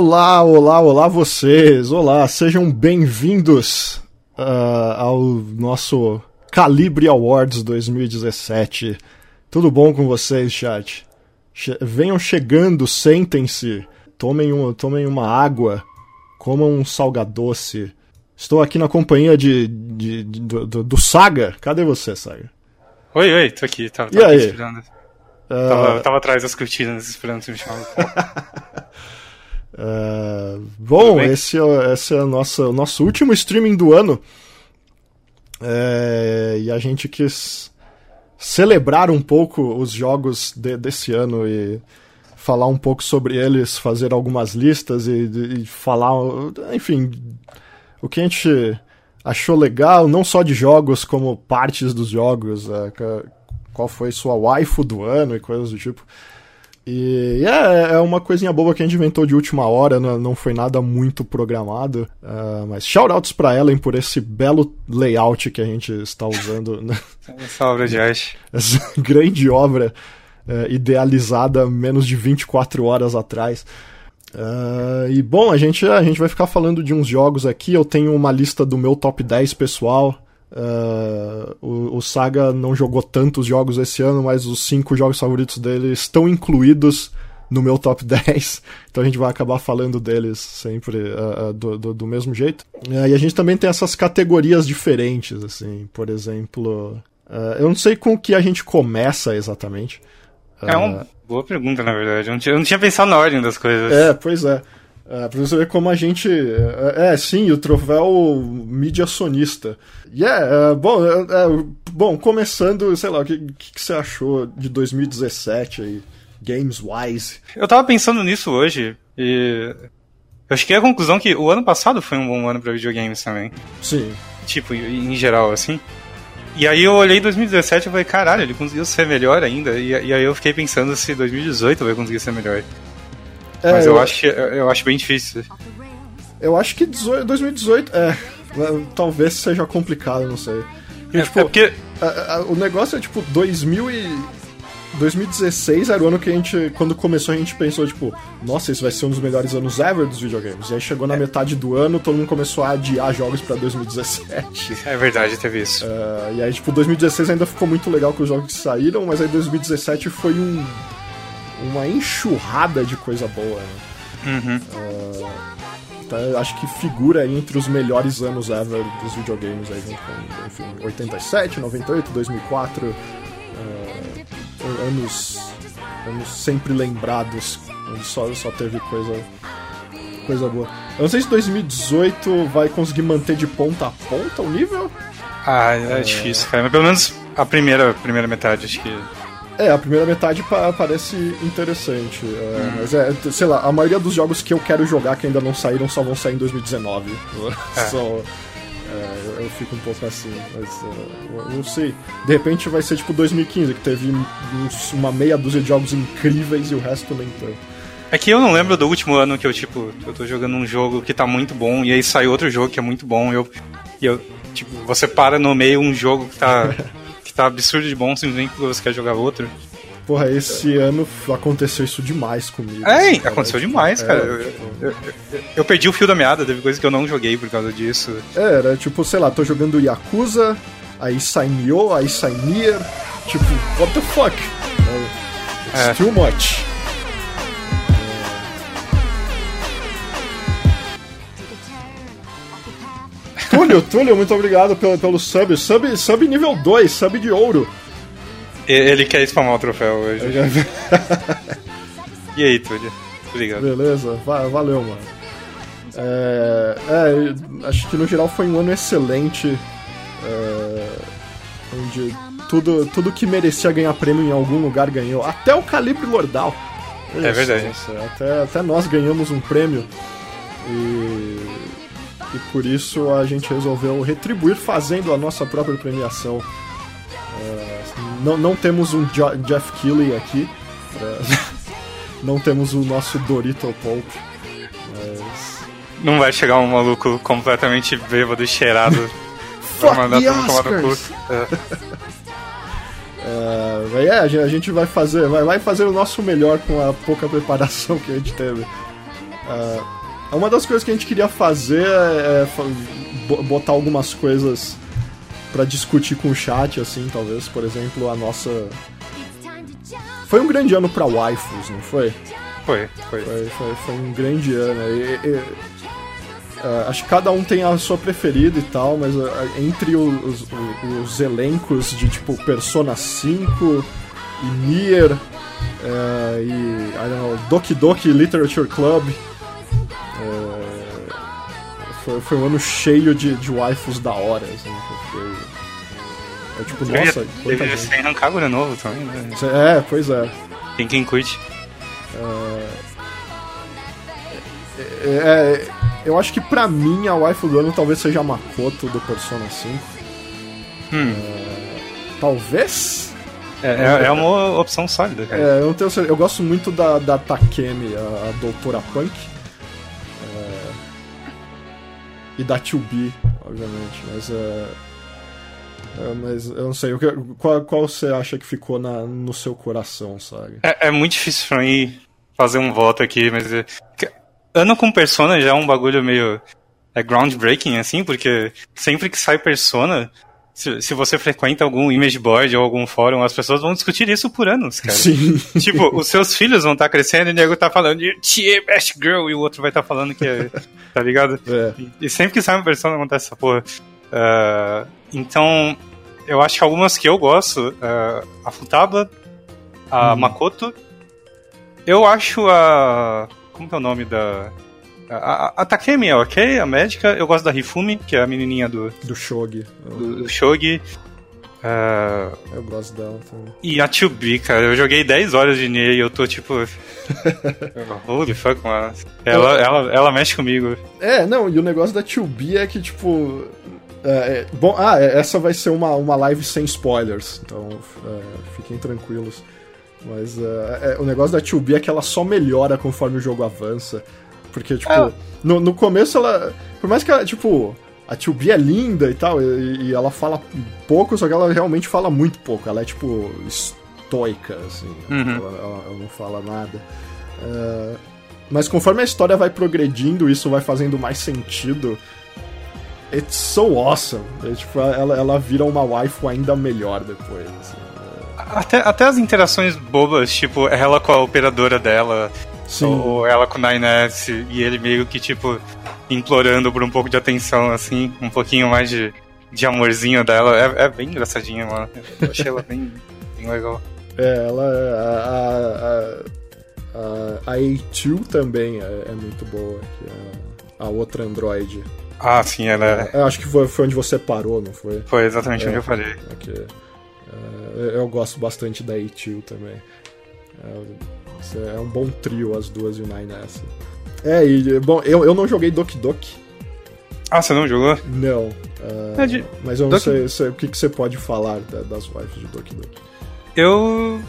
Olá, olá, olá vocês! Olá, sejam bem-vindos uh, ao nosso Calibre Awards 2017. Tudo bom com vocês, chat? Che venham chegando, sentem-se, tomem, um, tomem uma água, comam um salgadoce. Estou aqui na companhia de, de, de do, do, Saga. Cadê você, Saga? Oi, oi, tô aqui, tava, tava e aí? esperando. Uh... Tava, tava atrás das cortinas esperando você me chamar. Uh, bom, esse é, esse é o nosso, o nosso último streaming do ano. É, e a gente quis celebrar um pouco os jogos de, desse ano e falar um pouco sobre eles, fazer algumas listas e, e, falar, enfim, o que a gente achou legal, não só de jogos, como partes dos jogos, é, qual foi sua waifu do ano e coisas do tipo. E é, é uma coisinha boba que a gente inventou de última hora, não, não foi nada muito programado. Uh, mas shoutouts pra Ellen por esse belo layout que a gente está usando. Né? Essa obra de arte. Essa grande obra uh, idealizada menos de 24 horas atrás. Uh, e bom, a gente, a gente vai ficar falando de uns jogos aqui. Eu tenho uma lista do meu top 10 pessoal. Uh, o, o, Saga não jogou tantos jogos esse ano, mas os cinco jogos favoritos dele estão incluídos no meu top 10, então a gente vai acabar falando deles sempre uh, uh, do, do, do, mesmo jeito. e a gente também tem essas categorias diferentes, assim, por exemplo. eu não sei com o que a gente começa exatamente. É uma boa pergunta, na verdade. Eu não, tinha, eu não tinha pensado na ordem das coisas. É, pois é. É, pra você ver como a gente. É, é sim, o troféu mídia sonista. E yeah, é, bom, é, é, bom, começando, sei lá, o que, que, você achou de 2017 aí, games-wise? Eu tava pensando nisso hoje e. Eu cheguei à conclusão que o ano passado foi um bom ano pra videogames também. Sim. Tipo, em geral, assim. E aí eu olhei 2017 e falei, caralho, ele conseguiu ser melhor ainda. E, e aí eu fiquei pensando se 2018 vai conseguir ser melhor. É, Mas eu, eu, acho, eu acho bem difícil. Eu acho que 2018 é. Talvez seja complicado, não sei. Porque, é, tipo, é porque... A, a, o negócio é tipo 2000 e 2016 era o ano que a gente, quando começou, a gente pensou, tipo, nossa, esse vai ser um dos melhores anos ever dos videogames. E aí chegou na é. metade do ano, todo mundo começou a adiar jogos pra 2017. É verdade, teve isso. Uh, e aí, tipo, 2016 ainda ficou muito legal com os jogos que saíram, mas aí 2017 foi um uma enxurrada de coisa boa. Né? Uhum. Uh, acho que figura entre os melhores anos ever dos videogames aí, com, enfim, 87, 98, 2004, uh, anos, anos sempre lembrados, onde só, só teve coisa, coisa boa. Eu não sei se 2018 vai conseguir manter de ponta a ponta o nível. Ah, é, é difícil, cara, mas pelo menos a primeira, primeira metade, acho que é, a primeira metade pa parece interessante. É, hum. Mas é, sei lá, a maioria dos jogos que eu quero jogar que ainda não saíram só vão sair em 2019. É. só, é, eu fico um pouco assim, mas uh, não sei. De repente vai ser tipo 2015, que teve uns, uma meia dúzia de jogos incríveis e o resto nem tanto. É que eu não lembro do último ano que eu, tipo, eu tô jogando um jogo que tá muito bom, e aí sai outro jogo que é muito bom, e eu, e eu tipo, você para no meio um jogo que tá tá absurdo de bom simplesmente porque você quer jogar outro. Porra, esse ano aconteceu isso demais comigo. É, cara. aconteceu demais, cara. É, eu, eu, eu, eu, perdi o fio da meada, teve coisa que eu não joguei por causa disso. É, era tipo, sei lá, tô jogando Yakuza, aí sai Nioh, aí sai Nier, tipo, what the fuck? It's é. too much. Túlio, Túlio, muito obrigado pelo, pelo sub. Sub, sub nível 2, sub de ouro. Ele quer spamar o troféu hoje. e aí, Túlio? Obrigado. Beleza, valeu, mano. É, é, acho que no geral foi um ano excelente. É, onde tudo, tudo que merecia ganhar prêmio em algum lugar ganhou. Até o Calibre Lordal. É verdade. até, até nós ganhamos um prêmio. E e por isso a gente resolveu retribuir fazendo a nossa própria premiação. Uh, não, não temos um jo Jeff Keighley aqui, uh, não temos o nosso Dorito Pope, mas... Não vai chegar um maluco completamente bêbado e cheirado pra mandar todo tomar no cu. Uh, é, a gente vai fazer, vai, vai fazer o nosso melhor com a pouca preparação que a gente teve. Uh, uma das coisas que a gente queria fazer é, é botar algumas coisas para discutir com o chat, assim, talvez. Por exemplo, a nossa. Foi um grande ano pra waifus, não foi? Foi, foi. Foi, foi, foi um grande ano. E, e, uh, acho que cada um tem a sua preferida e tal, mas uh, entre os, os, os, elencos de tipo Persona 5 e Nier uh, e I don't know, Doki Doki Literature Club. Foi, foi, um ano cheio de, de waifus da hora, assim, foi, é tipo, Você nossa, deveria ser Rancagura novo também, né? É, pois é. Tem quem curte. É, é, eu acho que pra mim a waifu do ano talvez seja a Makoto do Persona 5. Hum. É, talvez? É, é, é, uma opção sólida, cara. É, eu tenho. Eu gosto muito da, da Takemi, a, a Doutora Punk. E da 2B, obviamente. Mas é. É, mas eu não sei, qual, qual você acha que ficou na, no seu coração, sabe? É, é muito difícil pra mim fazer um voto aqui, mas. É, ano com Persona já é um bagulho meio. É groundbreaking, assim, porque sempre que sai Persona, se, se, você frequenta algum image board ou algum fórum, as pessoas vão discutir isso por anos, cara. Sim. Tipo, os seus filhos vão estar tá crescendo e o nego tá falando de Tia Best Girl e o outro vai estar tá falando que é. Tá ligado? É. E, e, sempre que sai uma persona acontece essa porra. Uh, então, eu acho que algumas que eu gosto, uh, a Futaba, a uhum. Makoto. Eu acho a. Como que é o nome da. A, a, Takemi é ok, a médica. Eu gosto da Hifumi, que é a menininha do. Do Shogi. Do, do Shogi. Uh, eu gosto dela também. E a 2B, cara, eu joguei 10 horas de Ney e eu tô tipo. Holy fuck, mano. Ela, ela, ela mexe comigo. É, não, e o negócio da 2B é que, tipo. É, é, bom, ah, é, essa vai ser uma, uma live sem spoilers, então é, fiquem tranquilos. Mas é, é, o negócio da 2B é que ela só melhora conforme o jogo avança. Porque, tipo, é. no, no começo ela. Por mais que ela, tipo, a 2B é linda e tal, e, e, ela fala pouco, só que ela realmente fala muito pouco. Ela é, tipo, estoica, assim. Uhum. Ela, ela, ela, não fala nada. mas conforme a história vai progredindo, isso vai fazendo mais sentido it's so awesome. É, tipo, ela, ela vira uma waifu ainda melhor depois. Assim. Até, até as interações bobas, tipo, ela com a operadora dela, Sim. ou ela com o 9S, e ele meio que, tipo, implorando por um pouco de atenção, assim, um pouquinho mais de, de amorzinho dela. É, é bem engraçadinha, mano. Eu achei ela bem, bem legal. É, ela. A, a, a, a A2 também é, é muito boa, que é a outra androide. Ah, sim, ela é. Eu acho que foi, foi onde você parou, não foi? Foi exatamente é, onde eu parei. Okay. É, eu gosto bastante da A2 também. É, é, um bom trio as duas e o Nine S. É, e, bom, eu, eu não joguei Doki Doki. Ah, você não jogou? Não. Uh, é de... Mas eu não sei, sei, o que, que você pode falar da, das wives de Doki Doki. Eu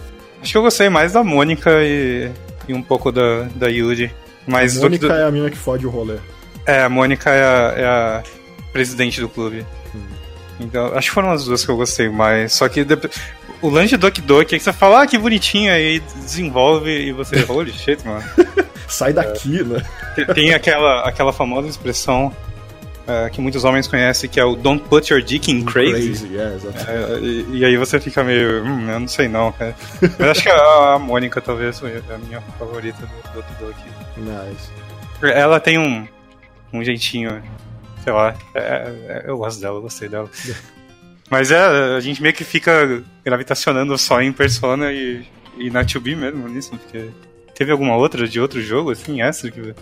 acho que eu gostei mais da Mônica e, e um pouco da, da Yuji. Mas a Mônica Doki... é a mina que fode o rolê. É, a Mônica é a, é a presidente do clube. Hum. Então, acho que foram as duas que eu gostei mais. Só que o lance de Doki Doki é que você fala, ah, que bonitinho, aí desenvolve e você, holy shit, mano. Sai daqui, é. né? Tem aquela, aquela famosa expressão uh, que muitos homens conhecem, que é o Don't put your dick in crazy. crazy yeah, é, e, e, aí você fica meio, hum, eu não sei não, cara. Mas acho que a, a Mônica talvez foi a minha favorita do Doki Doki. Nice. Ela tem um um jeitinho, sei lá, é, é, eu gosto dela, eu gostei dela. Mas é, a gente meio que fica gravitacionando só em Persona e, e na 2B mesmo nisso, porque teve alguma outra de outro jogo, assim, essa que...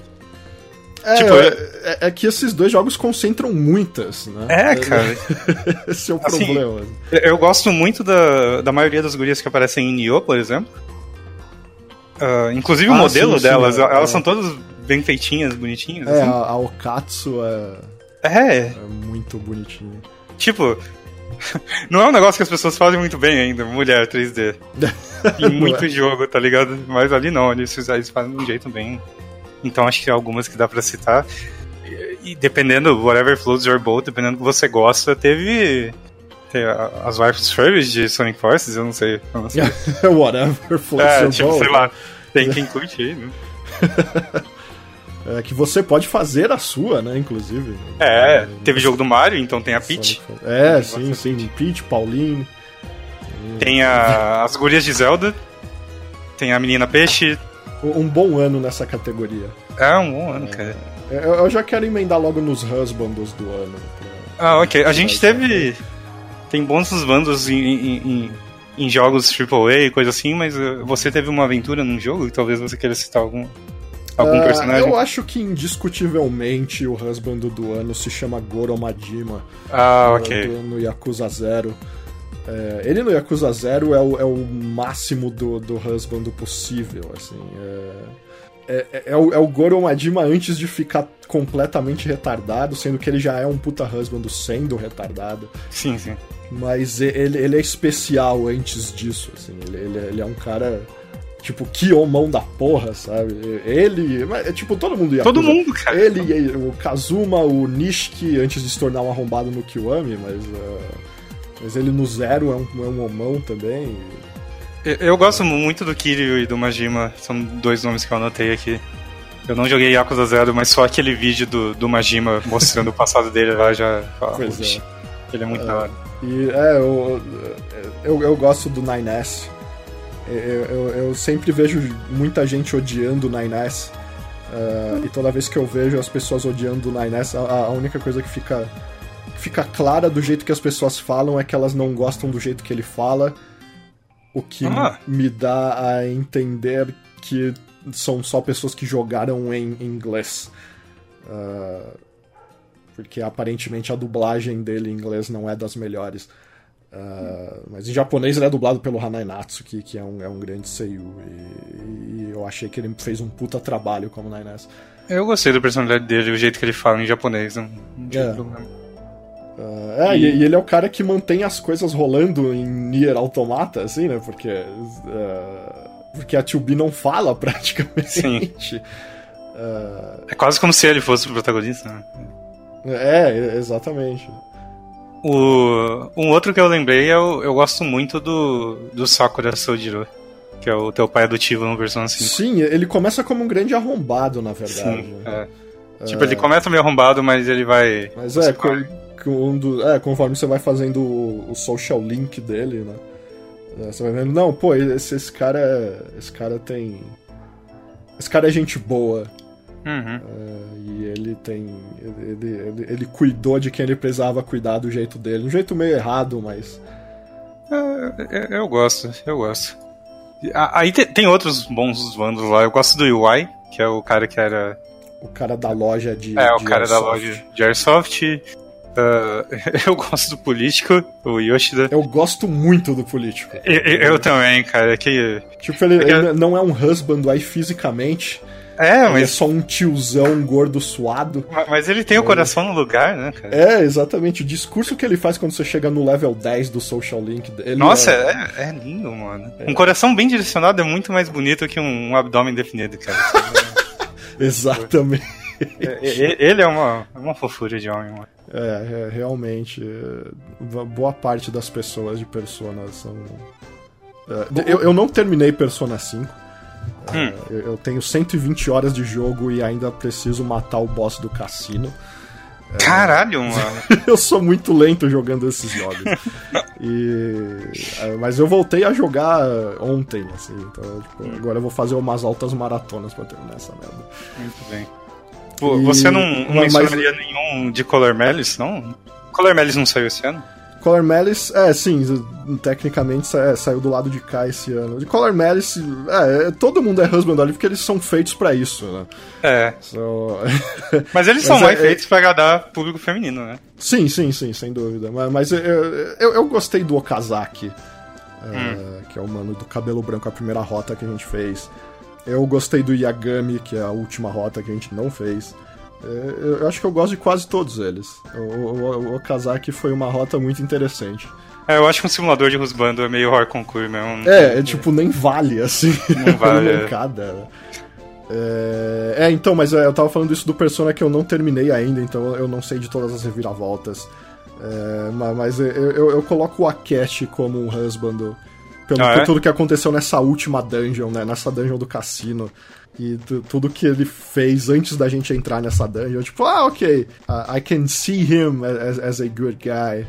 É, tipo, é, é, é, que esses dois jogos concentram muitas, né? É, cara. Esse é o assim, problema. Eu gosto muito da, da maioria das gurias que aparecem em Nioh, por exemplo. Uh, inclusive ah, o modelo sim, delas, sim, é, elas são todas bem feitinhas, bonitinhas. É, assim. a, a Okatsu é, é. É muito bonitinha. Tipo, não é um negócio que as pessoas fazem muito bem ainda, mulher 3D. em muito é. jogo, tá ligado? Mas ali não, eles, eles fazem de um jeito bem. Então acho que algumas que dá pra citar. E, e dependendo, whatever floats your boat, dependendo do que você gosta, teve. Tem as Wife Service de Sonic Forces, eu não sei. Eu não sei. whatever floats é, your tipo, boat. sei lá. Tem quem curte aí, né? É, que você pode fazer a sua, né, inclusive. É, teve jogo do Mario, então tem a Peach. É, sim, sim, Peach, Pauline. Tem a, as gurias de Zelda. Tem a menina peixe. Um bom ano nessa categoria. É, um bom ano, cara. É, eu já quero emendar logo nos husbandos do ano. Pra... Ah, ok. A gente teve. Tem bons husbandos em, em, em, em jogos AAA e coisa assim, mas uh, você teve uma aventura num jogo e talvez você queira citar algum. Algum uh, personagem? Eu acho que indiscutivelmente o husband do ano se chama Goro Majima. Ah, ok. no Yakuza Zero. É, ele no Yakuza Zero é o, é o máximo do, do husband possível, assim. É, é, é, é, o, é o Goro Majima antes de ficar completamente retardado, sendo que ele já é um puta husband sendo retardado. Sim, sim. Mas ele, ele é especial antes disso, assim. Ele, ele, ele é um cara tipo, que mão da porra, sabe? Ele, é tipo, todo mundo ia. Todo mundo, cara. Ele, o Kazuma, o Nishiki, antes de se tornar um arrombado no Kiwami, mas. Uh, mas ele no Zero é um, é um homão também. Eu, eu gosto muito do Kiryu e do Majima, são dois nomes que eu anotei aqui. Eu não joguei Yakuza Zero, mas só aquele vídeo do, do Majima mostrando o passado dele lá já. Pois é. Ele é muito é, da hora. E é, eu, eu, eu gosto do 9S. Eu, eu, sempre vejo muita gente odiando o 9S. Uh, e toda vez que eu vejo as pessoas odiando o 9S, a, a única coisa que fica fica clara do jeito que as pessoas falam é que elas não gostam do jeito que ele fala, o que ah. me dá a entender que são só pessoas que jogaram em inglês. Uh, porque aparentemente a dublagem dele em inglês não é das melhores. Uh, mas em japonês ele é dublado pelo Hanai Natsu, que, que é, um, é um grande seiyuu. E, e, eu achei que ele fez um puta trabalho como Nainés. Eu gostei da personalidade dele, o jeito que ele fala em japonês. Não, não é. problema. Uh, é, e... e... ele é o cara que mantém as coisas rolando em Nier Automata, assim, né? Porque. Uh, porque a 2B não fala praticamente. Sim. Uh... É quase como se ele fosse o protagonista, né? É, exatamente. O, um outro que eu lembrei é o, eu gosto muito do, do Sakura Sojiro, que é o teu pai adotivo no Persona 5. Sim, ele começa como um grande arrombado, na verdade. Sim, é. Tipo, ele começa meio arrombado, mas ele vai. Mas é, do, é, conforme você vai fazendo o, o social link dele, né? É, você vai vendo, não, pô, esse, esse cara. É, esse cara tem. Esse cara é gente boa. Uhum. É, e ele tem. Ele, ele, ele, cuidou de quem ele precisava cuidar do jeito dele. Um jeito meio errado, mas. É, é eu gosto, eu gosto. Aí tem, tem outros bons vandos lá. Eu gosto do UI, que é o cara que era. O cara da loja de. É, de o cara Airsoft. da loja de Airsoft. Uh, eu gosto do político, o Yoshida. Eu gosto muito do político. Eu, eu também, cara. Que... Tipo, ele, é ele não é um husband aí fisicamente. É, ele mas. é só um tiozão gordo suado. Mas ele tem o coração no lugar, né, cara? É, exatamente. O discurso que ele faz quando você chega no level 10 do Social Link. Ele Nossa, é... É, é lindo, mano. É. Um coração bem direcionado é muito mais bonito que um, um abdômen definido, cara. Exatamente. ele é uma, uma fofura de homem, mano. É, é, realmente. É, boa parte das pessoas de Persona são. É, eu, eu não terminei Persona 5. É, hum. Eu, eu tenho 120 horas de jogo e ainda preciso matar o boss do cassino. É, Caralho, mano. eu sou muito lento jogando esses jogos. e, mas eu voltei a jogar ontem, assim. Então, tipo, hum. agora eu vou fazer umas altas maratonas pra terminar essa merda. Muito bem. Pô, e... Você não, não mas... mencionaria nenhum de Color Malice, não? Color Malice não saiu esse ano? Color Malice, é, sim, tecnicamente é, saiu do lado de cá esse ano. De Color Malice, é, todo mundo é husband ali porque eles são feitos para isso, né? É. So... mas eles são mas mais é, feitos para agradar público feminino, né? Sim, sim, sim, sem dúvida. Mas, mas eu, eu, eu, gostei do Okazaki, é, hum. que é o mano do cabelo branco, a primeira rota que a gente fez. Eu gostei do Yagami, que é a última rota que a gente não fez. É, eu acho que eu gosto de quase todos eles. O, o, o Okazaki foi uma rota muito interessante. É, eu acho que um simulador de Rusbando é meio hard concurso mesmo. É, é tipo, nem vale, assim. Não vale. é, é, então, mas é, eu tava falando isso do Persona que eu não terminei ainda, então eu não sei de todas as reviravoltas. É, mas eu, eu, eu, coloco o Akeshi como um husband pelo Ah, é? tudo que aconteceu nessa última dungeon, né? Nessa dungeon do cassino. E tu- tudo que ele fez antes da gente entrar nessa dungeon, tipo, ah, ok, uh, I can see him as, as a good guy.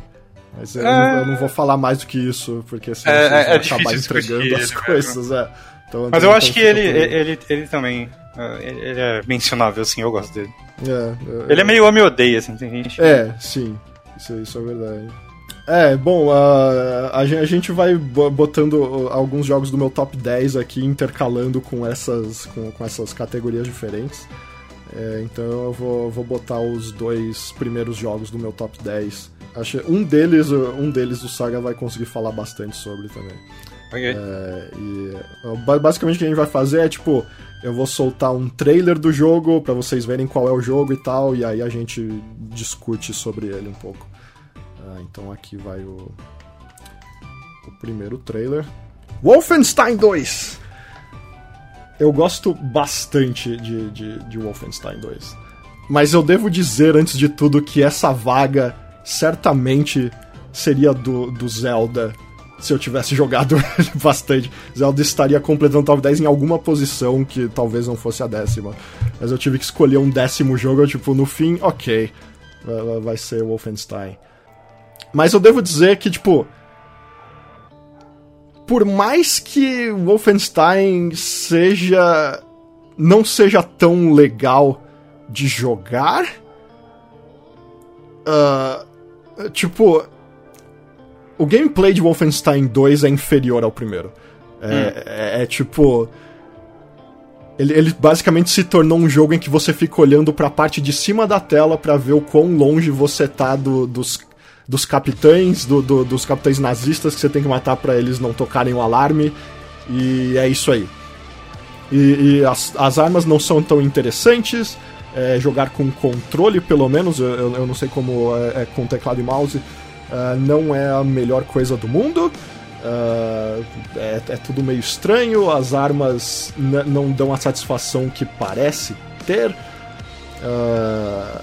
Mas eu, não, eu não vou falar mais do que isso, porque senão É, vocês é- é acabar entregando as ele coisas, é. Então, Mas então eu acho que ele, ele, ele também. ah, ele ele é mencionável, assim, eu gosto dele. É, Ele é meio homem odeia, assim, tem gente. É, sim. Isso, isso é verdade. É, bom, a, a, a gente vai bo- botando uh, alguns jogos do meu top 10 aqui, intercalando com essas, com, com essas categorias diferentes. É, então eu vou, vou botar os dois primeiros jogos do meu top 10. Acho, um, deles, uh, um deles o Saga vai conseguir falar bastante sobre também. Ok. É, e uh, ba- basicamente o que a gente vai fazer é tipo, eu vou soltar um trailer do jogo pra vocês verem qual é o jogo e tal, e aí a gente discute sobre ele um pouco. Então aqui vai o, o primeiro trailer. Wolfenstein 2! Eu gosto bastante de, de, de Wolfenstein 2. Mas eu devo dizer, antes de tudo, que essa vaga certamente seria do, do Zelda se eu tivesse jogado bastante. Zelda estaria completando o top 10 em alguma posição que talvez não fosse a décima. Mas eu tive que escolher um décimo jogo, eu, tipo, no fim, ok, vai ser Wolfenstein. Mas eu devo dizer que, tipo, por mais que Wolfenstein seja. não seja tão legal de jogar. ah, tipo. O gameplay de Wolfenstein 2 é inferior ao primeiro. É, é- é tipo. Ele, ele basicamente se tornou um jogo em que você fica olhando pra parte de cima da tela pra ver o quão longe você tá do- dos, dos capitães, do- do- dos capitães nazistas que você tem que matar pra eles não tocarem o alarme. E é isso aí. E, e as, as armas não são tão interessantes. é, jogar com controle, pelo menos, eu, eu- não sei como é, é com teclado e mouse, ah, não é a melhor coisa do mundo. Ah, é, é tudo meio estranho, as armas não dão a satisfação que parece ter. Ah,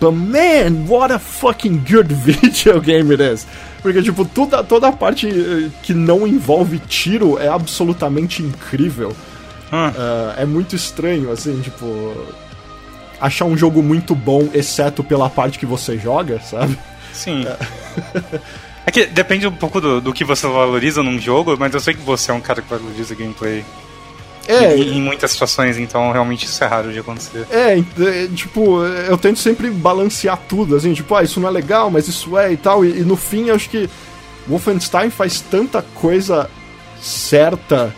but man, what a fucking good video game it is! Porque, tipo, toda, toda a parte eh, que não envolve tiro é absolutamente incrível. Hum. Ah, é muito estranho, assim, tipo. Achar um jogo muito bom, exceto pela parte que você joga, sabe? Sim. É que depende um pouco do, do que você valoriza num jogo, mas eu sei que você é um cara que valoriza gameplay É, em, em muitas situações, então realmente isso é raro de acontecer. É, é, tipo, eu tento sempre balancear tudo, assim, tipo, ah, isso não é legal, mas isso é e tal, e, e no fim eu acho que Wolfenstein faz tanta coisa certa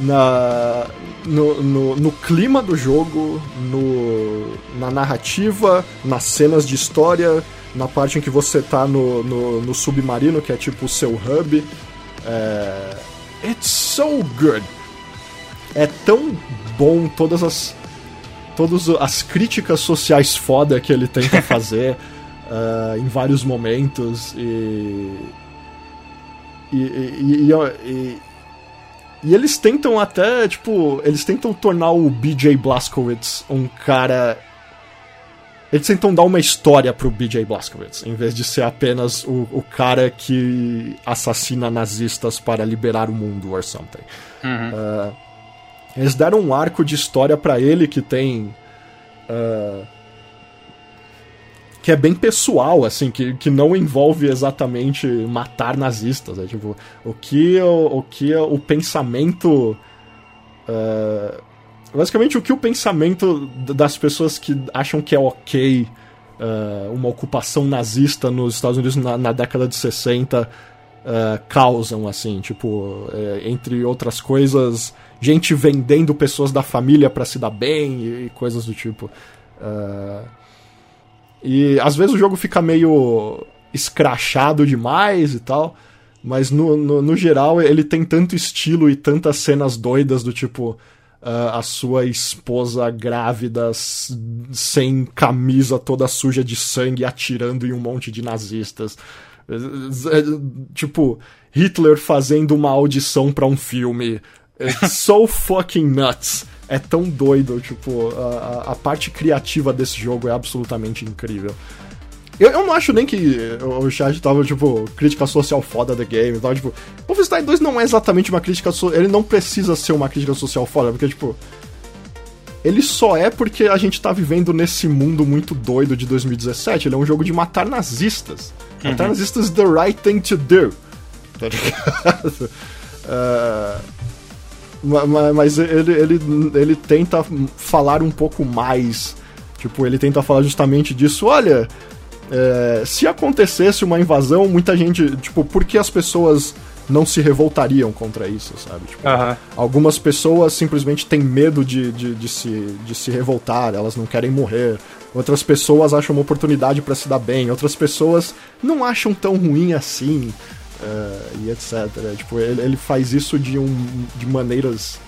na, no, no, no clima do jogo, no, na narrativa, nas cenas de história, na parte em que você tá no, no, no submarino, que é tipo o seu hub. É, it's so good. É tão bom todas as todas as críticas sociais foda que ele tenta fazer ah, em vários momentos e e, e, e, e- eles tentam até, tipo, eles tentam tornar o BJ Blazkowicz um cara. Eles tentam dar uma história pro BJ Blazkowicz, em vez de ser apenas o, o cara que assassina nazistas para liberar o mundo or something. Ah, eles deram um arco de história pra ele que tem. ah, que é bem pessoal, assim, que, que não envolve exatamente matar nazistas. É tipo, o que o, o, que o pensamento. ah, basicamente, o que o pensamento das pessoas que acham que é ok ah, uma ocupação nazista nos Estados Unidos na, na década de 60 ah, causam, assim, tipo, é, entre outras coisas, gente vendendo pessoas da família pra se dar bem e, e coisas do tipo. Ah, e às vezes o jogo fica meio escrachado demais e tal, mas no, no, no geral ele tem tanto estilo e tantas cenas doidas do tipo. ah, a sua esposa grávida, sem camisa, toda suja de sangue, atirando em um monte de nazistas. É, Tipo, Hitler fazendo uma audição pra um filme. It's so fucking nuts. É tão doido, tipo, a, a- parte criativa desse jogo é absolutamente incrível. Eu, eu não acho nem que o chat tava, tipo, crítica social foda da game. Tava, tipo, Wolfenstein 2 não é exatamente uma crítica social. Ele não precisa ser uma crítica social foda, porque, tipo. Ele só é porque a gente tá vivendo nesse mundo muito doido de 2017. Ele é um jogo de matar nazistas. Uhum. Matar nazistas is the right thing to do. Tá ligado? uh, mas ele, ele, ele tenta falar um pouco mais. Tipo, ele tenta falar justamente disso. Olha, é, se acontecesse uma invasão, muita gente. Tipo, por que as pessoas não se revoltariam contra isso, sabe? Tipo, Algumas pessoas simplesmente têm medo de, de, de, se, de se revoltar, elas não querem morrer. Outras pessoas acham uma oportunidade para se dar bem. Outras pessoas não acham tão ruim assim. Uh, e etc. Tipo, ele, ele, faz isso de, um, de maneiras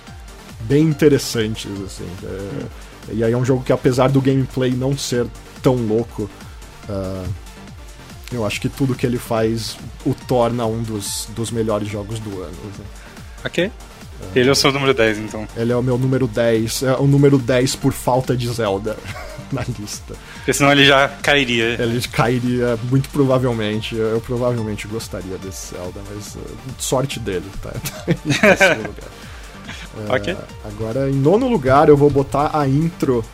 bem interessantes, assim. É, e aí é um jogo que, apesar do gameplay não ser tão louco, Uh, eu acho que tudo que ele faz o torna um dos, dos melhores jogos do ano. Assim. Ok. Uh, ele é o seu número 10, então. Ele é o meu número 10. É o número 10 por falta de Zelda na lista. Porque senão ele já cairia. Ele cairia, muito provavelmente. Eu, eu provavelmente gostaria desse Zelda, mas uh, sorte dele, tá? Uh, ok. Agora, em nono lugar, eu vou botar a intro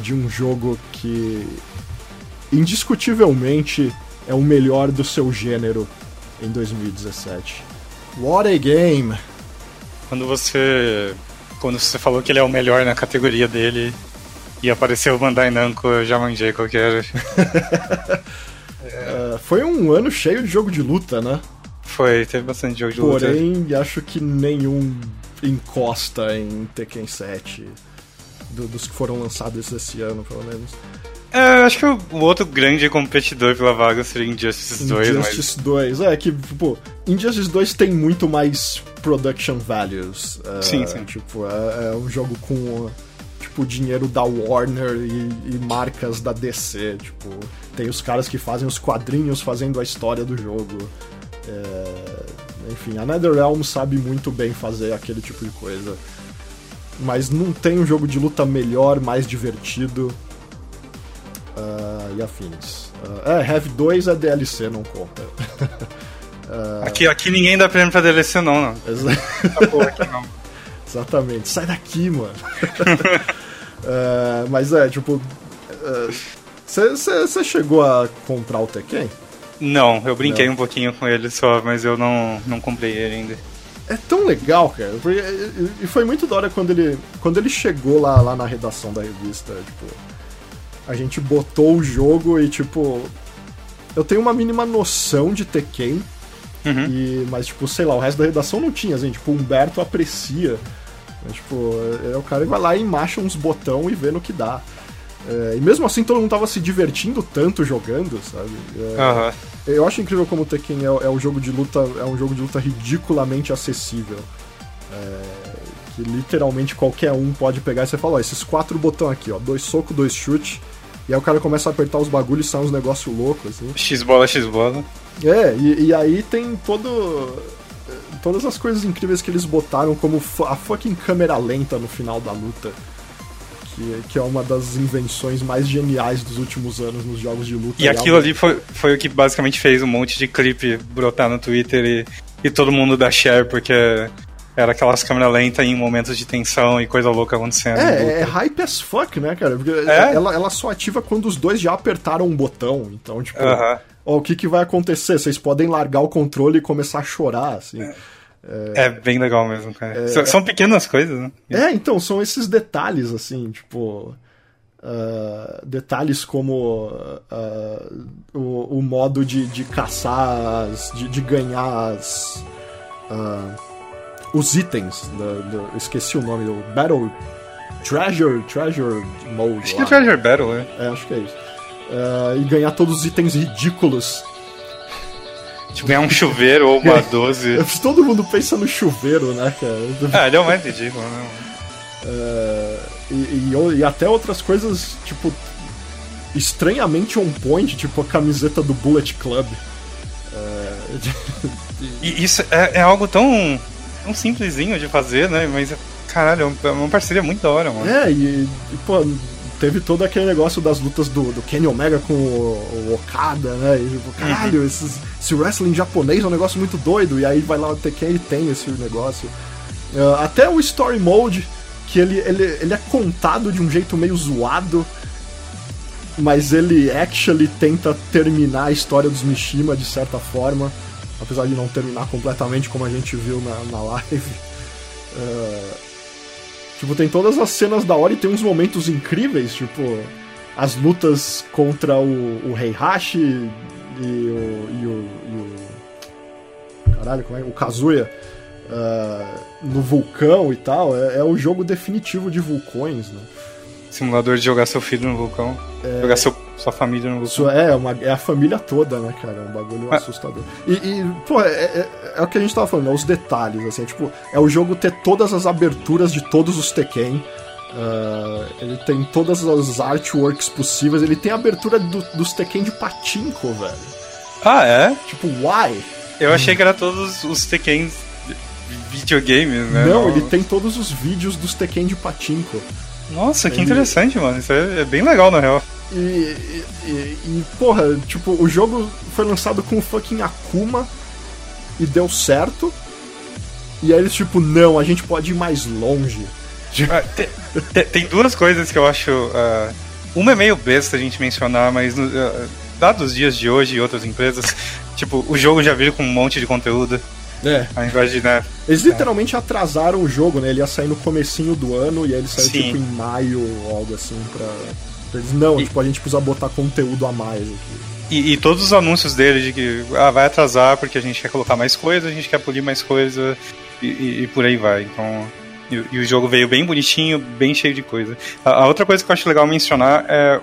de um jogo que indiscutivelmente é o melhor do seu gênero em 2017. What a game! Quando você quando você falou que ele é o melhor na categoria dele e apareceu o Bandai Namco, eu já manjei qual que era. é, foi um ano cheio de jogo de luta, né? Foi, teve bastante jogo de Porém, luta. Porém, acho que nenhum encosta em Tekken 7 do, dos que foram lançados esse ano, pelo menos. É, acho que o, o, outro grande competidor pela vaga seria Injustice 2. Injustice mas... 2, é que, tipo, Injustice 2 tem muito mais production values. É, sim, sim. Tipo, é, é, um jogo com, tipo, dinheiro da Warner e, e, marcas da DC. Tipo, tem os caras que fazem os quadrinhos fazendo a história do jogo. É, enfim, a NetherRealm sabe muito bem fazer aquele tipo de coisa. Mas não tem um jogo de luta melhor, mais divertido uh, e afins. Uh, é, Heavy 2 é DLC, não conta. uh, aqui, aqui ninguém dá prêmio pra DLC, não, não. Exa aqui não. Exatamente, sai daqui, mano. mas é, tipo. Você chegou a comprar o Tekken? Não, eu brinquei não. um pouquinho com ele só, mas eu não, não comprei ele ainda. É tão legal, cara. E foi muito da hora quando ele, quando ele chegou lá, lá na redação da revista, tipo a gente botou o jogo e, tipo. Eu tenho uma mínima noção de Tekken. Uhum. E, mas, tipo, sei lá, o resto da redação não tinha, assim, tipo, o Humberto aprecia. Né, tipo, é, o cara vai lá e macha uns botão e vê no que dá. É, e mesmo assim todo mundo tava se divertindo tanto jogando, sabe? É, uhum. Eu acho incrível como o Tekken é, é um jogo de luta, é um jogo de luta ridiculamente acessível. É, que literalmente qualquer um pode pegar e você fala, ó, esses quatro botões aqui, ó, dois soco, dois chute, e aí o cara começa a apertar os bagulhos e sai uns negócios loucos, assim. X-bola, X-bola. É, e, e, aí tem todo. Todas as coisas incríveis que eles botaram, como a fucking câmera lenta no final da luta. Que, que é uma das invenções mais geniais dos últimos anos nos jogos de luta. E, aquilo ali foi, foi o que basicamente fez um monte de clipe brotar no Twitter e, e todo mundo dar share, porque era aquelas câmeras lentas em momentos de tensão e coisa louca acontecendo. É, é hype as fuck, né, cara? Porque é? ela, ela só ativa quando os dois já apertaram um botão. Então, tipo, uh -huh. ó, o que, que vai acontecer? Vocês podem largar o controle e começar a chorar, assim. É. É, é bem legal mesmo, cara. É, são, pequenas coisas, né? É, então, são esses detalhes, assim, tipo. Uh, detalhes como uh, o, o, modo de, de caçar, as, de, de ganhar as. Uh, os itens. Do, do, esqueci o nome do Battle Treasure, Treasure Mode. Acho lá. que é Treasure Battle, é. É, acho que é isso. E ganhar todos os itens ridículos. Tipo, ganhar um chuveiro ou uma 12. Todo mundo pensa no chuveiro, né, cara? Ah, ele é o mais ridículo, né? Uh, e, e, e, até outras coisas, tipo, estranhamente on point, tipo a camiseta do Bullet Club. Uh, e isso é, é algo tão um simplesinho de fazer, né? Mas, caralho, é uma parceria muito da hora, mano. É, e, e pô, teve todo aquele negócio das lutas do, do Kenny Omega com o, o Okada, né? E tipo, caralho, Uhum. esses, esse wrestling japonês é um negócio muito doido. E aí vai lá o Tekken e tem esse negócio. Ah, até o Story Mode, que ele, ele, ele é contado de um jeito meio zoado, mas ele actually tenta terminar a história dos Mishima de certa forma, apesar de não terminar completamente como a gente viu na, na live. Ah, tipo, tem todas as cenas da hora e tem uns momentos incríveis, tipo, as lutas contra o, o Heihachi e o, e o, e o. Caralho, como é? O Kazuya. ah, no vulcão e tal, é, é o jogo definitivo de vulcões, né? Simulador de jogar seu filho no vulcão. Jogar seu, sua família no vulcão. Isso é, uma, é a família toda, né, cara? É um bagulho Ah. assustador. E, e, pô, é, é- é o que a gente tava falando, é os detalhes, assim, é, tipo, é o jogo ter todas as aberturas de todos os Tekken. ah, ele tem todas as artworks possíveis, ele tem a abertura do- dos Tekken de patinco, velho. Ah, é? Tipo, why? Eu achei que era todos os Tekken videogames, né? Não, ele tem todos os vídeos dos Tekken de patinco. Nossa, que interessante, mano. Isso é, é bem legal, na real. E, e, e- porra, tipo, o jogo foi lançado com o fucking Akuma e deu certo. E aí eles, tipo, não, a gente pode ir mais longe. Ah, te- te- tem duas coisas que eu acho. ah, uma é meio besta a gente mencionar, mas no, ah, dados os dias de hoje e outras empresas, tipo, o jogo já veio com um monte de conteúdo. É. Ao invés de, né? Eles literalmente atrasaram o jogo, né? Ele ia sair no comecinho do ano e aí ele saiu, Sim. tipo, em maio ou algo assim pra. pra Eles, não, E- tipo, a gente precisa botar conteúdo a mais aqui. E, e todos os anúncios dele de que ah, vai atrasar porque a gente quer colocar mais coisa, a gente quer polir mais coisa e, e- e por aí vai. Então. E, o jogo veio bem bonitinho, bem cheio de coisa. A, a outra coisa que eu acho legal mencionar é.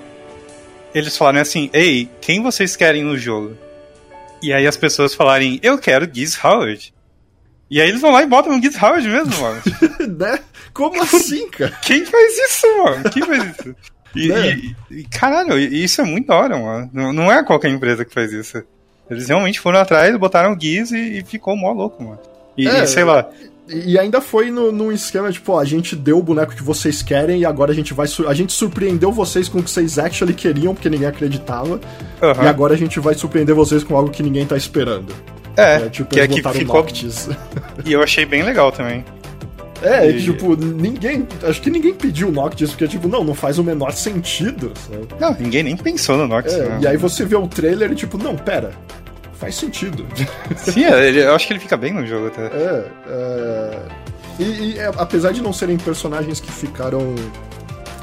Eles falaram assim: Ei, quem vocês querem no jogo? E aí as pessoas falarem: Eu quero Giz Howard. E aí eles vão lá e botam o Giz Howard mesmo, mano. né? Como assim, cara? Quem faz isso, mano? Quem faz isso? E, Né? e- e, caralho, isso é muito da hora, mano. Não, não é qualquer empresa que faz isso. Eles realmente foram atrás, botaram o Giz e, e ficou mó louco, mano. E, É, e sei lá, E ainda foi no, num esquema, tipo, ó, a gente deu o boneco que vocês querem e agora a gente vai. A gente surpreendeu vocês com o que vocês actually queriam, porque ninguém acreditava. aham. E agora a gente vai surpreender vocês com algo que ninguém tá esperando. é, tipo, que é que ficou. Noctis. E eu achei bem legal também. É, E- tipo, ninguém. Acho que ninguém pediu Noctis, porque, tipo, não, não faz o menor sentido, sabe? Não, ninguém nem pensou no Nox. É, né? e aí você vê o trailer e, tipo, não, pera. Faz sentido. Sim, é, eu acho que ele fica bem no jogo até. É, é... E, e, é, apesar de não serem personagens que ficaram.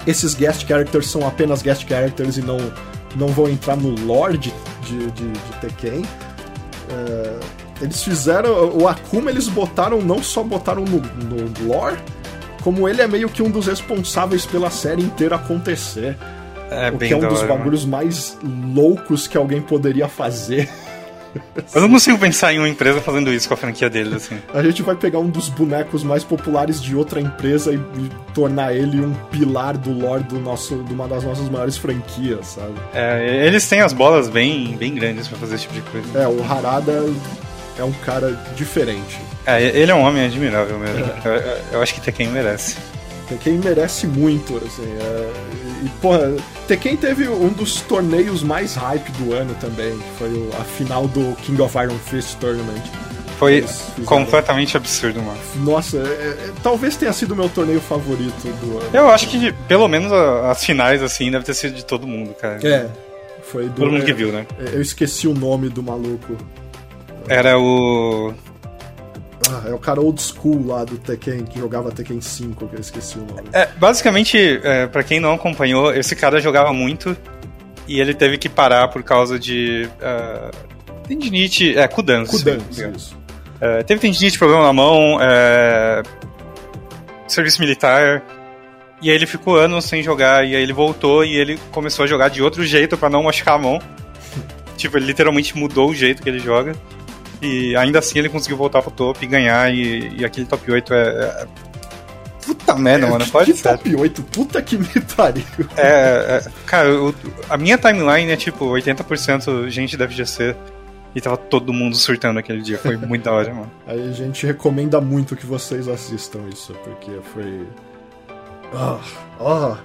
Esses guest characters são apenas guest characters e não, não vão entrar no lore de, de, de, de Tekken. É, eles fizeram. O Akuma eles botaram, não só botaram no, no lore, como ele é meio que um dos responsáveis pela série inteira acontecer. É o que é um dos mano. bagulhos mais loucos que alguém poderia fazer. Eu não consigo pensar em uma empresa fazendo isso com a franquia deles, assim. A gente vai pegar um dos bonecos mais populares de outra empresa e, e tornar ele um pilar do lore do nosso, de uma das nossas maiores franquias, sabe? É, eles têm as bolas bem, bem grandes pra fazer esse tipo de coisa. É, o Harada é um cara diferente. É, ele é um homem admirável mesmo. Eu, eu- eu acho que Tekken merece. Tekken merece muito, assim. é, e, porra, Tekken teve um dos torneios mais hype do ano também, que foi a final do King of Iron Fist Tournament. Foi completamente absurdo, mano. Nossa, é- é- talvez tenha sido o meu torneio favorito do ano. Eu acho que pelo menos a- as finais, assim, deve ter sido de todo mundo, cara. É, foi do. Todo mundo que é, viu, né? Eu esqueci o nome do maluco. Era o. Ah, é o cara old school lá do Tekken, que jogava Tekken 5, que eu esqueci o nome. É, basicamente, é, para quem não acompanhou, esse cara jogava muito e ele teve que parar por causa de. Uh, tendinite. É, Kudan. Kudan, se não me engano. isso. É, teve tendinite, problema na mão, é, serviço militar. E aí ele ficou anos sem jogar, e aí ele voltou e ele começou a jogar de outro jeito pra não machucar a mão. tipo, ele literalmente mudou o jeito que ele joga. E ainda assim ele conseguiu voltar pro topo e ganhar, e, e aquele top 8 é. é- Puta merda, mano, que, pode que ser. top 8? Puta que me pariu. É, é, cara, o- a minha timeline é tipo 80% gente da FGC. E tava todo mundo surtando aquele dia. Foi muito da hora, mano. Aí a gente recomenda muito que vocês assistam isso, porque foi. Ah, ah.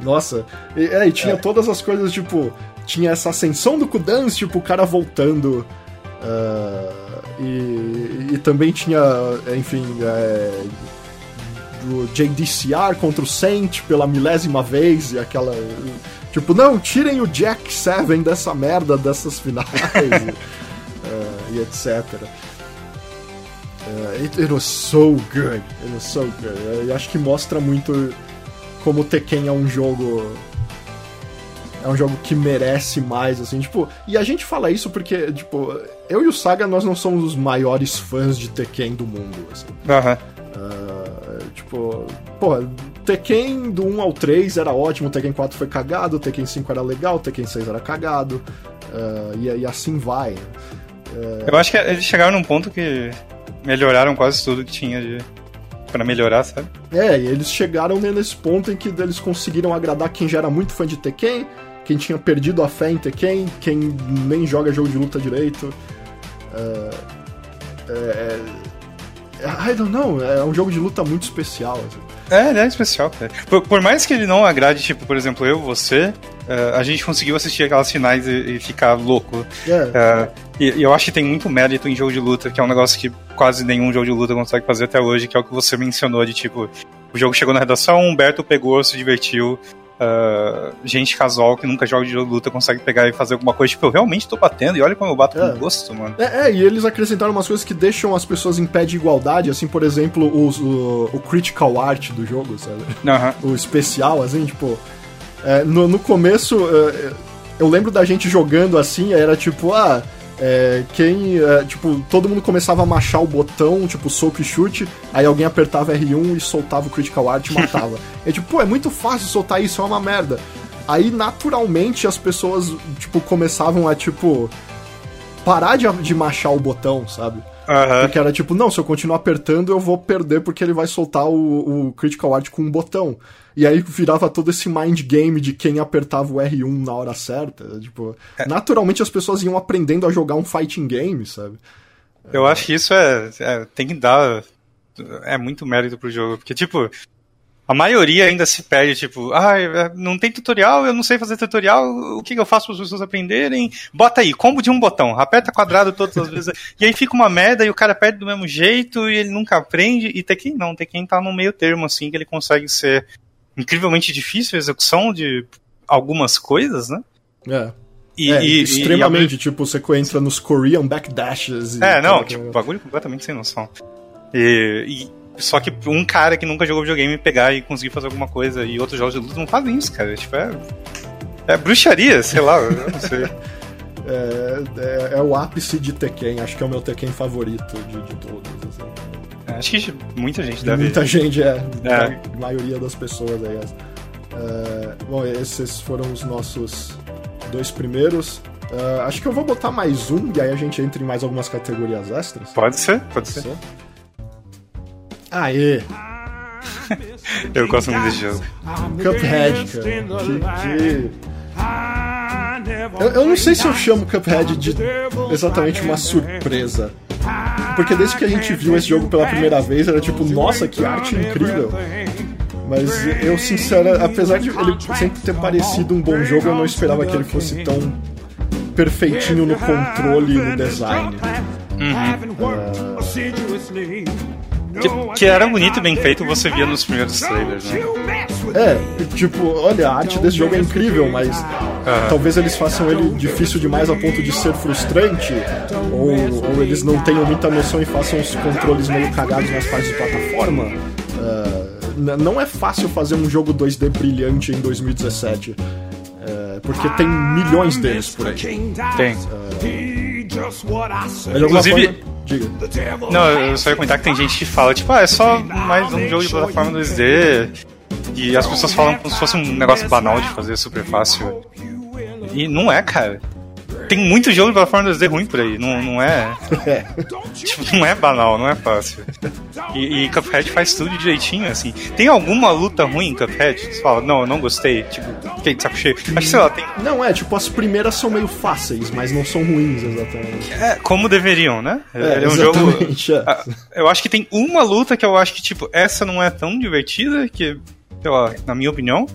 Nossa, e, é, e tinha é. todas as coisas, tipo, tinha essa ascensão do Kudans, tipo, o cara voltando. Uh, e, e, também tinha, enfim, é, do JDCR contra o Saint pela milésima vez, e aquela. Tipo, não, tirem o Jack Seven dessa merda dessas finais, e, uh, e etc. Uh, it, it was so good. It was so good. E acho que mostra muito como Tekken é um jogo é um jogo que merece mais, assim, tipo, e a gente fala isso porque, tipo, eu e o Saga, nós não somos os maiores fãs de Tekken do mundo, assim. Aham. Uh, tipo, pô, Tekken do 1 ao 3 era ótimo, Tekken 4 foi cagado, Tekken 5 era legal, Tekken 6 era cagado, uh, e, e, assim vai. Uh... Eu acho que eles chegaram num ponto que melhoraram quase tudo que tinha de para melhorar, sabe? É, e eles chegaram nesse ponto em que eles conseguiram agradar quem já era muito fã de Tekken, quem tinha perdido a fé em Tekken, quem nem joga jogo de luta direito. Uh, é, I don't know, é um jogo de luta muito especial. Assim. É, ele é especial. Por, por, mais que ele não agrade, tipo, por exemplo, eu, você, uh, a gente conseguiu assistir aquelas finais e, e ficar louco. Uh, e, e, eu acho que tem muito mérito em jogo de luta, que é um negócio que quase nenhum jogo de luta consegue fazer até hoje, que é o que você mencionou de tipo, o jogo chegou na redação, o Humberto pegou, se divertiu, Uh, gente casual que nunca joga de luta consegue pegar e fazer alguma coisa. Tipo, eu realmente tô batendo e olha como eu bato é. com gosto, mano. É, é, e eles acrescentaram umas coisas que deixam as pessoas em pé de igualdade, assim, por exemplo, o, o, o critical art do jogo, sabe? Uhum. O especial, assim, tipo. É, no, no começo, é, eu lembro da gente jogando assim, era tipo, ah. É, quem, é, tipo, todo mundo começava a machar o botão, tipo, soco e chute, aí alguém apertava R1 e soltava o Critical Art e matava. é tipo, pô, é muito fácil soltar isso, é uma merda. Aí, naturalmente, as pessoas, tipo, começavam a, tipo, parar de, de machar o botão, sabe? Uhum. Porque era tipo, não, se eu continuar apertando, eu vou perder porque ele vai soltar o, o Critical Art com um botão. E aí virava todo esse mind game de quem apertava o R1 na hora certa. Tipo, é. naturalmente as pessoas iam aprendendo a jogar um fighting game, sabe? Eu acho que isso é, é tem que dar é muito mérito pro jogo, porque tipo, a maioria ainda se perde, tipo, ah, não tem tutorial, eu não sei fazer tutorial, o que, eu faço para as pessoas aprenderem? Bota aí, combo de um botão, aperta quadrado todas as vezes, e aí fica uma merda e o cara perde do mesmo jeito e ele nunca aprende, e Tekken não, Tekken tá no meio termo, assim, que ele consegue ser incrivelmente difícil a execução de algumas coisas, né? É. E, é, e, extremamente, e, tipo, você entra nos Korean backdashes. é, não, tipo, bagulho completamente sem noção. E, só que um cara que nunca jogou videogame pegar e conseguir fazer alguma coisa e outros jogos de luta não fazem isso, cara. Tipo, é, é bruxaria, sei lá, eu não sei. é, é, é, o ápice de Tekken, acho que é o meu Tekken favorito de, de todos. Assim. Acho que muita gente deve. Muita gente, é. é. A maioria das pessoas aí. Uh, bom, esses foram os nossos dois primeiros. Uh, acho que eu vou botar mais um e aí a gente entra em mais algumas categorias extras. Pode ser, pode ser. Aê! eu gosto muito desse jogo. Cuphead, cara. Que, que... Eu, eu, não sei se eu chamo Cuphead de exatamente uma surpresa. Porque desde que a gente viu esse jogo pela primeira vez, era tipo, nossa, que arte incrível. Mas eu, sincera, apesar de ele sempre ter parecido um bom jogo, eu não esperava que ele fosse tão perfeitinho no controle e no design. Uhum. Uh... Que, que, era bonito e bem feito, você via nos primeiros trailers, né? É, tipo, olha, a arte desse jogo é incrível, mas uhum. talvez eles façam ele difícil demais a ponto de ser frustrante, ou, ou eles não tenham muita noção e façam os controles meio cagados nas partes de plataforma. Uh, não é fácil fazer um jogo 2D brilhante em 2017. Uh, porque tem milhões deles por aí. Tem. Uh, Inclusive. Diga. Não, eu só ia comentar que tem gente que fala, tipo, ah, é só mais um jogo de plataforma 2D. E as pessoas falam como se fosse um negócio banal de fazer super fácil. E não é, cara tem muito jogo de plataforma 2D ruim por aí, não, não é. é. tipo, não é banal, não é fácil. E, e, Cuphead faz tudo direitinho, assim. Tem alguma luta ruim em Cuphead? Você fala, não, eu não gostei, tipo, fiquei de saco cheio. Acho que sei lá, tem. Não, é, tipo, as primeiras são meio fáceis, mas não são ruins exatamente. É, como deveriam, né? É, é um jogo. É. Ah, eu acho que tem uma luta que eu acho que, tipo, essa não é tão divertida, que, sei lá, na minha opinião.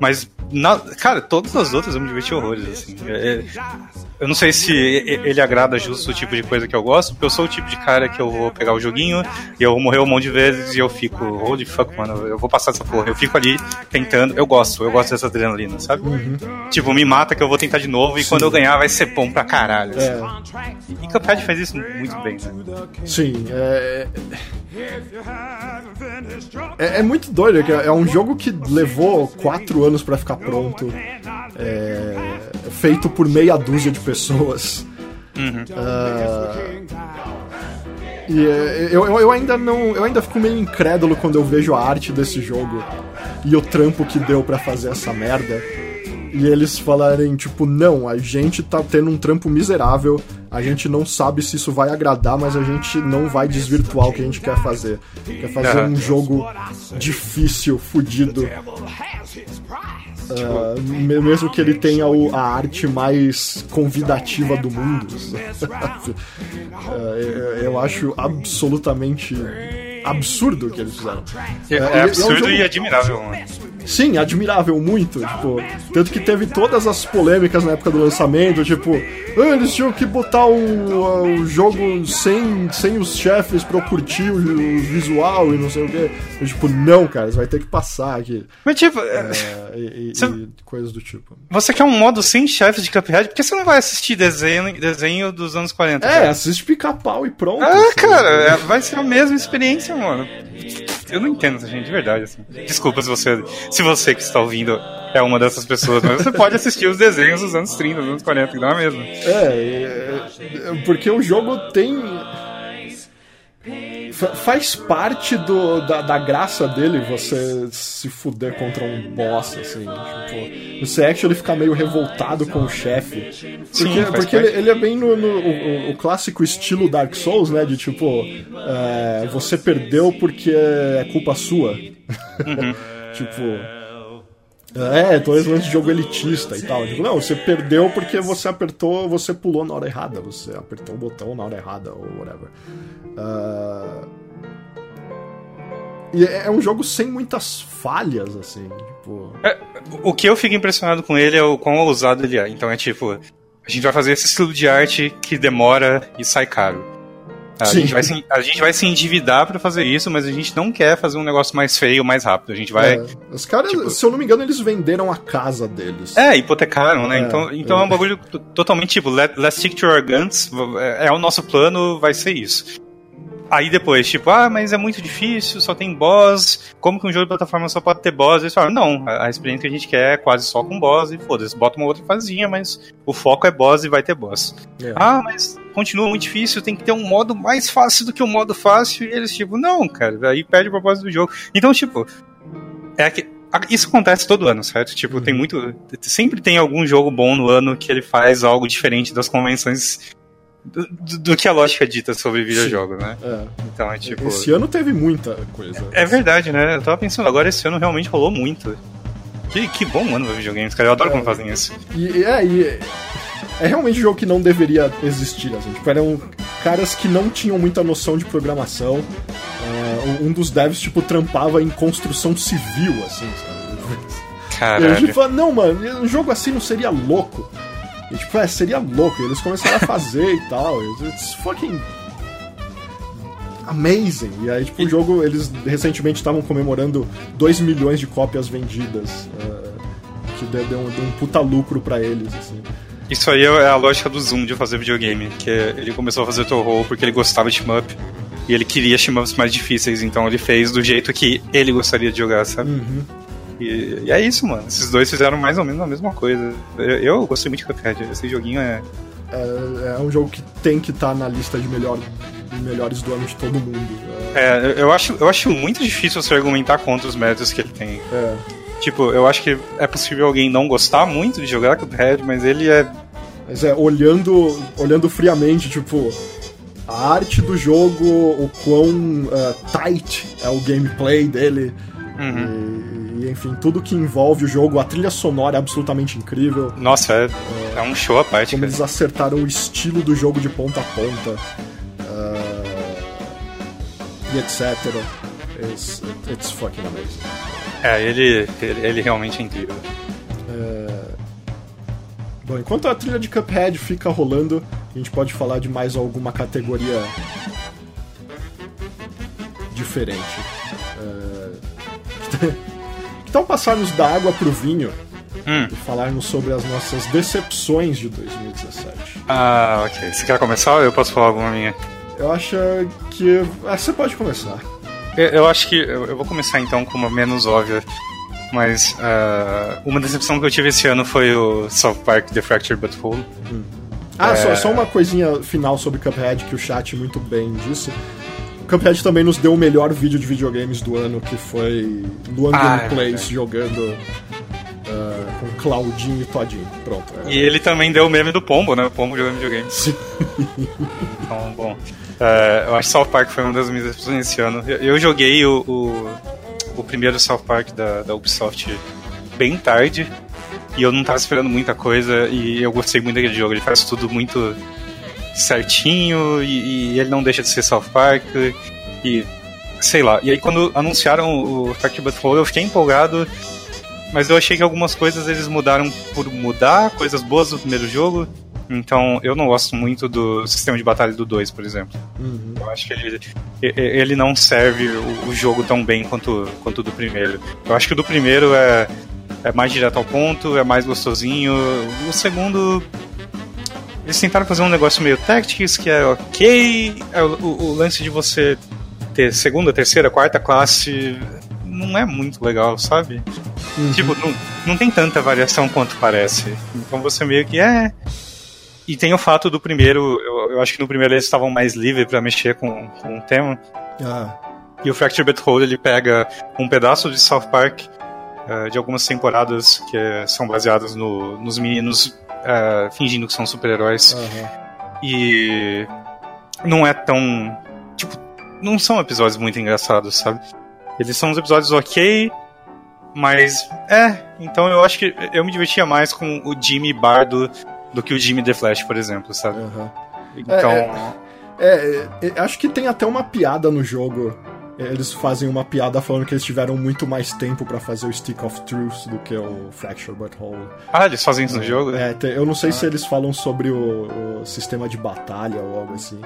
Mas, na, cara, todas as outras eu me diverti horrores, assim. É, é eu não sei se ele agrada justo o tipo de coisa que eu gosto, porque eu sou o tipo de cara que eu vou pegar o joguinho e eu vou morrer um monte de vezes e eu fico, holy fuck, mano, eu vou passar essa porra. Eu fico ali tentando, eu gosto, eu gosto dessa adrenalina, sabe? Uhum. Tipo, me mata que eu vou tentar de novo e quando eu ganhar vai ser bom pra caralho. Assim. É. E Cuphead faz isso muito bem, né? Sim, é. É, é muito doido, é, é um jogo que levou quatro anos para ficar pronto. É, feito por meia dúzia de pessoas. Uhum. Uh, e é, eu, eu, eu, ainda não. Eu ainda fico meio incrédulo quando eu vejo a arte desse jogo e o trampo que deu para fazer essa merda e eles falarem, tipo, não, a gente tá tendo um trampo miserável, a gente não sabe se isso vai agradar, mas a gente não vai desvirtuar o que a gente quer fazer. Quer fazer um jogo difícil, fudido. Uh, mesmo que ele tenha o, a arte mais convidativa do mundo. uh, eu acho absolutamente absurdo que eles fizeram. É, é absurdo é um jogo... e admirável, mano. Sim, admirável, muito. Tipo, tanto que teve todas as polêmicas na época do lançamento, tipo, ah, eles tinham que botar o, o jogo sem, sem os chefes pra eu curtir o, o visual e não sei o quê. Eu, tipo, não, cara, você vai ter que passar aqui. Mas tipo, é, e, você... e, coisas do tipo. Você quer um modo sem chefes de Cuphead? Por que você não vai assistir desenho, desenho dos anos 40? É, cara? assiste pica-pau e pronto. Ah, assim, cara, né? vai ser a mesma experiência, mano. Eu não entendo essa gente, de verdade. Assim. Desculpa se você, se você que está ouvindo é uma dessas pessoas, mas você pode assistir os desenhos dos anos 30, dos anos 40, que dá mesma. É, é, porque o jogo tem faz parte do, da, da, graça dele você se fuder contra um boss, assim. Tipo, você actually ficar meio revoltado com o chefe. Porque, Sim, porque ele, ele, é bem no, no o, o, clássico estilo Dark Souls, né? De tipo, é, você perdeu porque é culpa sua. Uhum. tipo. É, todo esse de jogo elitista e tal. Tipo, não, você perdeu porque você apertou, você pulou na hora errada, você apertou o botão na hora errada, ou whatever. Uh... E é, é um jogo sem muitas falhas, assim. Tipo... É, o que eu fico impressionado com ele é o quão ousado ele é. Então é tipo, a gente vai fazer esse estilo de arte que demora e sai caro. A gente, vai se, a gente vai se endividar para fazer isso, mas a gente não quer fazer um negócio mais feio, mais rápido. A gente vai. É. Os caras, tipo... se eu não me engano, eles venderam a casa deles. É, hipotecaram, né? É, então, então é. é um bagulho totalmente tipo, let, let's stick to our guns. É, é o nosso plano, vai ser isso. Aí depois, tipo, ah, mas é muito difícil, só tem boss. Como que um jogo de plataforma só pode ter boss? Eles falam, não, a, experiência que a gente quer é quase só com boss e foda-se, bota uma outra fazinha, mas o foco é boss e vai ter boss. É. Ah, mas continua muito difícil, tem que ter um modo mais fácil do que o um modo fácil. E eles, tipo, não, cara, aí perde o propósito do jogo. Então, tipo, é que isso acontece todo ano, certo? Tipo, uhum. tem muito. Sempre tem algum jogo bom no ano que ele faz algo diferente das convenções do, do, que a lógica dita sobre videojogo, né? É. Então é tipo. Esse ano teve muita coisa. É, verdade, né? Eu tava pensando, agora esse ano realmente rolou muito. Que, que bom ano pra videogames, cara. Eu adoro é, quando fazem isso. E, é, e é realmente um jogo que não deveria existir, assim. Tipo, eram caras que não tinham muita noção de programação. Uh, um dos devs, tipo, trampava em construção civil, assim, sabe? Caralho. E a gente fala, não, mano, um jogo assim não seria louco. E, tipo, é, seria louco. E eles começaram a fazer e tal. It's fucking amazing. E aí, tipo, o jogo, eles recentemente estavam comemorando 2 milhões de cópias vendidas. Uh, que deu, deu, um, deu, um, puta lucro para eles, assim. Isso aí é a lógica do Zoom de fazer videogame. Que ele começou a fazer Toho porque ele gostava de shmup. E ele queria shmups mais difíceis, então ele fez do jeito que ele gostaria de jogar, sabe? Uhum. E, e, é isso, mano. Esses dois fizeram mais ou menos a mesma coisa. Eu, eu gostei muito de Cuphead. Esse joguinho é... é. É, um jogo que tem que estar tá na lista de, melhor, de melhores do ano de todo mundo. É, eu, acho, eu acho muito difícil você argumentar contra os méritos que ele tem. É. Tipo, eu acho que é possível alguém não gostar muito de jogar Cuphead, mas ele é. Mas é, olhando, olhando friamente, tipo, a arte do jogo, o quão uh, tight é o gameplay dele. Uhum. E, e enfim, tudo que envolve o jogo, a trilha sonora é absolutamente incrível. Nossa, é, é, é um show à parte. Como cara. eles acertaram o estilo do jogo de ponta a ponta. Uh, e etc. It's, it's fucking amazing. É, ele, ele, ele realmente é incrível. Bom, enquanto a trilha de Cuphead fica rolando, a gente pode falar de mais alguma categoria diferente. É... Que tal passarmos da água pro vinho Hum. e falarmos sobre as nossas decepções de 2017? Ah, ok. Você quer começar ou eu posso falar alguma minha? Eu acho que. Ah, você pode começar. Eu, eu acho que eu, eu vou começar então com uma menos óbvia. Mas ah, uma decepção que eu tive esse ano foi o South Park The Fractured But Whole. Ah, É. só, só uma coisinha final sobre Cuphead que o chat muito bem disse. Cuphead também nos deu o melhor vídeo de videogames do ano, que foi Luan Ah, Gameplays é. jogando ah, com Claudinho e Todinho. Pronto. é. E ele também deu o meme do Pombo, né? O Pombo jogando videogame. Sim. Então, bom. é, eu acho que South Park foi uma das minhas decepções esse ano. Eu, eu joguei o, o, o primeiro South Park da, da Ubisoft bem tarde. E eu não tava esperando muita coisa. E eu gostei muito daquele jogo. Ele faz tudo muito certinho. E, e ele não deixa de ser South Park. E sei lá. E aí quando anunciaram o But Whole, eu fiquei empolgado. Mas eu achei que algumas coisas eles mudaram por mudar, coisas boas do primeiro jogo. Então eu não gosto muito do sistema de batalha do 2, por exemplo. Uhum. Eu acho que ele, ele não serve o, o jogo tão bem quanto, quanto o do primeiro. Eu acho que o do primeiro é, é mais direto ao ponto, é mais gostosinho. O segundo. Eles tentaram fazer um negócio meio Tactics, que é ok. É O, o- o lance de você ter segunda, terceira, quarta classe não é muito legal, sabe? Tipo, não, não tem tanta variação quanto parece. Então você meio que é. E tem o fato do primeiro, eu, eu acho que no primeiro eles estavam mais livres pra mexer com, com o tema. Ah, E o Fracture Whole ele pega um pedaço de South Park eh, de algumas temporadas que eh, são baseadas no- nos meninos eh, fingindo que são super-heróis. aham. E não é tão. Tipo, não são episódios muito engraçados, sabe? Eles são uns episódios ok, mas é. Então eu acho que eu me divertia mais com o Jimmy Bardo do que o Jimmy The Flash, por exemplo, sabe? aham. Então. É, É, é, acho que tem até uma piada no jogo. É, Eles fazem uma piada falando que eles tiveram muito mais tempo pra fazer o Stick of Truth do que o Fracture But Whole. Ah, eles fazem isso no jogo? É, eu não sei se eles falam sobre o, o sistema de batalha ou algo assim.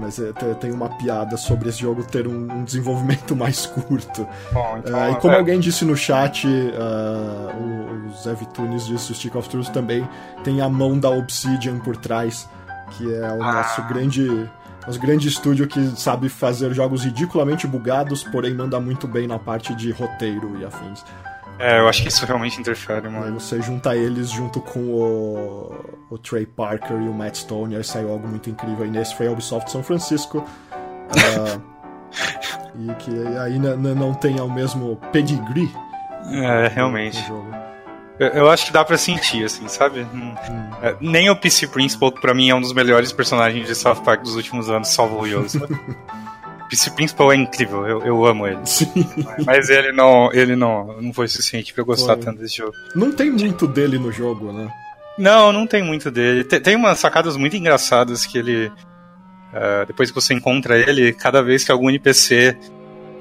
Mas é, te- tem uma piada sobre esse jogo ter um, um desenvolvimento mais curto. Bom, então, É, e como é, alguém disse no chat, ah, o, o Zé Vitunes disse, o Stick of Truth também tem a mão da Obsidian por trás, que é o Ah. nosso grande. Nosso grande estúdio que sabe fazer jogos ridiculamente bugados, porém manda muito bem na parte de roteiro e afins. É, eu acho que isso realmente interfere, Aí mano. você junta eles junto com o, o Trey Parker e o Matt Stone, aí saiu algo muito incrível. E nesse foi a Ubisoft São Francisco. ah, e que aí não tem o mesmo pedigree É, realmente. Eu, eu acho que dá pra sentir, assim, sabe? Hum, é, nem o PC Principal, que pra mim é um dos melhores personagens de South Park dos últimos anos, salvou o sabe? PC Principal é incrível, eu, eu amo ele. Sim. Mas ele não, ele não, não foi suficiente pra eu gostar Foi. tanto desse jogo. Não tem muito dele no jogo, né? Não, não tem muito dele. Tem, tem umas sacadas muito engraçadas que ele. eh, depois que você encontra ele, cada vez que algum NPC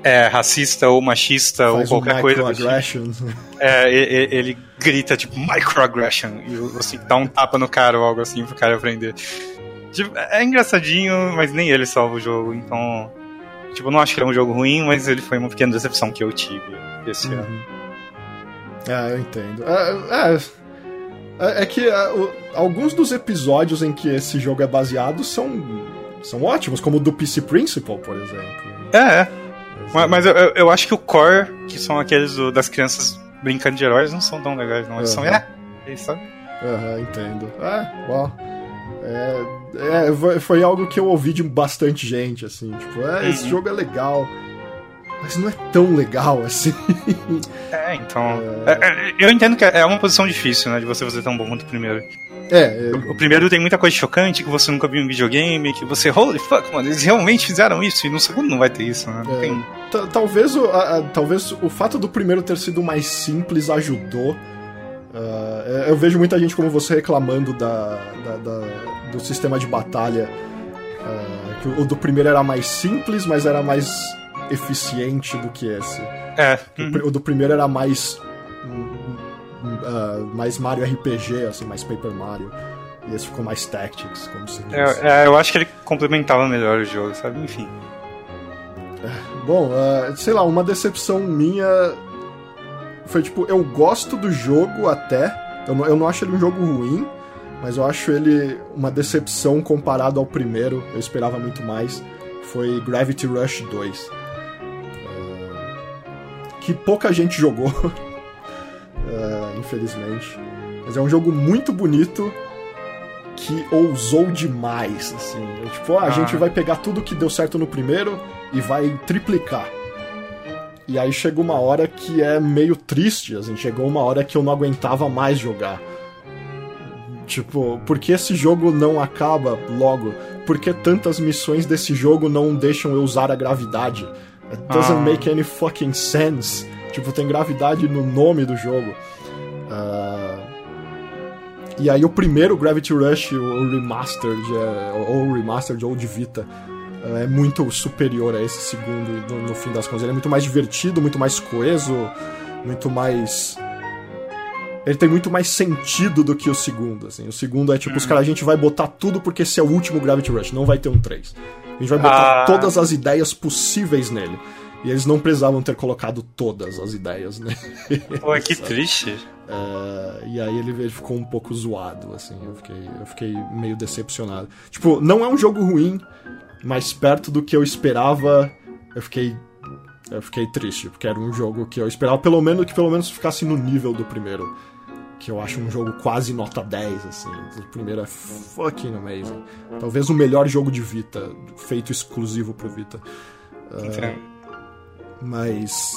é racista ou machista ou Faz um qualquer coisa do tipo, microaggression. é, e- e- ele grita tipo microaggression e você dá um tapa no cara ou algo assim pro cara aprender. Tipo, é engraçadinho, mas nem ele salva o jogo, então. Tipo, não acho que ele é um jogo ruim, mas ele foi uma pequena decepção que eu tive esse ano. Uhum. É, eu entendo. É, é- é- é que é, o- alguns dos episódios em que esse jogo é baseado são, são ótimos, como o do PC Principal, por exemplo. É, é. Mas, mas eu, eu, acho que o core, que são aqueles do- das crianças brincando de heróis, não são tão legais, não. Eles são, Uhum. é, eles sabe? Aham, entendo. É, uau. É, é, foi- algo que eu ouvi de bastante gente, assim, tipo, é, esse Uhum. jogo é legal, mas não é tão legal assim. É, então. é, é, eu entendo que é uma posição difícil, né, de você fazer tão bom quanto o primeiro. É, é, O, o primeiro tem muita coisa chocante que você nunca viu em videogame, que você, holy fuck, mano, eles realmente fizeram isso, e no segundo não vai ter isso, né? É. tem. ta- talvez, o, a- a- talvez o fato do primeiro ter sido mais simples ajudou. É, eu vejo muita gente como você reclamando da, da- da- do sistema de batalha. ah, que o do primeiro era mais simples, mas era mais eficiente do que esse. É. O, o do primeiro era mais. Uh, mais Mario RPG, assim, mais Paper Mario. E esse ficou mais Tactics, como se diz. É, é, eu acho que ele complementava melhor o jogo, sabe? Enfim. Bom, uh, sei lá, uma decepção minha foi tipo, eu gosto do jogo até. Eu não, eu não acho ele um jogo ruim, mas eu acho ele uma decepção comparado ao primeiro. Eu esperava muito mais. Foi Gravity Rush 2. Uh, que pouca gente jogou, uh, infelizmente. Mas é um jogo muito bonito que ousou demais, assim. Eu, tipo, ah, a gente vai pegar tudo que deu certo no primeiro e vai triplicar. E aí chegou uma hora que é meio triste, assim, chegou uma hora que eu não aguentava mais jogar. Tipo, por que esse jogo não acaba logo? Por que tantas missões desse jogo não deixam eu usar a gravidade? It doesn't ah. make any fucking sense. Tipo, tem gravidade no nome do jogo. Uh... E aí o primeiro Gravity Rush, o Remastered, é, ou o Remastered ou de Vita, é muito superior a esse segundo no, no, fim das contas. Ele é muito mais divertido, muito mais coeso, muito mais. Ele tem muito mais sentido do que o segundo, assim. O segundo é tipo, os uhum. caras, a gente vai botar tudo porque esse é o último Gravity Rush, não vai ter um 3. A gente vai botar ah. todas as ideias possíveis nele. E eles não precisavam ter colocado todas as ideias nele. Pô, que triste. Uh, e aí ele, ele, ficou um pouco zoado, assim. Eu fiquei, eu fiquei meio decepcionado. Tipo, não é um jogo ruim, mais perto do que eu esperava, eu fiquei eu fiquei triste, porque era um jogo que eu esperava pelo menos que pelo menos ficasse no nível do primeiro. Que eu acho um jogo quase nota 10, assim. O primeiro é fucking amazing. Talvez o melhor jogo de Vita, feito exclusivo pro Vita. Uh, mas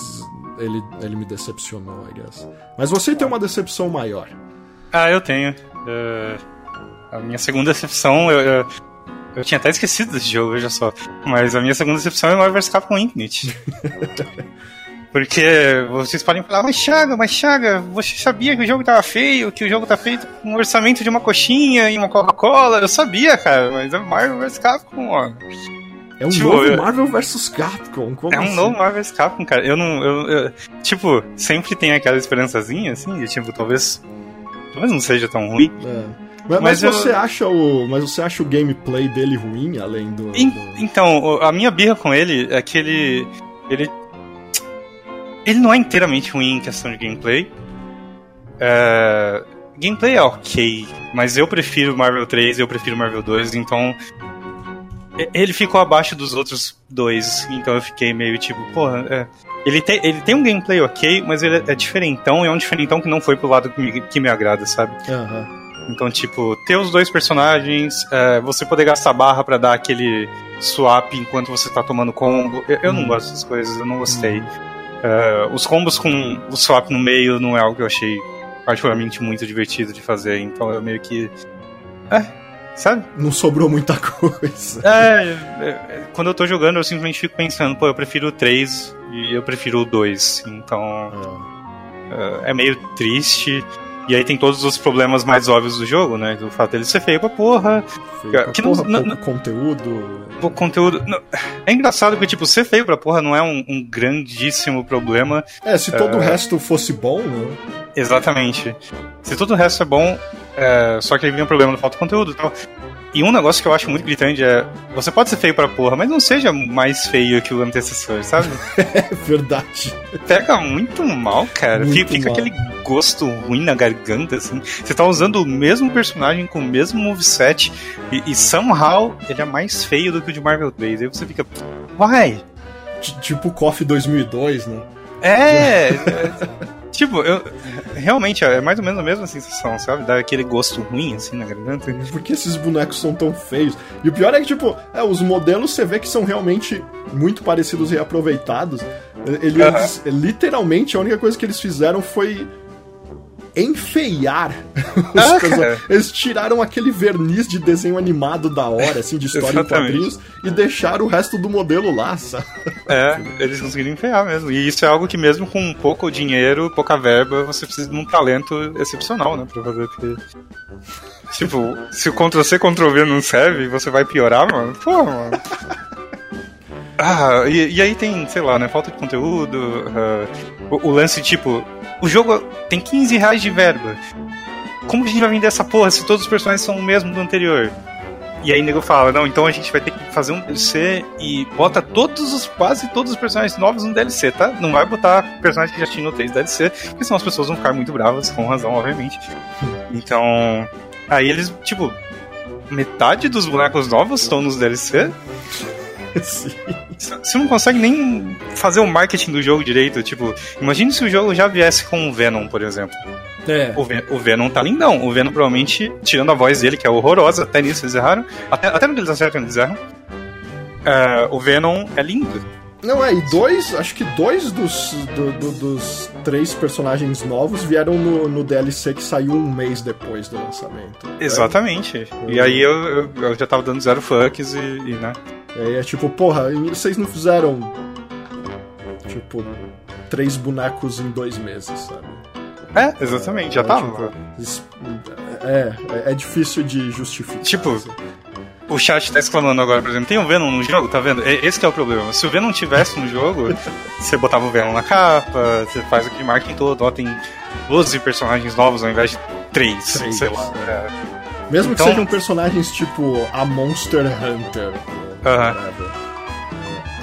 ele, ele me decepcionou, I guess. Mas você tem uma decepção maior. Ah, eu tenho. Uh, a minha segunda decepção, eu, eu eu tinha até esquecido desse jogo, veja só. Mas a minha segunda decepção é Marvel vs Capcom Infinite. Porque vocês podem falar, mas Chaga, mas Chaga, você sabia que o jogo tava feio, que o jogo tá feito com um orçamento de uma coxinha e uma Coca-Cola? Eu sabia, cara, mas é Marvel vs Capcom, ó. É um tipo, novo eu... Marvel vs Capcom, como É um assim? novo Marvel vs Capcom, cara. Eu não. Eu, eu, tipo, sempre tem aquela esperançazinha, assim, de tipo, talvez. Talvez não seja tão ruim. É. Mas, mas você acha o. Mas você acha o gameplay dele ruim, além do. do... Então, a minha birra com ele é que ele. Ele. Ele não é inteiramente ruim em questão de gameplay. É... Gameplay é ok, mas eu prefiro Marvel 3 e eu prefiro Marvel 2, então. Ele ficou abaixo dos outros dois, então eu fiquei meio tipo, porra, é... ele, tem, ele tem um gameplay ok, mas ele é diferentão, e é um diferentão que não foi pro lado que me, que me agrada, sabe? Aham. Uhum. Então, tipo, ter os dois personagens, é, você poder gastar barra para dar aquele swap enquanto você tá tomando combo. Eu, eu não hum. gosto dessas coisas, eu não gostei. Hum. É, os combos com o swap no meio não é algo que eu achei particularmente muito divertido de fazer, então eu meio que. É, sabe? Não sobrou muita coisa. É, é, é quando eu tô jogando, eu simplesmente fico pensando, pô, eu prefiro o 3 e eu prefiro o 2, então. É, é meio triste. E aí tem todos os problemas mais óbvios do jogo, né? Do fato dele ser feio pra porra. Feio pra que porra, não, não, conteúdo. Pouco conteúdo. Não, é engraçado porque, tipo, ser feio pra porra não é um, um grandíssimo problema. É, se todo é... o resto fosse bom, né? Exatamente. Se todo o resto é bom, é... só que aí vem um problema do falta de conteúdo e tal. E um negócio que eu acho muito gritante é: você pode ser feio pra porra, mas não seja mais feio que o antecessor, sabe? é verdade. Pega muito mal, cara. Muito fica, mal. aquele gosto ruim na garganta, assim. Você tá usando o mesmo personagem com o mesmo moveset e, e somehow ele é mais feio do que o de Marvel 3. Aí você fica, vai! Tipo o KOF 2002, né? É! Tipo, eu. Realmente, é mais ou menos a mesma sensação, sabe? Dá aquele gosto ruim, assim, na garganta. Por que esses bonecos são tão feios? E o pior é que, tipo, é, os modelos você vê que são realmente muito parecidos e reaproveitados. Eles, literalmente, a única coisa que eles fizeram foi enfeiar ah, Eles tiraram aquele verniz de desenho animado da hora, assim, de história em quadrinhos, e deixaram o resto do modelo lá, sabe? É, eles conseguiram enfeiar mesmo. E isso é algo que mesmo com pouco dinheiro, pouca verba, você precisa de um talento excepcional, né, pra fazer. Porque... Tipo, se o Ctrl-C, Ctrl-V não serve, você vai piorar, mano? Porra, mano. Ah, e, e, aí tem, sei lá, né? Falta de conteúdo. Uh, o, o, lance, tipo, o jogo tem 15 reais de verba. Como a gente vai vender essa porra se todos os personagens são o mesmo do anterior? E aí o nego fala, não, então a gente vai ter que fazer um DLC e bota todos os, quase todos os personagens novos no DLC, tá? Não vai botar personagens que já tinham no 3 DLC, porque senão as pessoas vão ficar muito bravas, com razão, obviamente. Então, aí eles, tipo, metade dos bonecos novos estão nos DLC. Você não consegue nem fazer o marketing do jogo direito. Tipo, imagine se o jogo já viesse com o Venom, por exemplo. É. O, Ven o Venom tá lindão. O Venom provavelmente, tirando a voz dele, que é horrorosa, até nisso eles erraram. Até, até no que eles acertam, eles erram. Uh, o Venom é lindo. Não, é, e dois, acho que dois dos, do, do, dos três personagens novos vieram no, no, DLC que saiu um mês depois do lançamento. Exatamente. É. E aí eu, eu, eu, já tava dando zero fucks e, e né? E aí é tipo, porra, vocês não fizeram. Tipo, três bonecos em dois meses, sabe? É, exatamente, já é, tava. Tipo, é, é, é difícil de justificar. Tipo, assim. O chat tá exclamando agora, por exemplo, tem o um Venom no jogo, tá vendo? Esse é o problema. Se o Venom tivesse no jogo, você botava o Venom na capa, você faz aquele marketing todo, ó, tem 12 personagens novos ao invés de 3, sei lá. É. Mesmo então... que sejam personagens tipo a Monster Hunter. Uhum.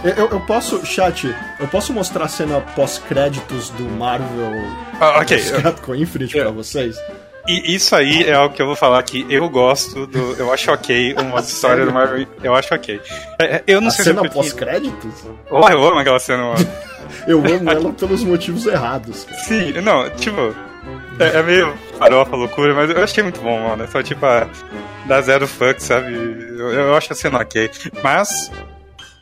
Eu, eu, posso, chat, eu posso mostrar a cena pós-créditos do Marvel ah, ok. Capcom Infinite pra vocês? E isso aí é algo que eu vou falar que eu gosto do. Eu acho ok uma história do Marvel. Eu acho ok. É, é, eu não a sei cena se pós-créditos? Oh, eu amo aquela cena, mano. eu amo ela pelos motivos errados. Cara. Sim, não, tipo. É, é meio farofa, loucura, mas eu achei muito bom, mano. É só tipo, a, dar zero fuck, sabe? Eu, eu acho a cena ok. Mas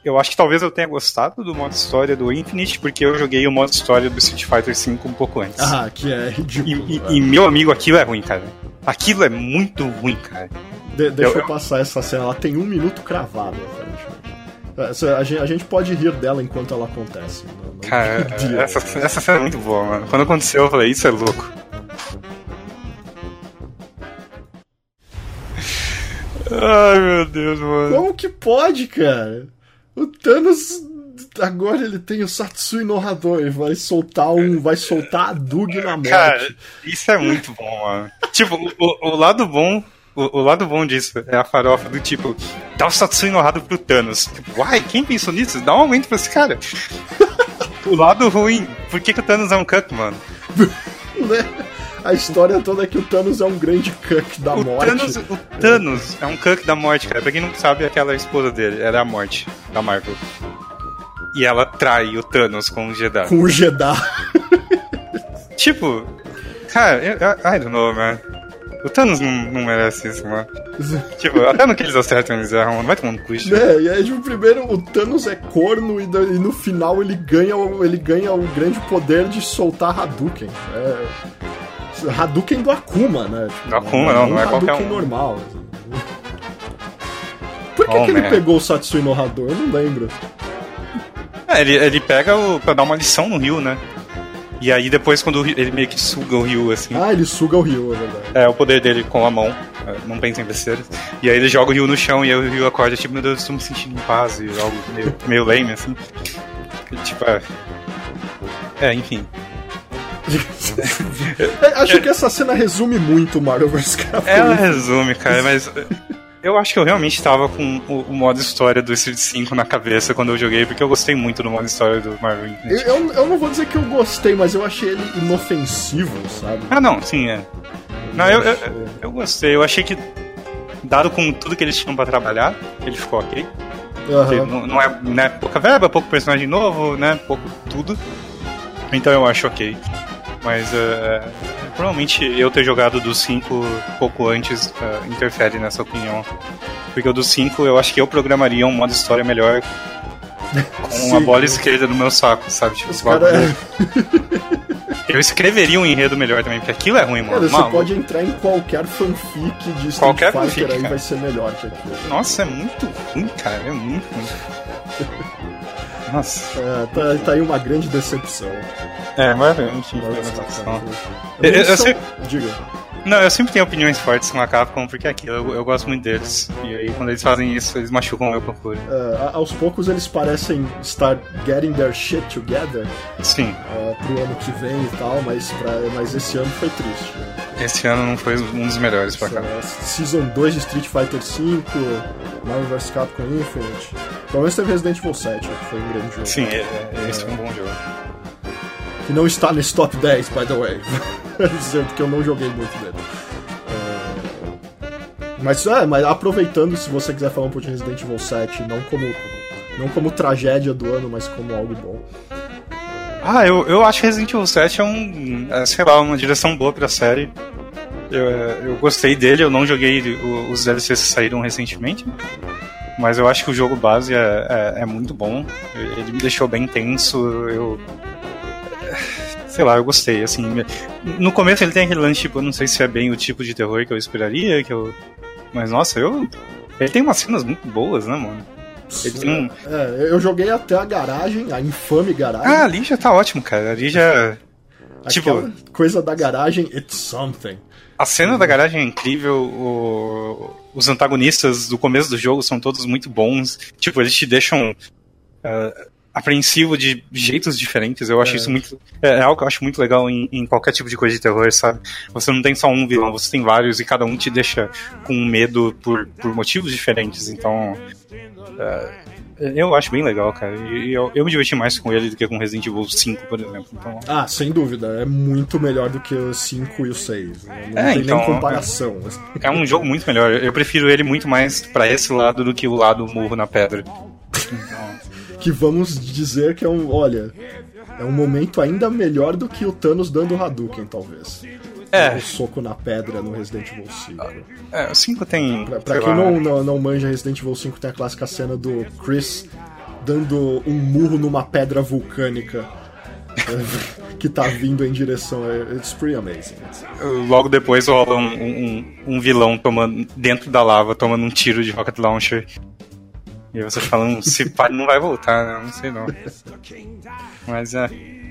eu acho que talvez eu tenha gostado do modo história do Infinite, porque eu joguei o modo história do Street Fighter V um pouco antes. Ah, que é ridículo. E, e, e meu amigo, aquilo é ruim, cara. Aquilo é muito ruim, cara. De, deixa eu, eu, passar essa cena, ela tem um minuto cravado, é, a gente, a gente pode rir dela enquanto ela acontece. No, no cara, essa, essa cena é muito boa, mano. Quando aconteceu, eu falei, isso é louco. Ai, meu Deus, mano. Como que pode, cara? O Thanos agora ele tem o Satsui no Hadouken, vai soltar um, vai soltar a Dug na morte. Cara, isso é muito bom, mano. tipo, o, o lado bom o, o, lado bom disso é a farofa do tipo, dá o Satsui no Hado pro Thanos. Tipo, uai, quem pensou nisso? Dá um aumento pra esse cara. o lado ruim, por que, que o Thanos é um cuck, mano? né? A história toda é que o Thanos é um grande cuck da o morte. Thanos, o Thanos é um cuck da morte, cara. Pra quem não sabe, aquela esposa dele, ela é a morte da Marvel. E ela trai o Thanos com o Jedi. Com o Jedi. tipo, cara, eu, I don't know, man. O Thanos não, não merece isso, mano. tipo, até no que eles acertam eles erram, não vai tomar no cu. É, e aí, tipo, primeiro o Thanos é corno e, e, no final ele ganha, ele ganha o grande poder de soltar Hadouken. É. Hadouken do Akuma, né? Tipo, do Akuma, não, não, é qualquer um. normal. Por que, oh, que ele pegou o Satsui no Hadou? Eu não lembro. É, ele, ele pega o, pra dar uma lição no Rio, né? E aí depois quando ele meio que suga o Rio, assim. Ah, ele suga o Rio, é verdade. É, o poder dele com a mão. É, não pensa em besteira. E aí ele joga o Rio no chão e aí o Rio acorda, tipo, meu Deus, estou me sentindo em paz e algo meio, meio lame, assim. Tipo, é. É, enfim. Acho que essa cena resume muito Marvel vs Capcom. Ela resume, cara, mas eu acho que eu realmente tava com o, o, modo história do Street 5 na cabeça quando eu joguei, porque eu gostei muito do modo história do Marvel Eu, eu, eu, não vou dizer que eu gostei, mas eu achei ele inofensivo, sabe? Ah, não, sim, é. Não, eu, eu, eu gostei. Eu achei que, dado com tudo que eles tinham pra trabalhar, ele ficou ok. Uhum. Não, não, é né, pouca verba, pouco personagem novo, né? Pouco tudo. Então eu acho ok. Mas uh, provavelmente eu ter jogado do 5 pouco antes uh, interfere nessa opinião. Porque o do 5 eu acho que eu programaria um modo história melhor com Sim, a bola esquerda no meu saco, sabe? Tipo, cara... Eu escreveria um enredo melhor também, porque aquilo é ruim, mano. Cara, você pode entrar em qualquer fanfic de Street qualquer Fighter fanfic, aí cara. vai ser melhor que aquilo. Nossa, é muito ruim, cara. É muito ruim. Nossa. É, tá, tá aí uma grande decepção. É, mas enfim, foi uma decepção. Eu, eu, eu sei... Diga. Não, eu sempre tenho opiniões fortes com a Capcom, porque é aquilo, eu, eu gosto muito deles. E aí, quando eles fazem isso, eles machucam meu procura. Uh, aos poucos eles parecem estar getting their shit together. Sim. Uh, pro ano que vem e tal, mas, pra, mas esse ano foi triste. Né? Esse ano não foi um dos melhores pra cá. Season 2 de Street Fighter V, Marvel vs Capcom Infinite. Pelo menos teve Resident Evil 7, que foi um grande jogo. Sim, é, é, esse foi um bom jogo. Que não está nesse top 10, by the way. Dizendo que eu não joguei muito dele. É... Mas, é, mas aproveitando, se você quiser falar um pouco de Resident Evil 7, não como, não como tragédia do ano, mas como algo bom. Ah, eu, eu acho que Resident Evil 7 é um, é, sei lá, uma direção boa pra série. Eu, eu gostei dele, eu não joguei os DLCs que saíram recentemente, mas eu acho que o jogo base é, é, é muito bom. Ele me deixou bem tenso, eu sei lá, eu gostei, assim. No começo ele tem aquele lance, tipo, eu não sei se é bem o tipo de terror que eu esperaria, que eu... Mas, nossa, eu... Ele tem umas cenas muito boas, né, mano? Um... É, eu joguei até a garagem, a infame garagem. Ah, ali já tá ótimo, cara. Ali já... tipo... coisa da garagem, it's something. A cena da garagem é incrível, o... os antagonistas do começo do jogo são todos muito bons. Tipo, eles te deixam... Uh, apreensivo de jeitos diferentes. Eu acho é. isso muito. É, é, algo que eu acho muito legal em, em, qualquer tipo de coisa de terror, sabe? Você não tem só um vilão, você tem vários e cada um te deixa com medo por, por motivos diferentes. Então. É, eu acho bem legal, cara. E eu, eu me diverti mais com ele do que com Resident Evil 5, por exemplo. Então... Ah, sem dúvida. É muito melhor do que o 5 e o 6. Não é, tem então, nem comparação. É um jogo muito melhor. Eu prefiro ele muito mais para esse lado do que o lado murro na pedra. Então que vamos dizer que é um, olha, é um momento ainda melhor do que o Thanos dando o Hadouken, talvez. É. O soco na pedra no Resident Evil 5. É, o 5 tem. Pra, pra quem não, não, não manja, Resident Evil 5 tem a clássica cena do Chris dando um murro numa pedra vulcânica. que tá vindo em direção. É, it's pretty amazing. Logo depois rola um, um, um vilão tomando, dentro da lava tomando um tiro de rocket launcher e você falando, se pá, não vai voltar, né? Não sei não. Mas é.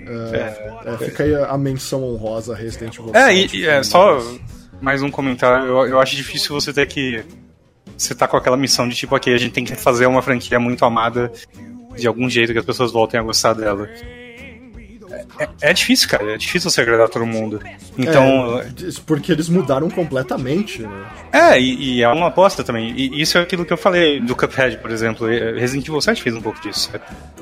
É, é, fica aí a menção honrosa Resident Evil. É, e, e é só mais um comentário. Eu, eu acho difícil você ter que. Você tá com aquela missão de tipo, aqui, a gente tem que fazer uma franquia muito amada de algum jeito que as pessoas voltem a gostar dela. É, é, difícil, cara. É difícil você agradar todo mundo. Então. É, porque eles mudaram completamente, né? É, e, e, é uma aposta também. E isso é aquilo que eu falei do Cuphead, por exemplo. Resident Evil 7 fez um pouco disso.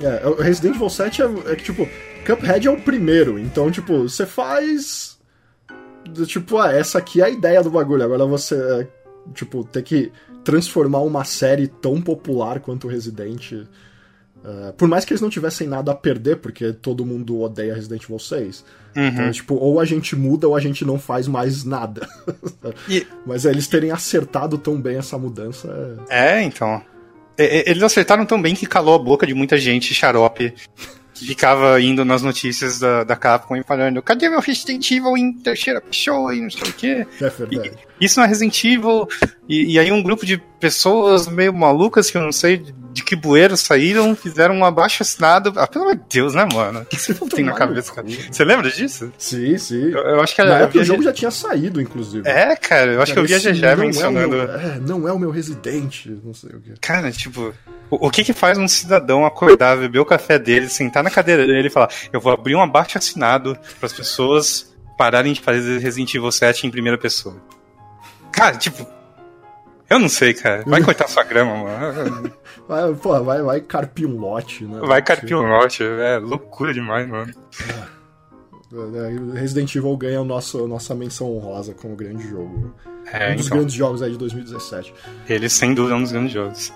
É, o Resident Evil 7 é, é que, tipo, Cuphead é o primeiro. Então, tipo, você faz. Tipo, ah, essa aqui é a ideia do bagulho. Agora você, é, tipo, ter que transformar uma série tão popular quanto Resident Uh, por mais que eles não tivessem nada a perder, porque todo mundo odeia Resident Evil 6. Uhum. Então, tipo, ou a gente muda ou a gente não faz mais nada. E... Mas é, eles terem acertado tão bem essa mudança. É, é então. Eles acertaram tão bem que calou a boca de muita gente xarope que ficava indo nas notícias da, da Capcom e falando: cadê meu Resident Evil em terceira pessoa e não sei o quê? É verdade. E, isso não é Resident Evil. E, e, aí um grupo de pessoas meio malucas que eu não sei de que bueiro saíram, fizeram um abaixo assinado. Ah, pelo amor de Deus, né, mano? O que você tem na cabeça, cara? Você lembra disso? Sim, sim. Eu, eu acho que na época o jogo já tinha saído, inclusive. É, cara, eu acho cara, que eu vi a GG mencionando. É, meu, é, não é o meu Resident, não sei o que. Cara, tipo, o, o que que faz um cidadão acordar, beber o café dele, sentar na cadeira dele e falar: eu vou abrir um abaixo assinado para as pessoas pararem de fazer Resident Evil 7 em primeira pessoa? Cara, tipo, eu não sei, cara. Vai cortar sua grama, mano. Vai, vai, vai carpir um lote, né? Vai carpir um lote, é loucura demais, mano. É, Resident Evil ganha o nosso, nossa menção honrosa como grande jogo. É, um dos então. grandes jogos aí de 2017. Ele, sem dúvida, é um dos grandes jogos.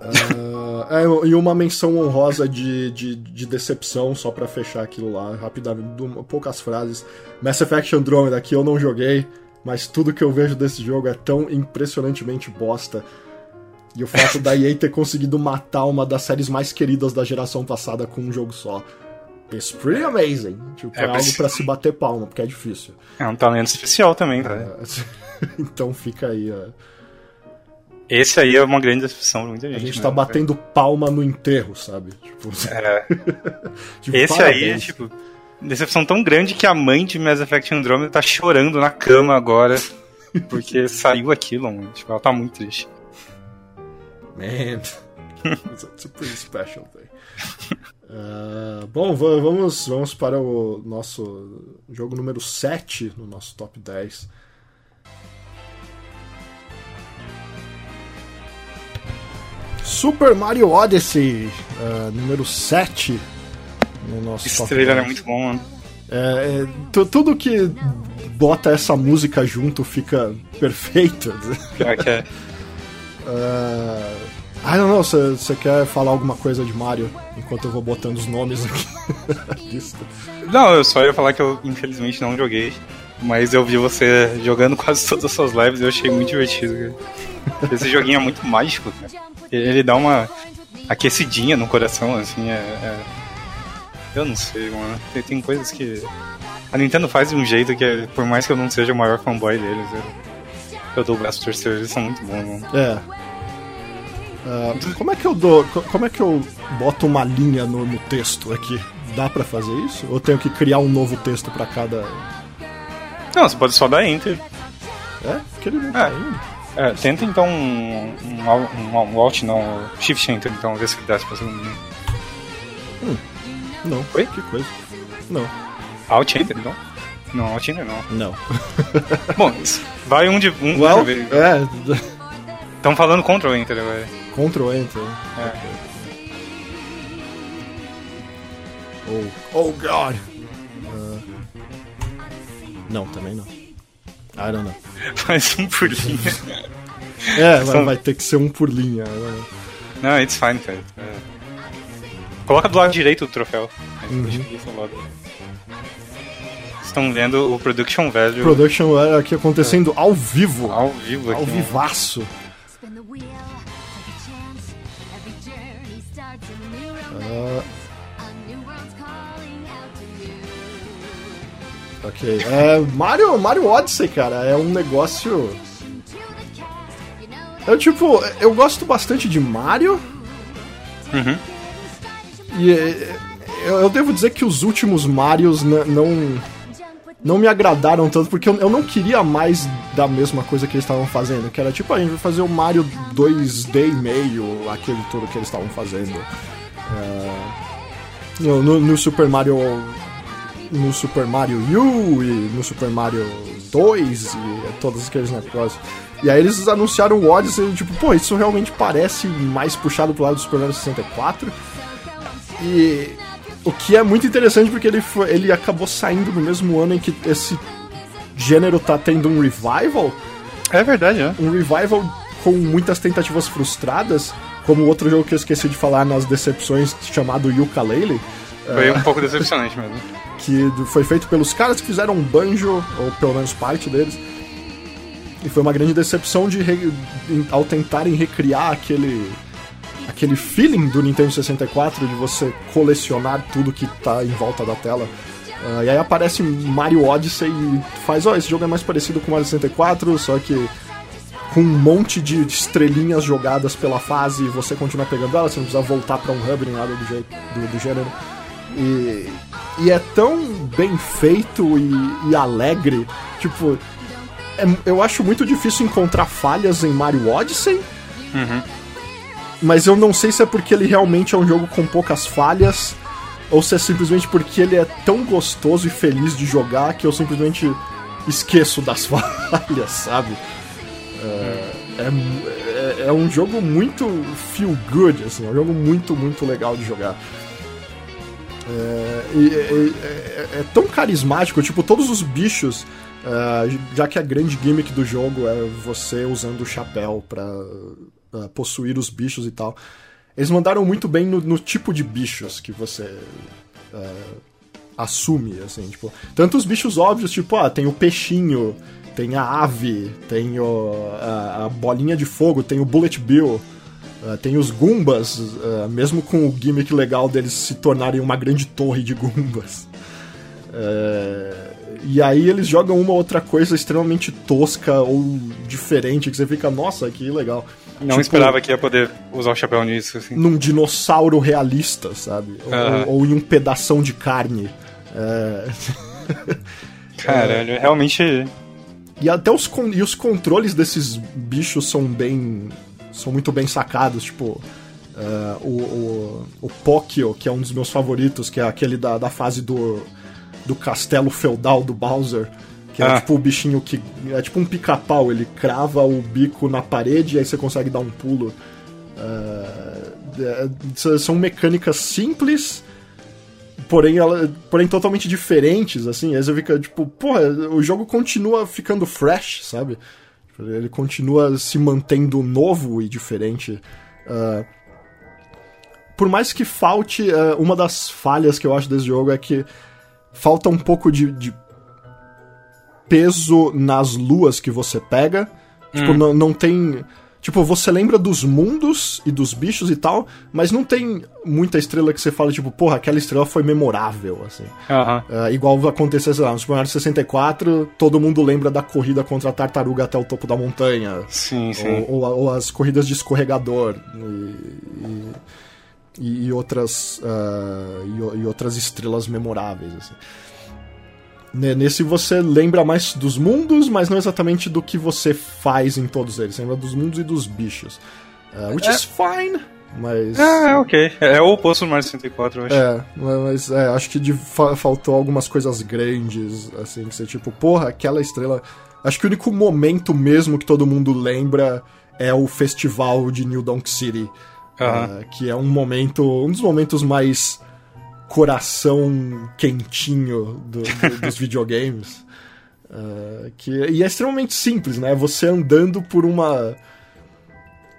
Uh, é, e uma menção honrosa de, de, de decepção, só para fechar aquilo lá, rapidamente, poucas frases. Mass Effect Andromeda, que eu não joguei, mas tudo que eu vejo desse jogo é tão impressionantemente bosta e o fato da EA ter conseguido matar uma das séries mais queridas da geração passada com um jogo só. It's pretty amazing. Tipo, é, é algo para se bater palma, porque é difícil. É um talento especial também, cara. É, então fica aí. É... Esse aí é uma grande decepção pra muita gente. A gente tá batendo palma no enterro, sabe? Tipo, é. tipo, Esse parabéns. aí, tipo, decepção tão grande que a mãe de Mass Effect Andromeda tá chorando na cama agora. Porque saiu aquilo, mano. Tipo, ela tá muito triste. Man. It's a pretty special thing. Uh, bom, vamos, vamos para o nosso jogo número 7 no nosso top 10. Super Mario Odyssey, uh, número 7 no nosso Esse top trailer 10. é muito bom, mano. É, é, tudo que bota essa música junto fica perfeito. Pior que é. Uh, I don't know, você quer falar alguma coisa de Mario enquanto eu vou botando os nomes aqui na lista? Não, eu só ia falar que eu infelizmente não joguei. Mas eu vi você jogando quase todas as suas lives e eu achei muito divertido, cara. Esse joguinho é muito mágico, cara. Ele dá uma aquecidinha no coração, assim, é. é... Eu não sei, mano. Tem, tem, coisas que. A Nintendo faz de um jeito que, é, por mais que eu não seja o maior fanboy deles, eu, eu dou o braço torcer, eles são muito bons, mano. É. Uh, como é que eu dou. Como é que eu boto uma linha no, no texto aqui? Dá pra fazer isso? Ou tenho que criar um novo texto pra cada. Não, você pode só dar enter. É? Porque ele não tá indo. É, tenta então um, um, um, um Alt, não, Shift Enter, então, ver se desce pra segundo. Hum, não. Oi? Que coisa. Não. Alt Enter, não? Não, Alt Enter não. Não. Bom, vai um de um. Well, é. Estão falando Ctrl Enter agora. Ctrl Enter. É. Oh, oh God! Uh, não, também não. I don't know. Faz um por linha. é, vai, vai, ter que ser um por linha. Não, it's fine, cara. É. Coloca do lado direito do troféu. Uhum. Estão vendo o Production Value. Production Value aqui acontecendo é. ao vivo. Ao vivo aqui. Ao vivaço. Uh... Ok. É, Mario, Mario Odyssey, cara, é um negócio. Eu, tipo, eu gosto bastante de Mario. Uhum. E eu, eu, devo dizer que os últimos Marios não. Não me agradaram tanto, porque eu, eu não queria mais da mesma coisa que eles estavam fazendo. Que era tipo, a gente vai fazer o Mario 2D e meio, aquele tudo que eles estavam fazendo. Uh, no, no, Super Mario no Super Mario U e no Super Mario 2 e todos aqueles negócios. E aí eles anunciaram o Odyssey e tipo, pô, isso realmente parece mais puxado pro lado do Super Mario 64. E o que é muito interessante porque ele, foi, ele acabou saindo no mesmo ano em que esse gênero tá tendo um revival. É verdade, né? Um revival com muitas tentativas frustradas, como outro jogo que eu esqueci de falar nas decepções chamado Yooka-Laylee. Foi um pouco decepcionante mesmo. Que foi feito pelos caras que fizeram Banjo, ou pelo menos parte deles. E foi uma grande decepção de ao tentarem recriar aquele aquele feeling do Nintendo 64 de você colecionar tudo que tá em volta da tela. Uh, e aí aparece Mario Odyssey e faz, ó, oh, esse jogo é mais parecido com Mario 64, só que com um monte de estrelinhas jogadas pela fase e você continua pegando elas, você não precisa voltar para um hub nem nada do, jeito, do, do gênero. E, e é tão bem feito e, e alegre. Tipo, é, eu acho muito difícil encontrar falhas em Mario Odyssey. Uhum. Mas eu não sei se é porque ele realmente é um jogo com poucas falhas. Ou se é simplesmente porque ele é tão gostoso e feliz de jogar que eu simplesmente esqueço das falhas, sabe? É, é, é, um jogo muito feel good, assim, é um jogo muito, muito legal de jogar. É, é, é, tão carismático, tipo, todos os bichos, já que a grande gimmick do jogo é você usando o chapéu pra uh, possuir os bichos e tal. Eles mandaram muito bem no, no tipo de bichos que você uh, assume, assim, tipo. Tanto os bichos óbvios, tipo, ah, tem o peixinho, tem a ave, tem o, a, a bolinha de fogo, tem o Bullet Bill. Uh, tem os Goombas, uh, mesmo com o gimmick legal deles se tornarem uma grande torre de Goombas. Uh, e aí eles jogam uma outra coisa extremamente tosca ou diferente, que você fica, nossa, que legal. Não tipo, esperava que ia poder usar o chapéu nisso, assim. Num dinossauro realista, sabe? Ou, ou, em um pedação de carne. É... Caralho, realmente. E até os, con- e os controles desses bichos são bem. são muito bem sacados, tipo. é, o, o, o Pokio, que é um dos meus favoritos, que é aquele da, da fase do, do castelo feudal do Bowser. Que é Ah. tipo o bichinho que. É tipo um pica-pau, ele crava o bico na parede e aí você consegue dar um pulo. É, é, são mecânicas simples, porém, ela, porém totalmente diferentes, assim. Aí você fica tipo, porra, o jogo continua ficando fresh, sabe? Ele continua se mantendo novo e diferente. Ah, por mais que falte, ah, uma das falhas que eu acho desse jogo é que falta um pouco de, de peso nas luas que você pega. Tipo, não, não tem. Tipo, você lembra dos mundos e dos bichos e tal, mas não tem muita estrela que você fala, tipo, porra, aquela estrela foi memorável, assim. Aham. Ah, igual aconteceu, sei lá, no Super Mario 64, todo mundo lembra da corrida contra a tartaruga até o topo da montanha. Sim, sim. Ou, ou- ou as corridas de escorregador. E, e- e outras. ah, e e, outras estrelas memoráveis, assim. Ne- Nesse você lembra mais dos mundos, mas não exatamente do que você faz em todos eles. Você lembra dos mundos e dos bichos. Ah, which is fine, mas. Ah, é ok. É o oposto do Mario 64, eu acho. É, mas é, acho que fa- faltou algumas coisas grandes, assim, que você tipo, porra, aquela estrela. Acho que o único momento mesmo que todo mundo lembra é o festival de New Donk City. Aham. ah, que é um momento. um dos momentos mais coração quentinho do- do- dos videogames. Ah, que, e é extremamente simples, né? Você andando por uma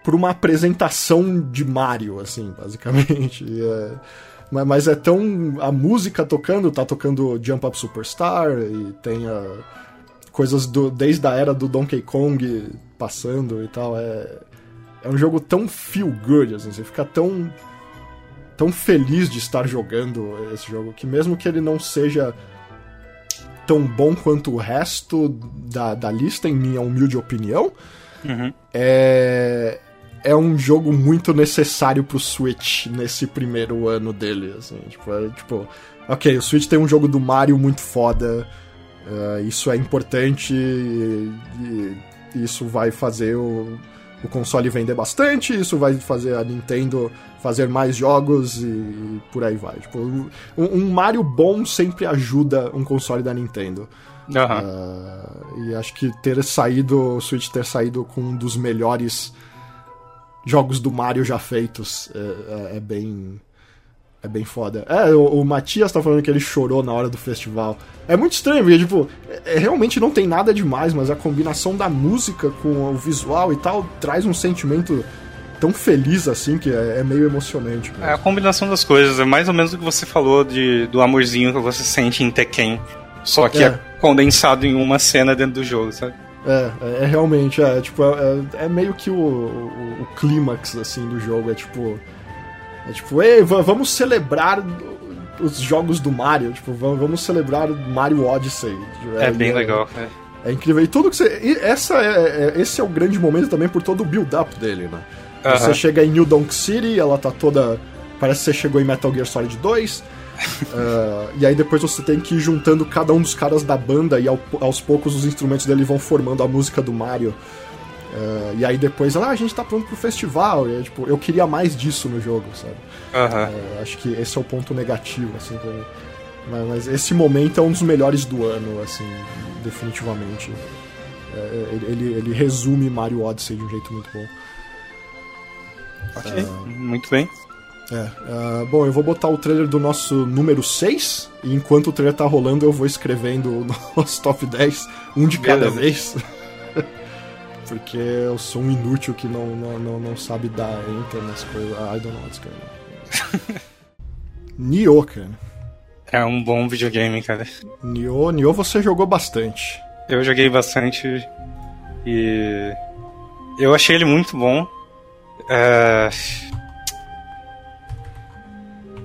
por uma apresentação de Mario, assim, basicamente. É, ma- mas é tão. A música tocando, tá tocando Jump Up Superstar, e tem a, coisas do, desde a era do Donkey Kong passando e tal. É, é um jogo tão feel good, assim, você fica tão. Tão feliz de estar jogando esse jogo, que mesmo que ele não seja tão bom quanto o resto da, da lista, em minha humilde opinião, Uhum. é, é um jogo muito necessário pro Switch nesse primeiro ano dele, assim, tipo, é, tipo, ok, o Switch tem um jogo do Mario muito foda, eh, isso é importante e, e isso vai fazer o, o console vender bastante, isso vai fazer a Nintendo fazer mais jogos e, por aí vai. Tipo, um, um Mario bom sempre ajuda um console da Nintendo. Aham. Ah, e acho que ter saído, o Switch ter saído com um dos melhores jogos do Mario já feitos é, é- é bem. É bem foda. É, o, o Matias tá falando que ele chorou na hora do festival. É muito estranho, porque, tipo, é- é- realmente não tem nada demais, mas a combinação da música com o visual e tal traz um sentimento tão feliz assim que é, é meio emocionante. É a combinação das coisas, é mais ou menos o que você falou de, do amorzinho que você sente em Tekken. Só que é. É. condensado em uma cena dentro do jogo, sabe? É, é, é realmente, é, tipo, é, é meio que o, o, o clímax, assim, do jogo, é tipo... É tipo, ei, va- vamos celebrar os jogos do Mario, tipo, va- vamos celebrar Mario Odyssey. É, bem e legal. é. É incrível. E tudo que você... e essa é, é- esse é o grande momento também por todo o build-up dele, né? Aham. Você chega em New Donk City, ela tá toda... Parece que você chegou em Metal Gear Solid 2. ah, e aí depois você tem que ir juntando cada um dos caras da banda e ao- aos poucos os instrumentos dele vão formando a música do Mario. Ah, e aí depois, ah, a gente tá pronto pro festival. E, tipo, eu queria mais disso no jogo, sabe? Aham. Ah, acho que esse é o ponto negativo, assim, pra mim. Mas, mas esse momento é um dos melhores do ano, assim, definitivamente. É, ele, ele, resume Mario Odyssey de um jeito muito bom. Ok. Muito bem. É, ah, bom, eu vou botar o trailer do nosso número 6, e enquanto o trailer tá rolando, eu vou escrevendo o nosso top 10, um de cada Beleza. vez. Porque eu sou um inútil que não, não, não, não sabe dar enter nas coisas. Ah, I don't know what's going on. Nioh, cara. É um bom videogame, cara. Nioh, Nioh você jogou bastante. Eu joguei bastante e eu achei ele muito bom. É...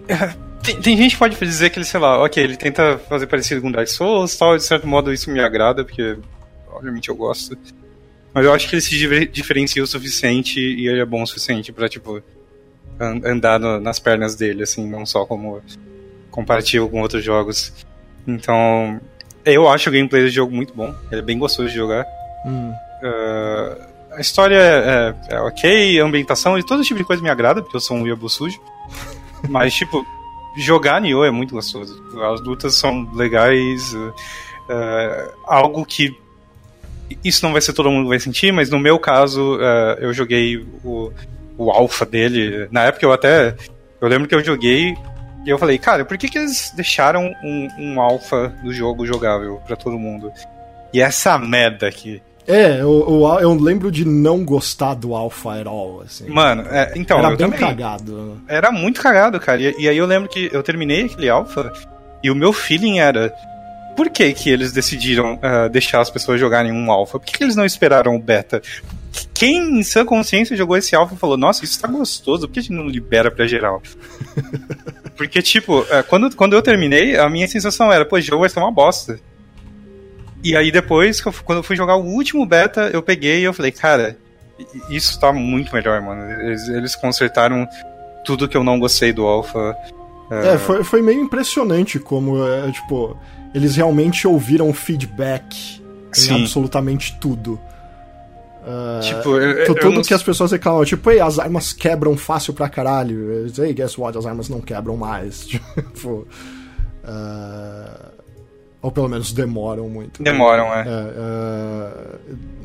é, Tem, tem gente que pode dizer que ele, sei lá, ok, ele tenta fazer parecido com Dark Souls tal, de certo modo isso me agrada, porque obviamente eu gosto. Mas eu acho que ele se diferencia o suficiente e ele é bom o suficiente pra, tipo, an- andar no- nas pernas dele, assim, não só como comparativo com outros jogos. Então, eu acho o gameplay do jogo muito bom. Ele é bem gostoso de jogar. Hum. Uh, a história é, é, ok, a ambientação e todo tipo de coisa me agrada, porque eu sou um Yabu sujo. Mas, tipo, jogar Nioh é muito gostoso. As lutas são legais. Uh, algo que. Isso não vai ser todo mundo vai sentir, mas no meu caso, uh, eu joguei o, o alpha dele. Na época eu até. Eu lembro que eu joguei e eu falei, cara, por que, que eles deixaram um, um alpha do jogo jogável para todo mundo? E essa merda aqui. É, eu, eu, eu, lembro de não gostar do Alpha at all, assim. Mano, é, então. Era bem também. cagado. Era muito cagado, cara. E, e, aí eu lembro que eu terminei aquele Alpha e o meu feeling era. Por que, que eles decidiram uh, deixar as pessoas jogarem um Alpha? Por que, que eles não esperaram o Beta? Quem em sua consciência jogou esse Alpha falou: Nossa, isso tá gostoso, por que a gente não libera pra geral? Porque, tipo, uh, quando, quando eu terminei, a minha sensação era: Pô, o jogo vai ser uma bosta. E aí depois, quando eu fui jogar o último beta, eu peguei e eu falei, cara, isso tá muito melhor, mano. Eles, eles consertaram tudo que eu não gostei do Alpha. É, foi, foi meio impressionante como, é, tipo, eles realmente ouviram feedback Sim. em absolutamente tudo. Uh, tipo, eu, tudo não... que as pessoas reclamam, tipo, ei, as armas quebram fácil pra caralho. Ei, guess what? As armas não quebram mais. tipo. Uh, ou pelo menos demoram muito. Demoram, é.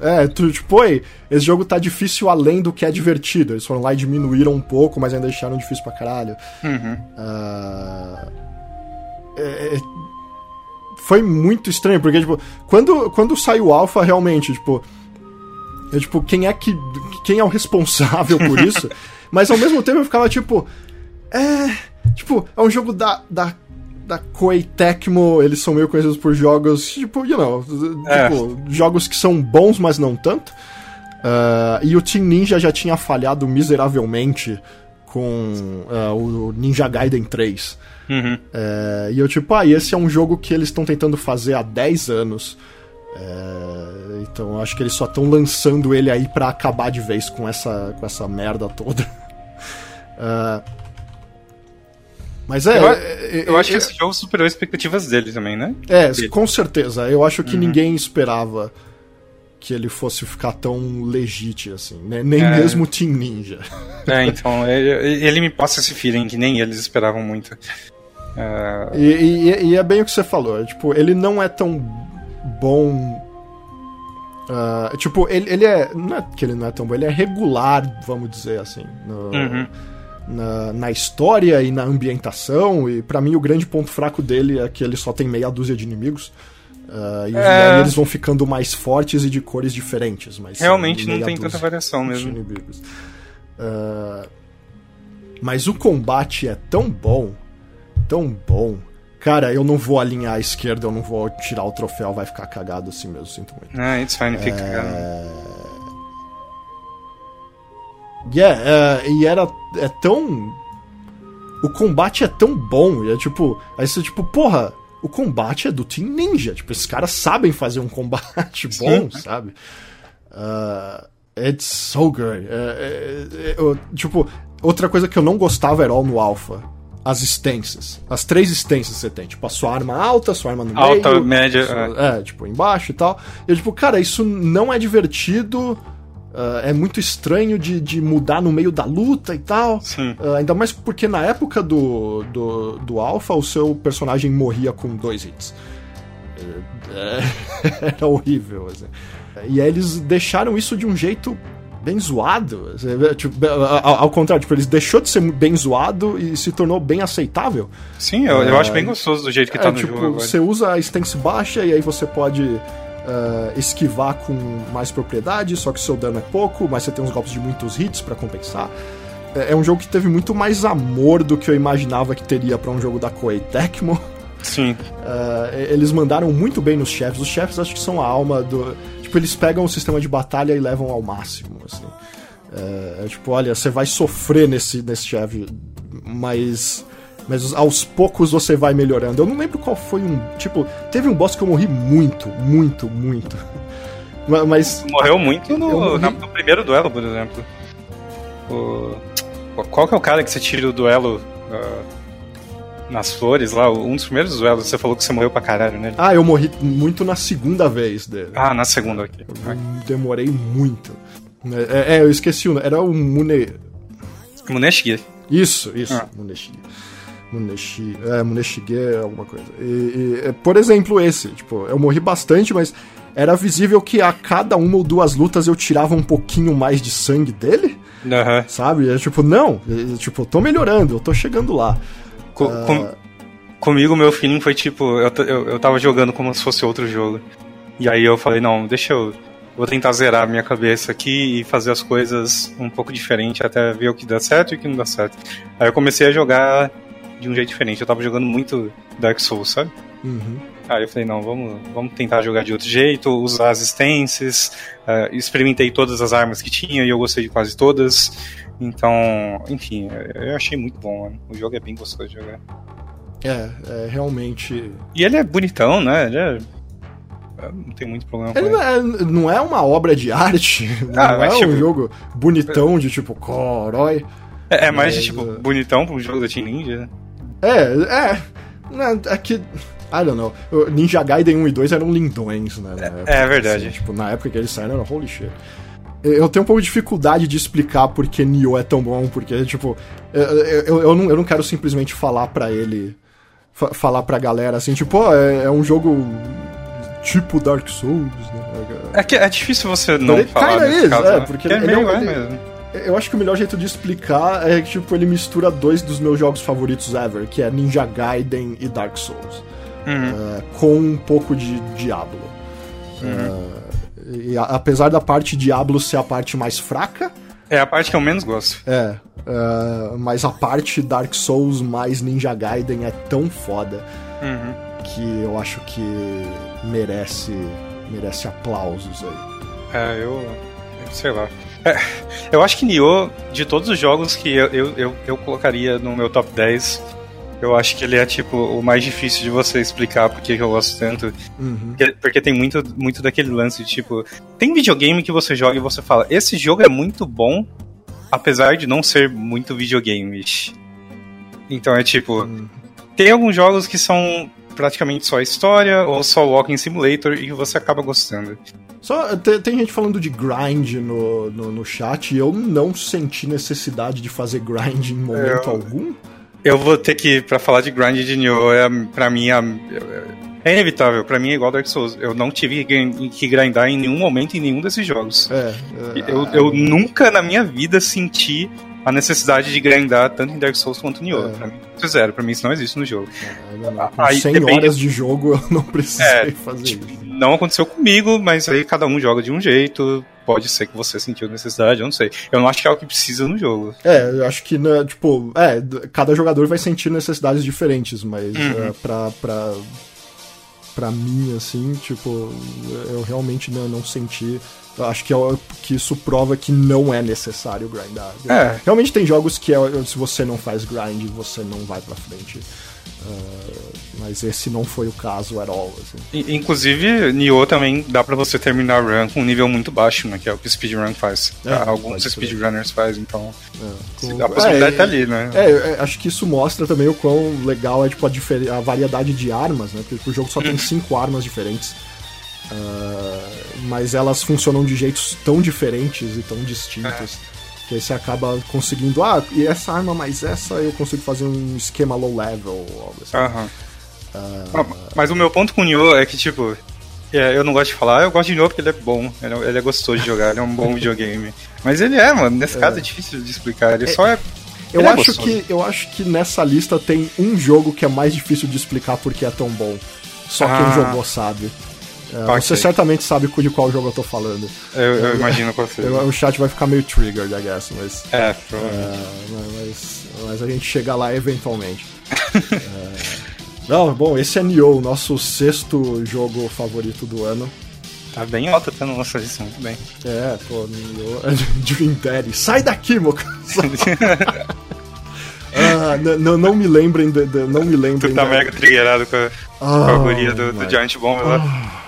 É, é, é tu, tipo, oi, esse jogo tá difícil além do que é divertido. Eles foram lá e diminuíram um pouco, mas ainda deixaram difícil pra caralho. Uhum. Uh, é, foi muito estranho, porque, tipo, quando, quando saiu o Alpha, realmente, tipo. É, tipo, quem é que. Quem é o responsável por isso? mas ao mesmo tempo eu ficava, tipo. É. Tipo, é um jogo da, da da Koei Tecmo, eles são meio conhecidos por jogos, tipo, you know, é. tipo, jogos que são bons, mas não tanto. Uh, e o Team Ninja já tinha falhado miseravelmente com uh, o Ninja Gaiden 3. Uhum. Uh, e eu, tipo, ah, esse é um jogo que eles estão tentando fazer há 10 anos. então acho que eles só estão lançando ele aí para acabar de vez com essa, com essa merda toda. Mas é. Eu, é, eu acho que esse jogo superou as expectativas dele também, né? É, com certeza. Eu acho que uhum. ninguém esperava que ele fosse ficar tão legítimo assim, né? nem é... mesmo Team Ninja. É, então, ele, ele, me passa esse feeling que nem eles esperavam muito. Uh... E, e, e, é bem o que você falou, é, tipo, ele não é tão bom. Uh, tipo, ele, ele é. Não é que ele não é tão bom, ele é regular, vamos dizer assim. No, uhum na, na história e na ambientação. E para mim o grande ponto fraco dele é que ele só tem meia dúzia de inimigos. Uh, e, é... aí eles vão ficando mais fortes e de cores diferentes. Mas Realmente não tem tanta variação mesmo. Inimigos. Uh, mas o combate é tão bom, tão bom. Cara, eu não vou alinhar à esquerda, eu não vou tirar o troféu, vai ficar cagado assim mesmo, sinto muito. Ah, it's fine, fica é... cagado. Yeah, é, e era é tão o combate é tão bom, e é tipo, aí você tipo, porra, o combate é do Team Ninja, tipo, esses caras sabem fazer um combate bom, Sim. sabe? Uh, it's so good. É, é, é, tipo, outra coisa que eu não gostava era no Alpha. As instâncias. As três instâncias que você tem. Tipo, a sua arma alta, a sua arma no alta, meio. Alta, média. Sua, é. é, tipo, embaixo e tal. E eu, tipo, cara, isso não é divertido Uh, é muito estranho de, de mudar no meio da luta e tal. Uh, ainda mais porque na época do, do, do Alpha, o seu personagem morria com dois hits. É, era horrível. Assim. E aí eles deixaram isso de um jeito bem zoado. Assim, tipo, ao, ao, contrário, tipo, eles deixou de ser bem zoado e se tornou bem aceitável. Sim, eu, eu acho bem gostoso do jeito que tá é, no tipo, jogo. Você usa a stance baixa e aí você pode uh, esquivar com mais propriedade, só que seu dano é pouco, mas você tem uns golpes de muitos hits para compensar. É, é um jogo que teve muito mais amor do que eu imaginava que teria para um jogo da Koei Tecmo. Sim. Uh, eles mandaram muito bem nos chefes. Os chefes acho que são a alma do. Tipo, eles pegam o sistema de batalha e levam ao máximo, assim. É, é tipo, olha, você vai sofrer nesse, nesse chefe, mas mas aos poucos você vai melhorando. Eu não lembro qual foi um. Tipo, teve um boss que eu morri muito, muito, muito. Mas. Morreu muito no, no primeiro duelo, por exemplo. O... Qual que é o cara que você tira o duelo? Uh... nas flores lá, um dos primeiros duelos, você falou que você morreu pra caralho, né? Ah, eu morri muito na segunda vez dele. Ah, na segunda aqui. Eu demorei muito. É, é, eu esqueci, era o Mune. Muneshi. Isso, isso, ah. Muneshi. Muneshi, é, Muneshige é alguma coisa. E, e, é, por exemplo, esse, tipo, eu morri bastante, mas era visível que a cada uma ou duas lutas eu tirava um pouquinho mais de sangue dele. Uhum. Sabe? É tipo, não, é, tipo, eu tô melhorando, eu tô chegando lá. Com, uh... com, comigo, meu feeling foi tipo, eu, eu, eu tava jogando como se fosse outro jogo. E aí eu falei, não, deixa eu. Vou tentar zerar a minha cabeça aqui e fazer as coisas um pouco diferente até ver o que dá certo e o que não dá certo. Aí eu comecei a jogar de um jeito diferente. Eu tava jogando muito Dark Souls, sabe? Uhum. Aí eu falei, não, vamos, vamos tentar jogar de outro jeito, usar as stances. Uh, experimentei todas as armas que tinha e eu gostei de quase todas. Então, enfim, eu achei muito bom, mano. O jogo é bem gostoso de jogar. É, é realmente. E ele é bonitão, né? Ele é não tem muito problema ele com não é, não é uma obra de arte, ah, não é tipo, um jogo bonitão de tipo corói. É, é mais de tipo bonitão pra um jogo da Team Ninja. É, é. É que. I don't know. Ninja Gaiden 1 e 2 eram lindões, né? Época, é, é, verdade. Assim, tipo, na época que eles saíram, era holy shit. Eu tenho um pouco de dificuldade de explicar por que Nioh é tão bom, porque, tipo, eu, eu, eu, não, eu não quero simplesmente falar pra ele. Falar pra galera assim, tipo, oh, é, é um jogo tipo Dark Souls, né? É que é difícil você não ele, falar caso, é, né? porque é ele, meio, ele, é mesmo. Eu acho que o melhor jeito de explicar é que, tipo, ele mistura dois dos meus jogos favoritos ever, que é Ninja Gaiden e Dark Souls. Uhum. Uh, com um pouco de Diablo. Uhum. Uh, e a, apesar da parte Diablo ser a parte mais fraca. É a parte que eu menos gosto. É. Uh, mas a parte Dark Souls mais Ninja Gaiden é tão foda uhum. que eu acho que merece, merece aplausos aí. É, eu. Sei lá. É, eu acho que Nioh, de todos os jogos que eu, eu, eu, eu, colocaria no meu top 10, eu acho que ele é tipo o mais difícil de você explicar porque eu gosto tanto. Uhum. Porque, porque, tem muito, muito daquele lance de tipo. Tem videogame que você joga e você fala, esse jogo é muito bom, apesar de não ser muito videogame. Então é tipo. Uhum. Tem alguns jogos que são praticamente só história ou só Walking Simulator e você acaba gostando. Só tem, tem, gente falando de grind no, no, no, chat e eu não senti necessidade de fazer grind em momento eu, algum. Eu vou ter que, para falar de grind de Nioh, é, pra mim é, é inevitável. Pra mim é igual Dark Souls. Eu não tive que grindar em nenhum momento em nenhum desses jogos. É, é, eu, eu nunca na minha vida senti a necessidade de grindar tanto em Dark Souls quanto em Nioh. É. Pra mim, isso é zero. Pra mim, isso não existe no jogo. É, Com aí, 100 depende... horas de jogo, eu não precisei é, fazer tipo, isso. Não aconteceu comigo, mas aí cada um joga de um jeito. Pode ser que você sentiu necessidade, eu não sei. Eu não acho que é o que precisa no jogo. É, eu acho que, né, tipo, é, cada jogador vai sentir necessidades diferentes, mas uhum. é, pra, pra, pra mim, assim, tipo, eu realmente não, não senti eu acho que, é, que isso prova que não é necessário grindar. É. Realmente tem jogos que é, se você não faz grind, você não vai pra frente. Uh, mas esse não foi o caso at all. Assim. Inclusive, Nioh também dá pra você terminar run com um nível muito baixo, né? Que é o que o speedrun faz. É, Alguns speedrunners fazem, então. É, com... A possibilidade é, tá ali, né? É, é, acho que isso mostra também o quão legal é tipo, a, a variedade de armas, né? Porque o jogo só tem uhum. cinco armas diferentes. Uh, mas elas funcionam de jeitos tão diferentes e tão distintos. É. Que aí você acaba conseguindo, ah, e essa arma mais essa eu consigo fazer um esquema low level ou algo assim. Uhum. Uh... mas o meu ponto com o Nioh é que, tipo, é, eu não gosto de falar, eu gosto de Nioh porque ele é bom, ele é, ele é gostoso de jogar, ele é um bom videogame. Mas ele é, mano, nesse é. caso é difícil de explicar, ele é, só é. Eu é acho, que, eu acho que nessa lista tem um jogo que é mais difícil de explicar porque é tão bom. Só ah. quem jogou sabe. É, okay. Você certamente sabe de qual jogo eu tô falando. Eu, eu imagino qual seja. O chat vai ficar meio triggered, I guess, mas. É, provavelmente. É, mas, mas, a gente chega lá eventualmente. é, não, bom, esse é Nioh, nosso sexto jogo favorito do ano. Tá bem alto até no nossa lista, muito bem. É, pô, Nioh. Dream Daddy. Sai daqui, meu Ah, não, não me lembrem de, de, não me lembrem. Tu tá mega triggerado com a, oh, com a guria do, do Giant Bomb lá. Oh.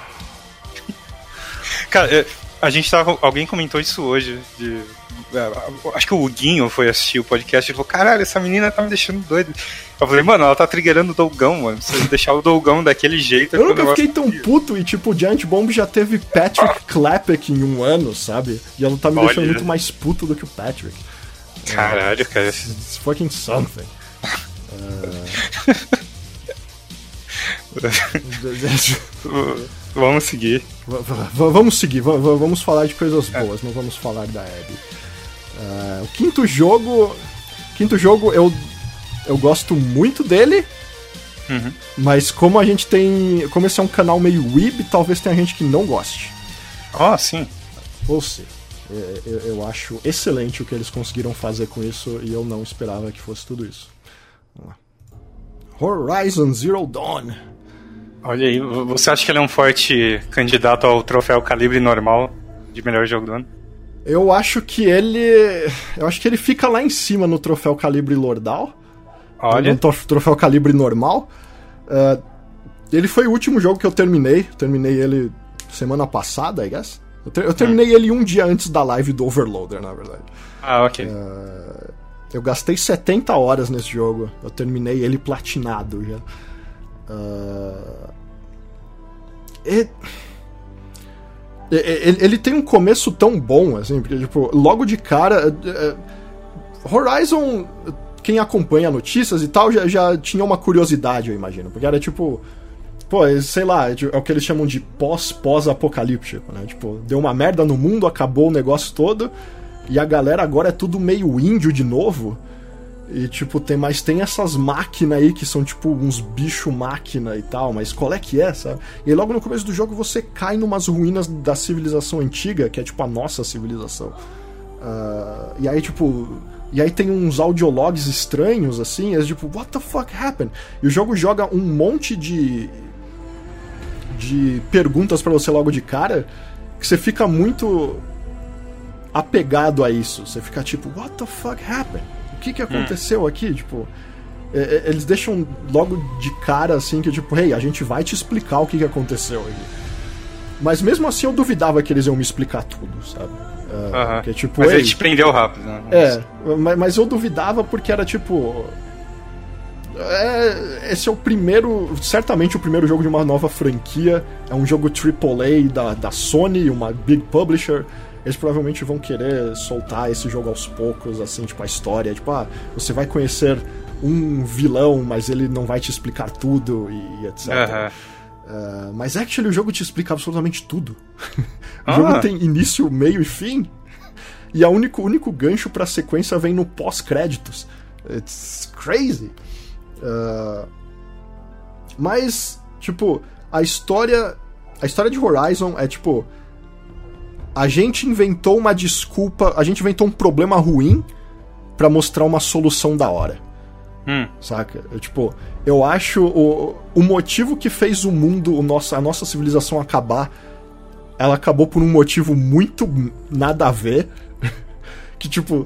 Cara, é, a gente tava. Alguém comentou isso hoje, de é, acho que o Guinho foi assistir o podcast e falou: caralho, essa menina tá me deixando doido. Eu falei, mano, ela tá triggerando o Dolgão, mano. Precisa deixar o Dolgão daquele jeito. Eu nunca fiquei tão puto e, tipo, o Giant Bomb já teve Patrick Klepek em um ano, sabe? E ela tá me Olha. deixando muito mais puto do que o Patrick. Caralho, cara. It's fucking something. Uh... vamos seguir. V vamos seguir, v vamos falar de coisas é. boas, é. não vamos falar da Abby. Uh, o quinto jogo. Quinto jogo eu, eu gosto muito dele. Uhum. Mas como a gente tem. Como esse é um canal meio weeb, talvez tenha gente que não goste. Ah, oh, sim. Ou seja, é, eu, eu acho excelente o que eles conseguiram fazer com isso e eu não esperava que fosse tudo isso. Vamos lá. Horizon Zero Dawn. Olha aí, você acha que ele é um forte candidato ao troféu calibre normal de melhor jogo do ano? Eu acho que ele. Eu acho que ele fica lá em cima no troféu calibre Lordal. Olha. No troféu calibre normal. Uh, ele foi o último jogo que eu terminei. Terminei ele semana passada, I guess. Eu, ter, eu terminei hum. ele um dia antes da live do Overloader, na verdade. Ah, ok. Uh, eu gastei 70 horas nesse jogo. Eu terminei ele platinado já. E... Ele, ele, tem um começo tão bom, assim, porque, tipo, logo de cara. É, é, Horizon, quem acompanha notícias e tal, já, já tinha uma curiosidade, eu imagino. Porque era tipo. Pô, sei lá, é, é o que eles chamam de pós-pós-apocalíptico, né? Tipo, deu uma merda no mundo, acabou o negócio todo e a galera agora é tudo meio índio de novo. E tipo, tem, mas tem essas máquinas aí que são tipo uns bicho máquina e tal, mas qual é que é, sabe? E logo no começo do jogo você cai numas ruínas da civilização antiga, que é tipo a nossa civilização. Uh, e aí, tipo. E aí tem uns audiologs estranhos, assim, é tipo, what the fuck happened? E o jogo joga um monte de. de perguntas para você logo de cara, que você fica muito apegado a isso. Você fica tipo, what the fuck happened? O que que aconteceu hum. aqui? Tipo, é, é, eles deixam logo de cara assim que tipo, hey, a gente vai te explicar o que que aconteceu aqui. Mas mesmo assim eu duvidava que eles iam me explicar tudo, sabe? Uh, uh -huh. que, tipo, mas ele te prendeu rápido, né? É, mas, mas eu duvidava porque era tipo. É, esse é o primeiro, certamente o primeiro jogo de uma nova franquia. É um jogo AAA da, da Sony, uma big publisher eles provavelmente vão querer soltar esse jogo aos poucos, assim, tipo, a história. Tipo, ah, você vai conhecer um vilão, mas ele não vai te explicar tudo e, etc. Uhum. Uh, mas actually o jogo te explica absolutamente tudo. o ah. jogo tem início, meio e fim. E o único, único gancho pra sequência vem no pós-créditos. It's crazy. Uh, mas, tipo, a história. A história de Horizon é tipo a gente inventou uma desculpa, a gente inventou um problema ruim para mostrar uma solução da hora. Hum. Saca? Eu, tipo, eu acho o, o motivo que fez o mundo, o nosso, a nossa civilização acabar, ela acabou por um motivo muito nada a ver. que, tipo,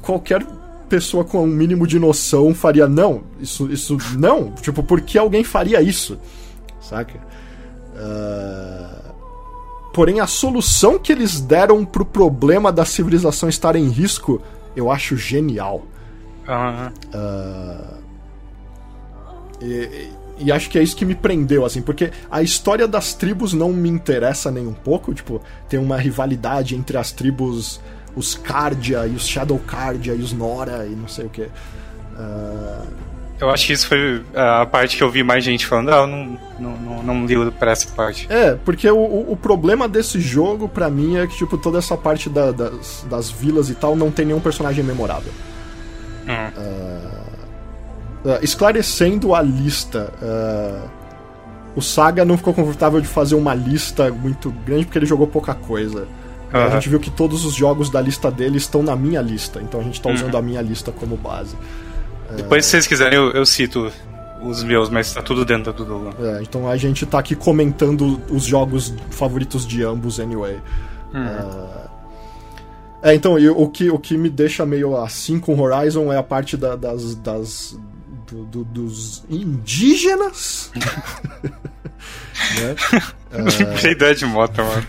qualquer pessoa com um mínimo de noção faria, não, isso, isso não. Tipo, por que alguém faria isso? Saca? Uh... Porém, a solução que eles deram pro problema da civilização estar em risco, eu acho genial. Uhum. Uh, e, e, acho que é isso que me prendeu, assim, porque a história das tribos não me interessa nem um pouco. Tipo, tem uma rivalidade entre as tribos, os Cardia e os Shadow Cardia e os Nora e não sei o que. Uh, eu acho que isso foi a parte que eu vi mais gente falando, ah, eu não, não, não, não ligo pra essa parte. É, porque o, o problema desse jogo, para mim, é que, tipo, toda essa parte da, das, das vilas e tal não tem nenhum personagem memorável. Hum. Uh, esclarecendo a lista, uh, o Saga não ficou confortável de fazer uma lista muito grande porque ele jogou pouca coisa. Uhum. A gente viu que todos os jogos da lista dele estão na minha lista, então a gente tá usando uhum. a minha lista como base. Depois, se vocês quiserem, eu, eu cito os meus, mas tá tudo dentro do Dolan. É, então a gente tá aqui comentando os jogos favoritos de ambos, anyway. Hum. É, é, então, o, que, o que me deixa meio assim com Horizon é a parte da, das. das do, do, dos indígenas. né? É... ideia de moto, mano.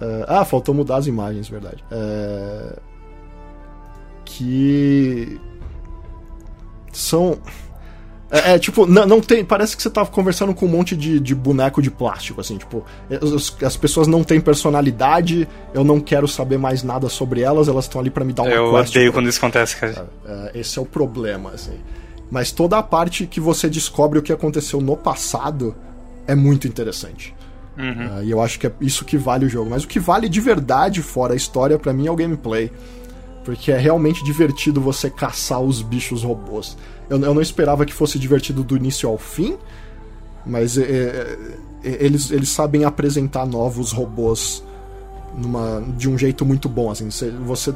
Uh, ah, faltou mudar as imagens, verdade. Uh, que são é, é, tipo, não, não, tem. Parece que você tá conversando com um monte de, de boneco de plástico, assim, tipo, as, as, pessoas não têm personalidade, eu não quero saber mais nada sobre elas, elas estão ali para me dar uma Eu odeio quando isso acontece, cara. É, é, esse é o problema, assim. Mas toda a parte que você descobre o que aconteceu no passado é muito interessante. Uhum. Uh, e eu acho que é isso que vale o jogo. Mas o que vale de verdade fora a história, para mim, é o gameplay. Porque é realmente divertido você caçar os bichos robôs. Eu, eu não esperava que fosse divertido do início ao fim, mas é, é, é, eles, eles sabem apresentar novos robôs numa, de um jeito muito bom, assim. Você,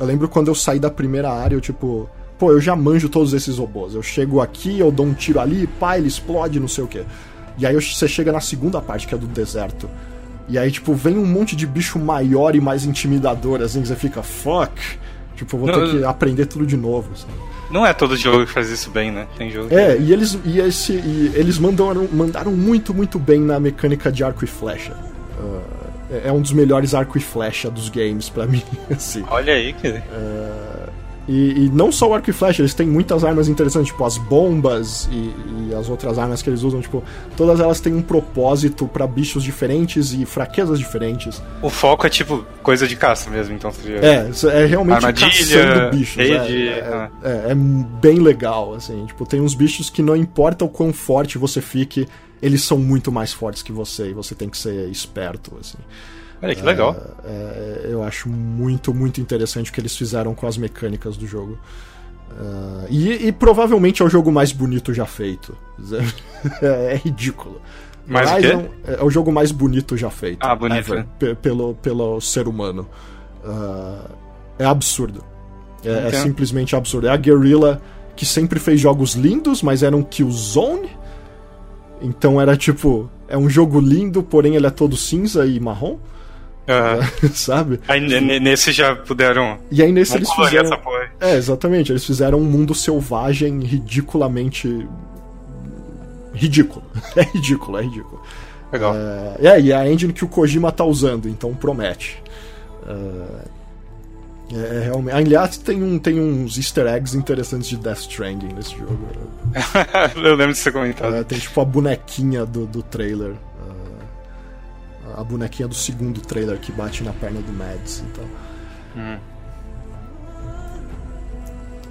eu lembro quando eu saí da primeira área, eu tipo, pô, eu já manjo todos esses robôs. Eu chego aqui, eu dou um tiro ali, pá, ele explode, não sei o que. E aí você chega na segunda parte, que é do deserto. E aí, tipo, vem um monte de bicho maior e mais intimidador, assim, que você fica, fuck. Tipo, vou não, ter que aprender tudo de novo, assim. Não é todo jogo que faz isso bem, né? Tem jogo É, que... e eles, e esse, e eles mandaram, mandaram muito, muito bem na mecânica de arco e flecha. Uh, é um dos melhores arco e flecha dos games para mim, assim. Olha aí, que... Uh, e, e, não só o arco e flecha, eles têm muitas armas interessantes, tipo as bombas e, e, as outras armas que eles usam, tipo, todas elas têm um propósito para bichos diferentes e fraquezas diferentes. O foco é tipo coisa de caça mesmo, então seria. É, é realmente Armadilha, caçando bichos. É, rede, é, é, é, é, bem legal, assim, tipo, tem uns bichos que não importa o quão forte você fique, eles são muito mais fortes que você e você tem que ser esperto, assim. Olha que legal. É, é, eu acho muito, muito interessante o que eles fizeram com as mecânicas do jogo. Uh, e, e, provavelmente é o jogo mais bonito já feito. é, ridículo. Horizon é, é o jogo mais bonito já feito. Ah, bonito. Ever, né? pelo, pelo ser humano. Uh, é absurdo. É, é, simplesmente absurdo. É a Guerrilla que sempre fez jogos lindos, mas era um Killzone. Então era tipo. É um jogo lindo, porém ele é todo cinza e marrom. Uhum. sabe? Aí nesse já puderam. E aí nesse eles fizeram. É, exatamente. Eles fizeram um mundo selvagem ridiculamente. Ridículo. É ridículo, é ridículo. Legal. É, é, e é a engine que o Kojima tá usando, então promete. É, é, realmente. Aliás, tem, um, tem uns easter eggs interessantes de Death Stranding nesse jogo. Eu lembro de você comentar. É, tem tipo a bonequinha do, do trailer a bonequinha do segundo trailer que bate na perna do Mads. Então. Hum.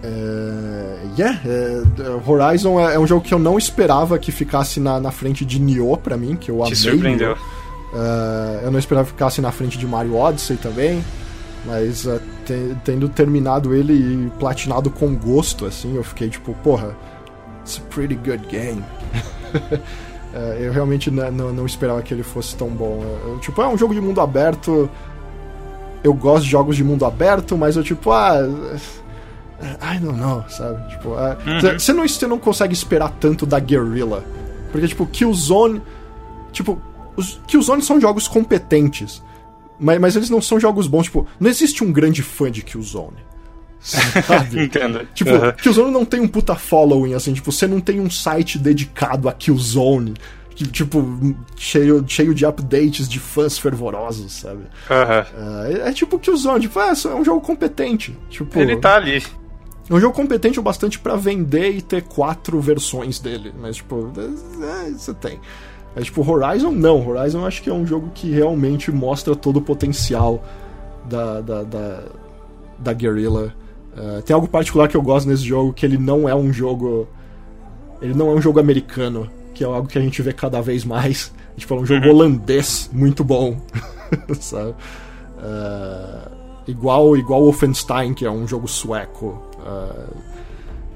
É, yeah, é, Horizon é, é, um jogo que eu não esperava que ficasse na, na frente de Nioh pra mim, que eu Te amei. surpreendeu. É, eu não esperava que ficasse na frente de Mario Odyssey também, mas é, te, tendo terminado ele e platinado com gosto, assim, eu fiquei tipo, porra, it's a pretty good game. É, eu realmente não, não, esperava que ele fosse tão bom. Eu, tipo, é um jogo de mundo aberto. Eu gosto de jogos de mundo aberto, mas eu tipo, ah. I don't know, sabe? Tipo, é, uhum. você, não, você não consegue esperar tanto da Guerrilla. Porque, tipo, Killzone. Tipo, os Killzone são jogos competentes. Mas, mas eles não são jogos bons. Tipo, não existe um grande fã de Killzone. Sabe? Entendo. Tipo, uhum. Killzone não tem um puta following, assim, tipo, você não tem um site dedicado a Killzone. Tipo, cheio, cheio de updates de fãs fervorosos, sabe? Uhum. É, é, tipo Killzone, tipo, é, é um jogo competente. Tipo, Ele tá ali. É um jogo competente o bastante para vender e ter quatro versões dele. Mas, tipo, é, é, você tem. Mas, tipo, Horizon não. Horizon eu acho que é um jogo que realmente mostra todo o potencial da, da, da, da Guerrilla Uh, tem algo particular que eu gosto nesse jogo, que ele não é um jogo. Ele não é um jogo americano, que é algo que a gente vê cada vez mais. A gente fala um jogo uhum. holandês muito bom. sabe? Uh, igual igual Wolfenstein, que é um jogo sueco. Uh,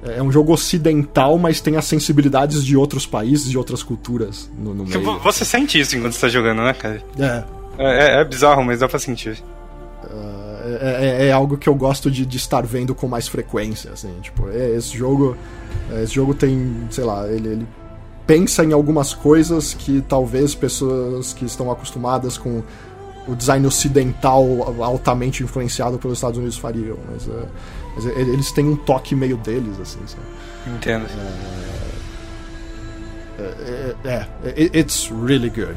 é um jogo ocidental, mas tem as sensibilidades de outros países e outras culturas no, no meio. Você sente isso enquanto está jogando, né, cara? É. É, é, bizarro, mas dá pra sentir. É, é, é, algo que eu gosto de, de, estar vendo com mais frequência, assim, tipo, é, esse jogo, é, esse jogo tem, sei lá, ele, ele, pensa em algumas coisas que talvez pessoas que estão acostumadas com o design ocidental altamente influenciado pelos Estados Unidos fariam, mas, é, mas eles têm um toque meio deles, assim, sabe? Entendo. É, é, é, it's really good.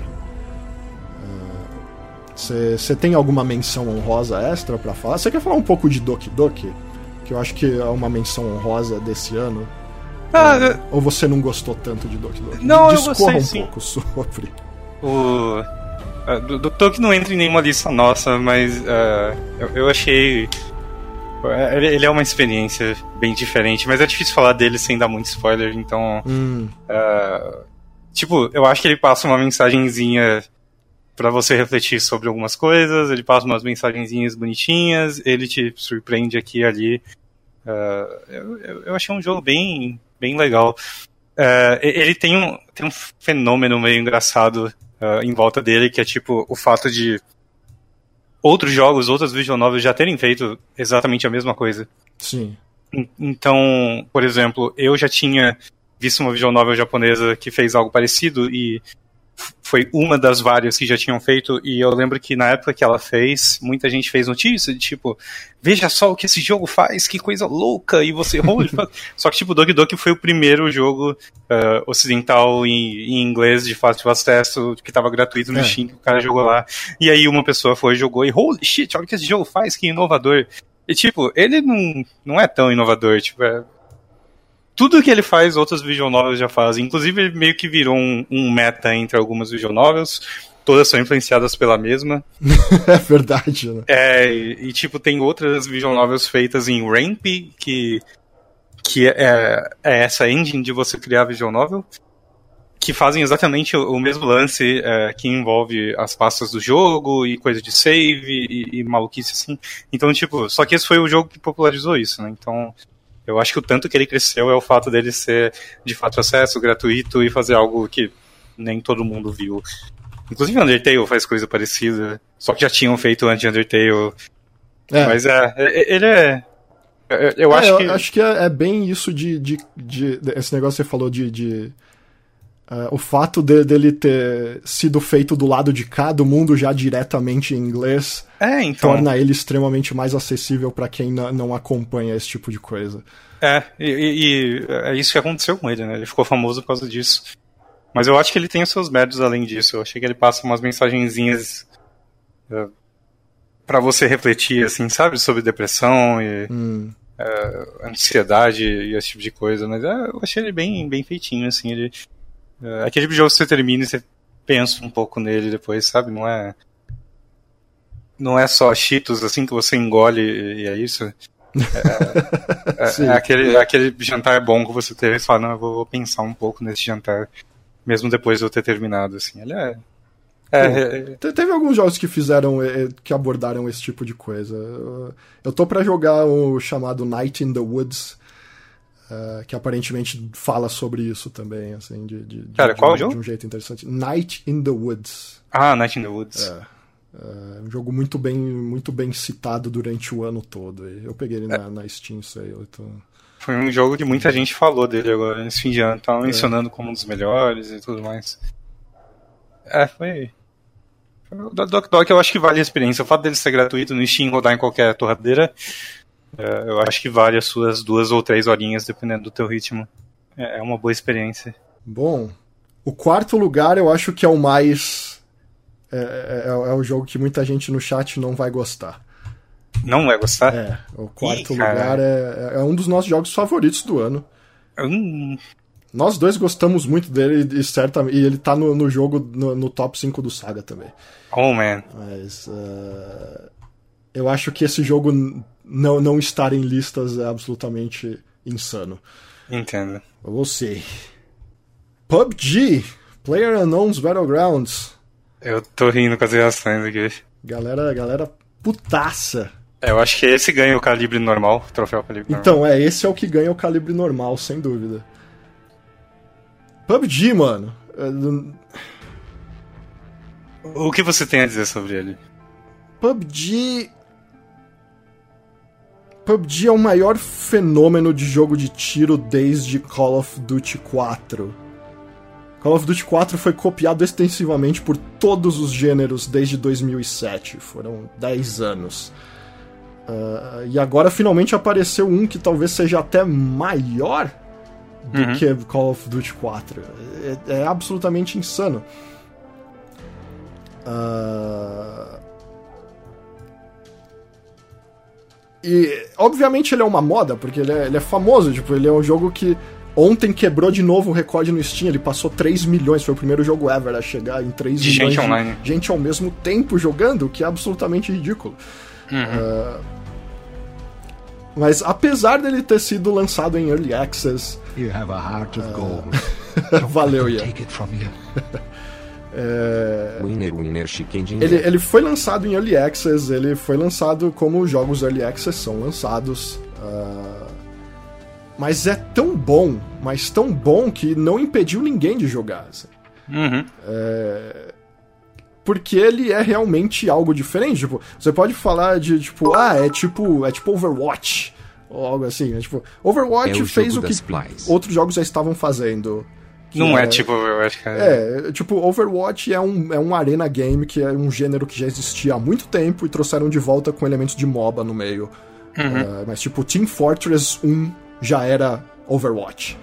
Você tem alguma menção honrosa extra para falar? Você quer falar um pouco de Doki Doki? Que eu acho que é uma menção honrosa desse ano. Ah, ou, eu- ou você não gostou tanto de Doki Doki? Não, eu Discorra gostei, um sim. pouco sobre. O. ah, Do, do Tolkien não entra em nenhuma lista nossa, mas ah, eu, eu achei. eh, Ele, é uma experiência bem diferente, mas é difícil falar dele sem dar muito spoiler, então. Hum, ah, tipo, eu acho que ele passa uma mensagenzinha pra você refletir sobre algumas coisas, ele passa umas mensagenzinhas bonitinhas, ele te surpreende aqui e ali. Ah, eu, eu, achei um jogo bem, bem legal. E- ele tem um, tem um fenômeno meio engraçado ah, em volta dele, que é tipo o fato de outros jogos, outras visual novels já terem feito exatamente a mesma coisa. sim. En- Então, por exemplo, eu já tinha visto uma visual novel japonesa que fez algo parecido e foi uma das várias que já tinham feito e eu lembro que na época que ela fez, muita gente fez notícia de tipo, veja só o que esse jogo faz, que coisa louca, e você. Só que tipo, Doki Doki foi o primeiro jogo ah, ocidental em, em inglês de fácil acesso que tava gratuito no É. Steam, que o cara jogou lá. E aí uma pessoa foi, jogou e holy shit, olha o que esse jogo faz, que inovador. E tipo, ele não, não é tão inovador, tipo, é... Tudo que ele faz, outras visual novels já fazem. Inclusive, ele meio que virou um, um meta entre algumas visual novels. Todas são influenciadas pela mesma. É verdade, né? É, e, e, tipo, tem outras visual novels feitas em Ramp, que, que é, é essa engine de você criar visual novel, que fazem exatamente o, mesmo lance é, que envolve as pastas do jogo e coisa de save e, e maluquice assim. Então, tipo, só que esse foi o jogo que popularizou isso, né? Então, eu acho que o tanto que ele cresceu é o fato dele ser de fato acesso, gratuito e fazer algo que nem todo mundo viu. Inclusive Undertale faz coisa parecida, só que já tinham feito antes de Undertale. É. Mas é, é- ele é. Eu, eu É, acho eu que. acho que é, é bem isso de, de, de- Esse negócio que você falou de. de ah, o fato de- dele ter sido feito do lado de cá do mundo já diretamente em inglês É, então. torna ele extremamente mais acessível pra quem não acompanha esse tipo de coisa. É, e, e- é isso que aconteceu com ele, né? Ele ficou famoso por causa disso. Mas eu acho que ele tem os seus méritos além disso. Eu achei que ele passa umas mensagenzinhas é, para você refletir, assim, sabe? Sobre depressão e Hum, ansiedade e esse tipo de coisa. Mas eu achei ele bem, bem feitinho, assim. Ele, é, aquele tipo de jogo que você termina e você pensa um pouco nele depois, sabe? Não é. Não é só cheetos assim que você engole e é isso. É, é- Sim. é aquele, é aquele jantar bom que você teve e fala, não, eu vou, vou pensar um pouco nesse jantar, mesmo depois de eu ter terminado, assim. Ele é. É, é- Te- Teve alguns jogos que fizeram, que abordaram esse tipo de coisa. Eu- Eu tô pra jogar o chamado Night in the Woods, eh, que aparentemente fala sobre isso também, assim, de, de, de- Cara, de qual um, jogo? de um jeito interessante. Night in the Woods. Ah, Night in the Woods. É. É um jogo muito bem, muito bem citado durante o ano todo. Eu peguei ele na, na Steam Sale. Então... Foi um jogo que muita gente falou dele agora, nesse fim de ano. Tava mencionando como um dos melhores e tudo mais. É, foi. foi o Doc Doc eu acho que vale a experiência. O fato dele ser gratuito no Steam rodar em qualquer torradeira, é, eu acho que vale as suas duas ou três horinhas, dependendo do teu ritmo. É, é uma boa experiência. Bom, o quarto lugar eu acho que é o mais. É, é, é o jogo que muita gente no chat não vai gostar. Não vai gostar? É, o quarto Ih, lugar é, é um dos nossos jogos favoritos do ano. Hum, Nós dois gostamos muito dele e, certamente, e ele tá no, no jogo no, no top 5 do Saga também. oh, man. Mas uh, eu acho que esse jogo não, não estar em listas é absolutamente insano. Entendo. We'll see. PUBG, Player Unknown's Battlegrounds. Eu tô rindo com as reações aqui. Galera, galera putaça. É, eu acho que esse ganha o calibre normal, o troféu calibre normal. Então, é, esse é o que ganha o calibre normal, sem dúvida. PUBG, mano. é, O que você tem a dizer sobre ele? PUBG. PUBG é o maior fenômeno de jogo de tiro desde Call of Duty 4. Call of Duty 4 foi copiado extensivamente por todos os gêneros desde 2007. Foram 10 anos. Ah, e agora finalmente apareceu um que talvez seja até maior do Uhum. que Call of Duty 4. É, é absolutamente insano. Ah, E, obviamente, ele é uma moda, porque ele é, ele é famoso. Tipo, ele é um jogo que ontem quebrou de novo o recorde no Steam. Ele passou 3 milhões. Foi o primeiro jogo ever a chegar em 3 De milhões gente online. de gente ao mesmo tempo jogando, o que é absolutamente ridículo. Uh, mas apesar dele ter sido lançado em Early Access. You have a heart of gold. Valeu, Ian. É, Winner, winner, chicken dinner. Ele, ele foi lançado em Early Access, ele foi lançado como jogos Early Access são lançados. ah, mas é tão bom, mas tão bom que não impediu ninguém de jogar. assim. Uhum. Porque ele é realmente algo diferente. Tipo, você pode falar de, tipo, ah, é tipo, é tipo Overwatch. Ou algo assim. né? Tipo, Overwatch É o fez jogo o que plays. outros jogos já estavam fazendo. Não é tipo, eu acho que é. É, tipo, Overwatch é um, é um arena game que é um gênero que já existia há muito tempo e trouxeram de volta com elementos de MOBA no meio. Uh, mas, tipo, Team Fortress 1 já era Overwatch.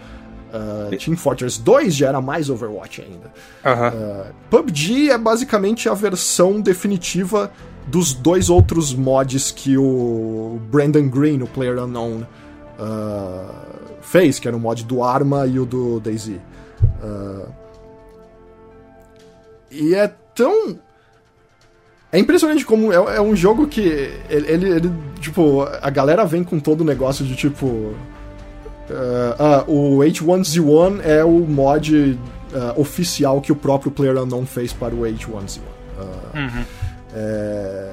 Uh, Team Fortress 2 já era mais Overwatch ainda. Aham. Uh, PUBG é basicamente a versão definitiva dos dois outros mods que o Brandon Green, o Player Unknown, fez, que era o mod do Arma e o do DayZ. Uh, e é tão. É impressionante como é, é um jogo que ele, ele, ele, Tipo, a galera vem com todo o negócio de tipo. Uh, ah, o H1Z1 é o mod uh, oficial que o próprio PlayerUnknown fez para o H1Z1. Uh, Uhum. é...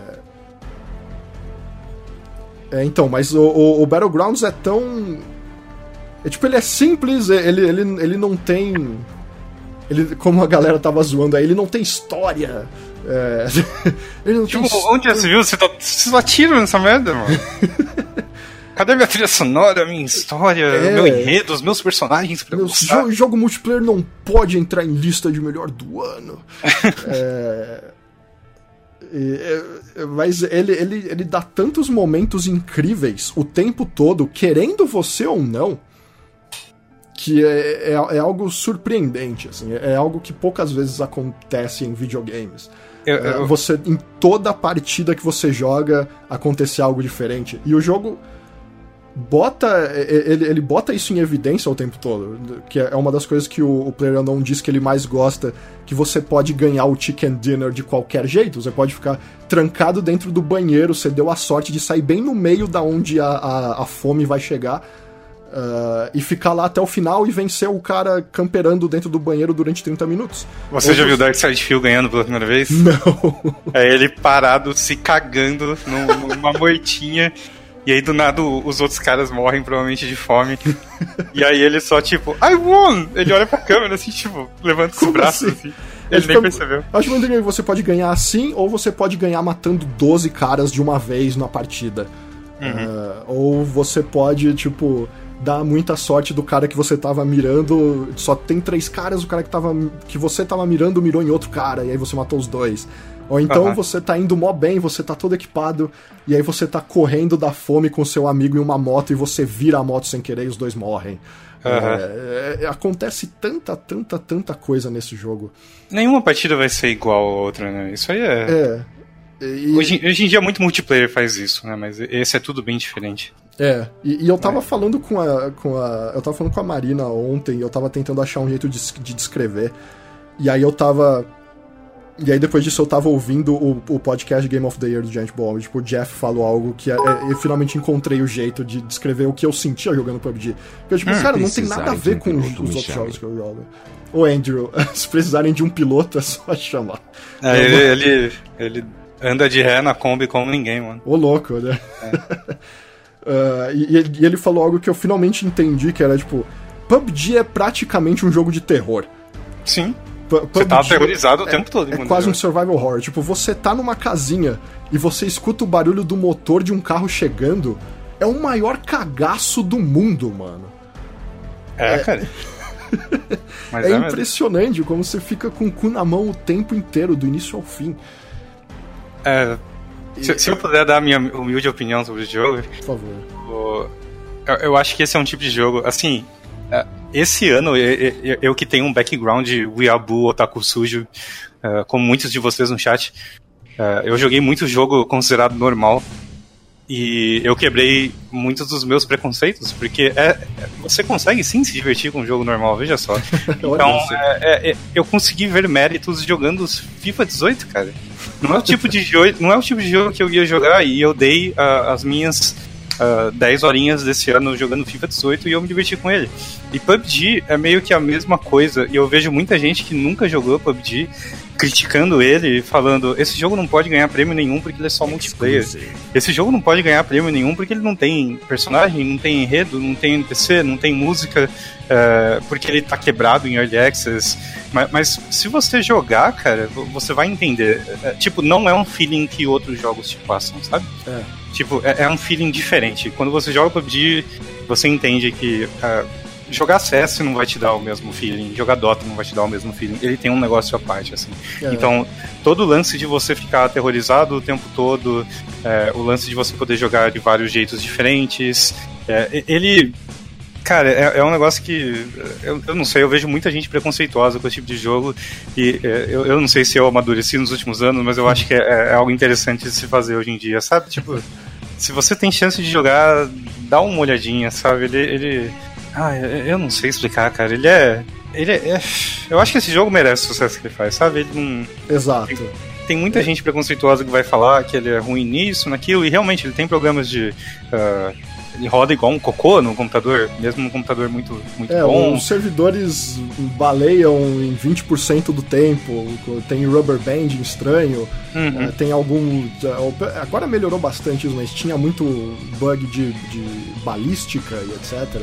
é, então, mas o, o, o Battlegrounds é tão. É, tipo, ele é simples, ele, ele, ele não tem. Ele, como a galera tava zoando aí, ele não tem história. É, ele não Tipo, tem onde já se viu? Você, tá, você só tira nessa merda, mano. Cadê minha trilha sonora, minha história, É. meu enredo, os meus personagens pra eu Meu, gostar? jo- jogo multiplayer não pode entrar em lista de melhor do ano. É, e, é, mas ele, ele, ele dá tantos momentos incríveis o tempo todo, querendo você ou não, que é, é, é algo surpreendente. Assim, é algo que poucas vezes acontece em videogames. Eu- É, eu- Você, em toda partida que você joga, acontecer algo diferente. E o jogo bota ele, ele bota isso em evidência o tempo todo, que é uma das coisas que o, o PlayerUnknown diz que ele mais gosta, que você pode ganhar o chicken dinner de qualquer jeito, você pode ficar trancado dentro do banheiro, você deu a sorte de sair bem no meio da onde a, a, a fome vai chegar, ah, e ficar lá até o final e vencer o cara camperando dentro do banheiro durante 30 minutos. Você já viu Dark Side Phil ganhando pela primeira vez? Não. É ele parado, se cagando num- numa moitinha. E aí do nada os outros caras morrem provavelmente de fome. E aí ele só tipo, I won! Ele olha pra câmera assim, tipo, levanta os braços assim? assim. Ele nem percebeu. Acho muito que você pode ganhar assim, ou você pode ganhar matando 12 caras de uma vez na partida. Ah, ou você pode, tipo, dar muita sorte do cara que você tava mirando. Só tem três caras, o cara que, tava, que você tava mirando mirou em outro cara, e aí você matou os dois. Ou então Aham. você tá indo mó bem, você tá todo equipado, e aí você tá correndo da fome com seu amigo em uma moto e você vira a moto sem querer e os dois morrem. Aham. É, é, acontece tanta, tanta, tanta coisa nesse jogo. Nenhuma partida vai ser igual a outra, né? Isso aí é. É. E, Hoje, hoje em dia muito multiplayer faz isso, né? Mas esse é tudo bem diferente. É, e, e eu tava falando com a, com a. Eu tava falando com a Marina ontem e eu tava tentando achar um jeito de, de descrever. E aí eu tava. E aí depois disso eu tava ouvindo o, o podcast Game of the Year do Giant Bomb. Tipo, o Jeff falou algo que é, é, eu finalmente encontrei o jeito de descrever o que eu sentia jogando PUBG. Porque, tipo, cara, não tem nada a ver com os, outros chame. jogos que eu jogo. Ô Andrew, se precisarem de um piloto é só chamar. É, ele, ele, ele anda de ré na Kombi como ninguém, mano. Ô louco, né? Ah, e, e ele- e ele falou algo que eu finalmente entendi, que era tipo, PUBG é praticamente um jogo de terror. Sim. Pu- Você tá aterrorizado o é- tempo todo. É quase um survival horror. Tipo, você tá numa casinha e você escuta o barulho do motor de um carro chegando. É o maior cagaço do mundo, mano. É, cara. Mas É, é, impressionante como você fica com o cu na mão o tempo inteiro, do início ao fim. É, se, se eu puder dar a minha humilde opinião sobre o jogo, Por favor. eu, eu acho que esse é um tipo de jogo. Assim, é, esse ano, eu, eu- eu que tenho um background de Weeaboo, Otaku Sujo, é, como muitos de vocês no chat, é, eu joguei muito jogo considerado normal. E eu quebrei muitos dos meus preconceitos, porque é, você consegue sim se divertir com um jogo normal, veja só. Então, é, é, é, eu consegui ver méritos jogando FIFA 18, cara. Não é o tipo de jogo, não é o tipo de jogo que eu ia jogar e eu dei uh, as minhas uh, ah, 10 horinhas desse ano jogando FIFA 18 e eu me diverti com ele. E PUBG é meio que a mesma coisa, e eu vejo muita gente que nunca jogou PUBG criticando ele, falando: esse jogo não pode ganhar prêmio nenhum porque ele é só multiplayer. Esse jogo não pode ganhar prêmio nenhum porque ele não tem personagem, não tem enredo, não tem NPC, não tem música, uh, porque ele tá quebrado em Early Access. Mas, mas, se você jogar, cara, você vai entender. É, tipo, não é um feeling que outros jogos te passam, sabe? É. Tipo, é, é, um feeling diferente. Quando você joga PUBG, você entende que uh, jogar CS não vai te dar o mesmo feeling, jogar Dota não vai te dar o mesmo feeling. Ele tem um negócio à parte, assim. É. Então, todo o lance de você ficar aterrorizado o tempo todo, é, o lance de você poder jogar de vários jeitos diferentes, é, ele Cara, é, é, um negócio que. Eu, eu, não sei, eu vejo muita gente preconceituosa com esse tipo de jogo. E é, eu, eu não sei se eu amadureci nos últimos anos, mas eu acho que é, é, algo interessante de se fazer hoje em dia, sabe? Tipo, se você tem chance de jogar, dá uma olhadinha, sabe? Ele. ele ah, eu não sei explicar, cara. Ele é. Ele é, eu acho que esse jogo merece o sucesso que ele faz, sabe? Ele não. Exato. Tem, tem muita é. gente preconceituosa que vai falar que ele é ruim nisso, naquilo, e realmente ele tem problemas de. Uh, ele roda igual um cocô no computador, mesmo um computador muito, muito é, bom. Os servidores baleiam em 20% do tempo, tem rubber banding estranho, uhum. é, tem algum. É, agora melhorou bastante isso, mas tinha muito bug de, de balística e etc.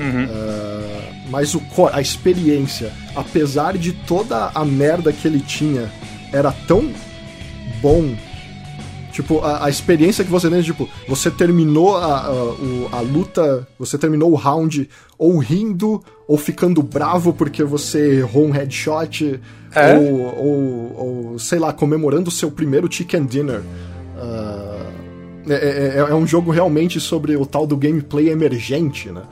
Uhum. Uh, mas o, a experiência, apesar de toda a merda que ele tinha, era tão bom Tipo, a, a, experiência que você tem, tipo, você terminou a, a, a, luta, você terminou o round ou rindo, ou ficando bravo porque você errou um headshot, é? ou, ou, ou, sei lá, comemorando o seu primeiro chicken dinner. Uh, é, é, é, um jogo realmente sobre o tal do gameplay emergente, né?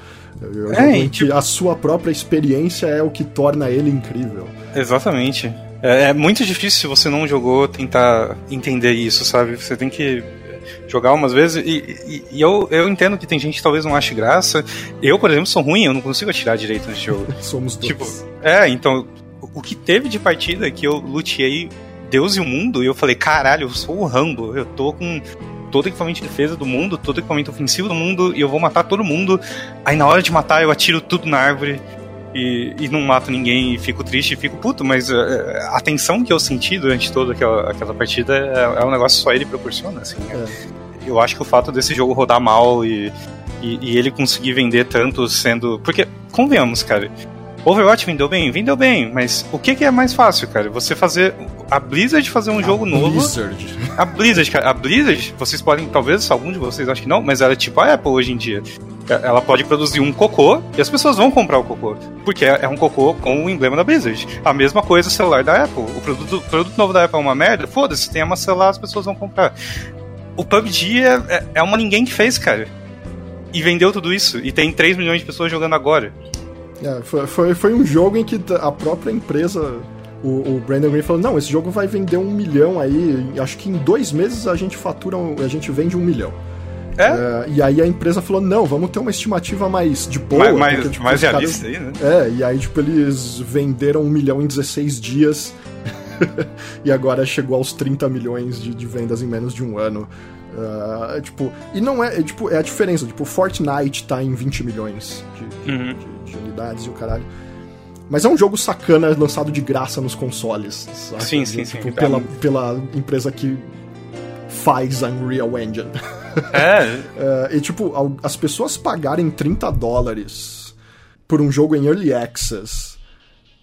É, tipo... a sua própria experiência é o que torna ele incrível. Exatamente. É, é muito difícil se você não jogou tentar entender isso, sabe? Você tem que jogar umas vezes e, e, e, eu, eu entendo que tem gente que talvez não ache graça. Eu, por exemplo, sou ruim, eu não consigo atirar direito nesse jogo. Somos dois. Tipo, é, então, o que teve de partida que eu luteei Deus e o mundo e eu falei, caralho, eu sou o Rambo, eu tô com todo equipamento de defesa do mundo, todo equipamento ofensivo do mundo e eu vou matar todo mundo. Aí na hora de matar eu atiro tudo na árvore e, e não mato ninguém e fico triste e fico puto, mas uh, a tensão que eu senti durante toda aquela, aquela partida é, é um negócio só ele proporciona, assim. Né? É. Eu acho que o fato desse jogo rodar mal e, e, e, ele conseguir vender tanto sendo. Porque, convenhamos, cara. Overwatch vendeu bem? Vendeu bem, mas o que, que é mais fácil, cara? Você fazer. A Blizzard fazer um a jogo Blizzard. novo. Blizzard. A Blizzard, cara. A Blizzard, vocês podem, talvez algum de vocês acho que não, mas ela é tipo a Apple hoje em dia. Ela pode produzir um cocô e as pessoas vão comprar o cocô. Porque é, é um cocô com o emblema da Blizzard. A mesma coisa o celular da Apple. O produto, produto novo da Apple é uma merda? Foda-se, tem uma celular, as pessoas vão comprar. O PUBG é, é, é uma ninguém que fez, cara. E vendeu tudo isso. E tem 3 milhões de pessoas jogando agora. É, foi, foi, foi um jogo em que a própria empresa o, o, Brandon Green falou: não, esse jogo vai vender um milhão aí. Acho que em dois meses a gente fatura, a gente vende um milhão. É? é? e aí a empresa falou: não, vamos ter uma estimativa mais de boa. Mais, porque, tipo, mais realista aí, né? É, e aí, tipo, eles venderam um milhão em 16 dias. e agora chegou aos 30 milhões de, de vendas em menos de um ano. Uh, tipo, e não é, é, tipo, é a diferença. Tipo, Fortnite tá em 20 milhões de, uhum. de, de unidades e o caralho. Mas é um jogo sacana lançado de graça nos consoles. Sabe? Sim, sim, tipo, sim. Pela, pela empresa que faz Unreal Engine. É. é. E tipo, as pessoas pagarem 30 dólares por um jogo em Early Access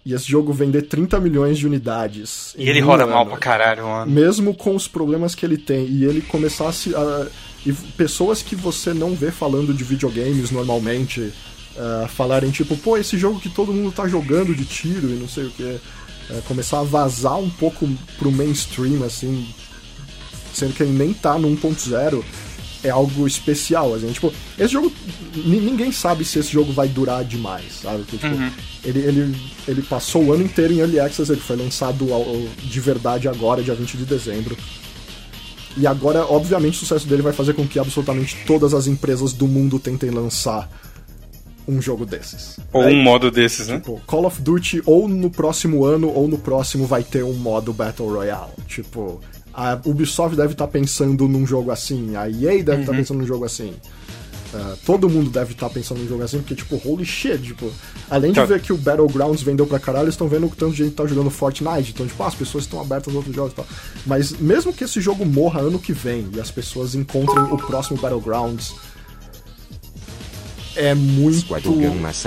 e esse jogo vender 30 milhões de unidades. E ele roda ano, mal pra caralho, mano. Mesmo com os problemas que ele tem. E ele começasse a. E pessoas que você não vê falando de videogames normalmente uh, falarem tipo, pô, esse jogo que todo mundo tá jogando de tiro e não sei o que. Uh, começar a vazar um pouco pro mainstream, assim, sendo que ele nem tá no 1.0, é algo especial. Assim, tipo, esse jogo. Ninguém sabe se esse jogo vai durar demais, sabe? Porque, tipo, uhum. ele, ele, ele passou o ano inteiro em Early Access, ele foi lançado ao, ao, de verdade agora, dia 20 de dezembro. E agora, obviamente, o sucesso dele vai fazer com que absolutamente todas as empresas do mundo tentem lançar um jogo desses. Ou um modo desses, né? Tipo, Call of Duty, ou no próximo ano, ou no próximo vai ter um modo Battle Royale. Tipo, a Ubisoft deve estar tá pensando num jogo assim, a EA deve estar uhum. tá pensando num jogo assim. Uh, todo mundo deve estar tá pensando num jogo assim, porque, tipo, holy shit, tipo, além de tá. ver que o Battlegrounds vendeu pra caralho, eles estão vendo o tanto de gente tá jogando Fortnite, então, tipo, ah, as pessoas estão abertas aos outros jogos e tal. Mas mesmo que esse jogo morra ano que vem e as pessoas encontrem o próximo Battlegrounds, é muito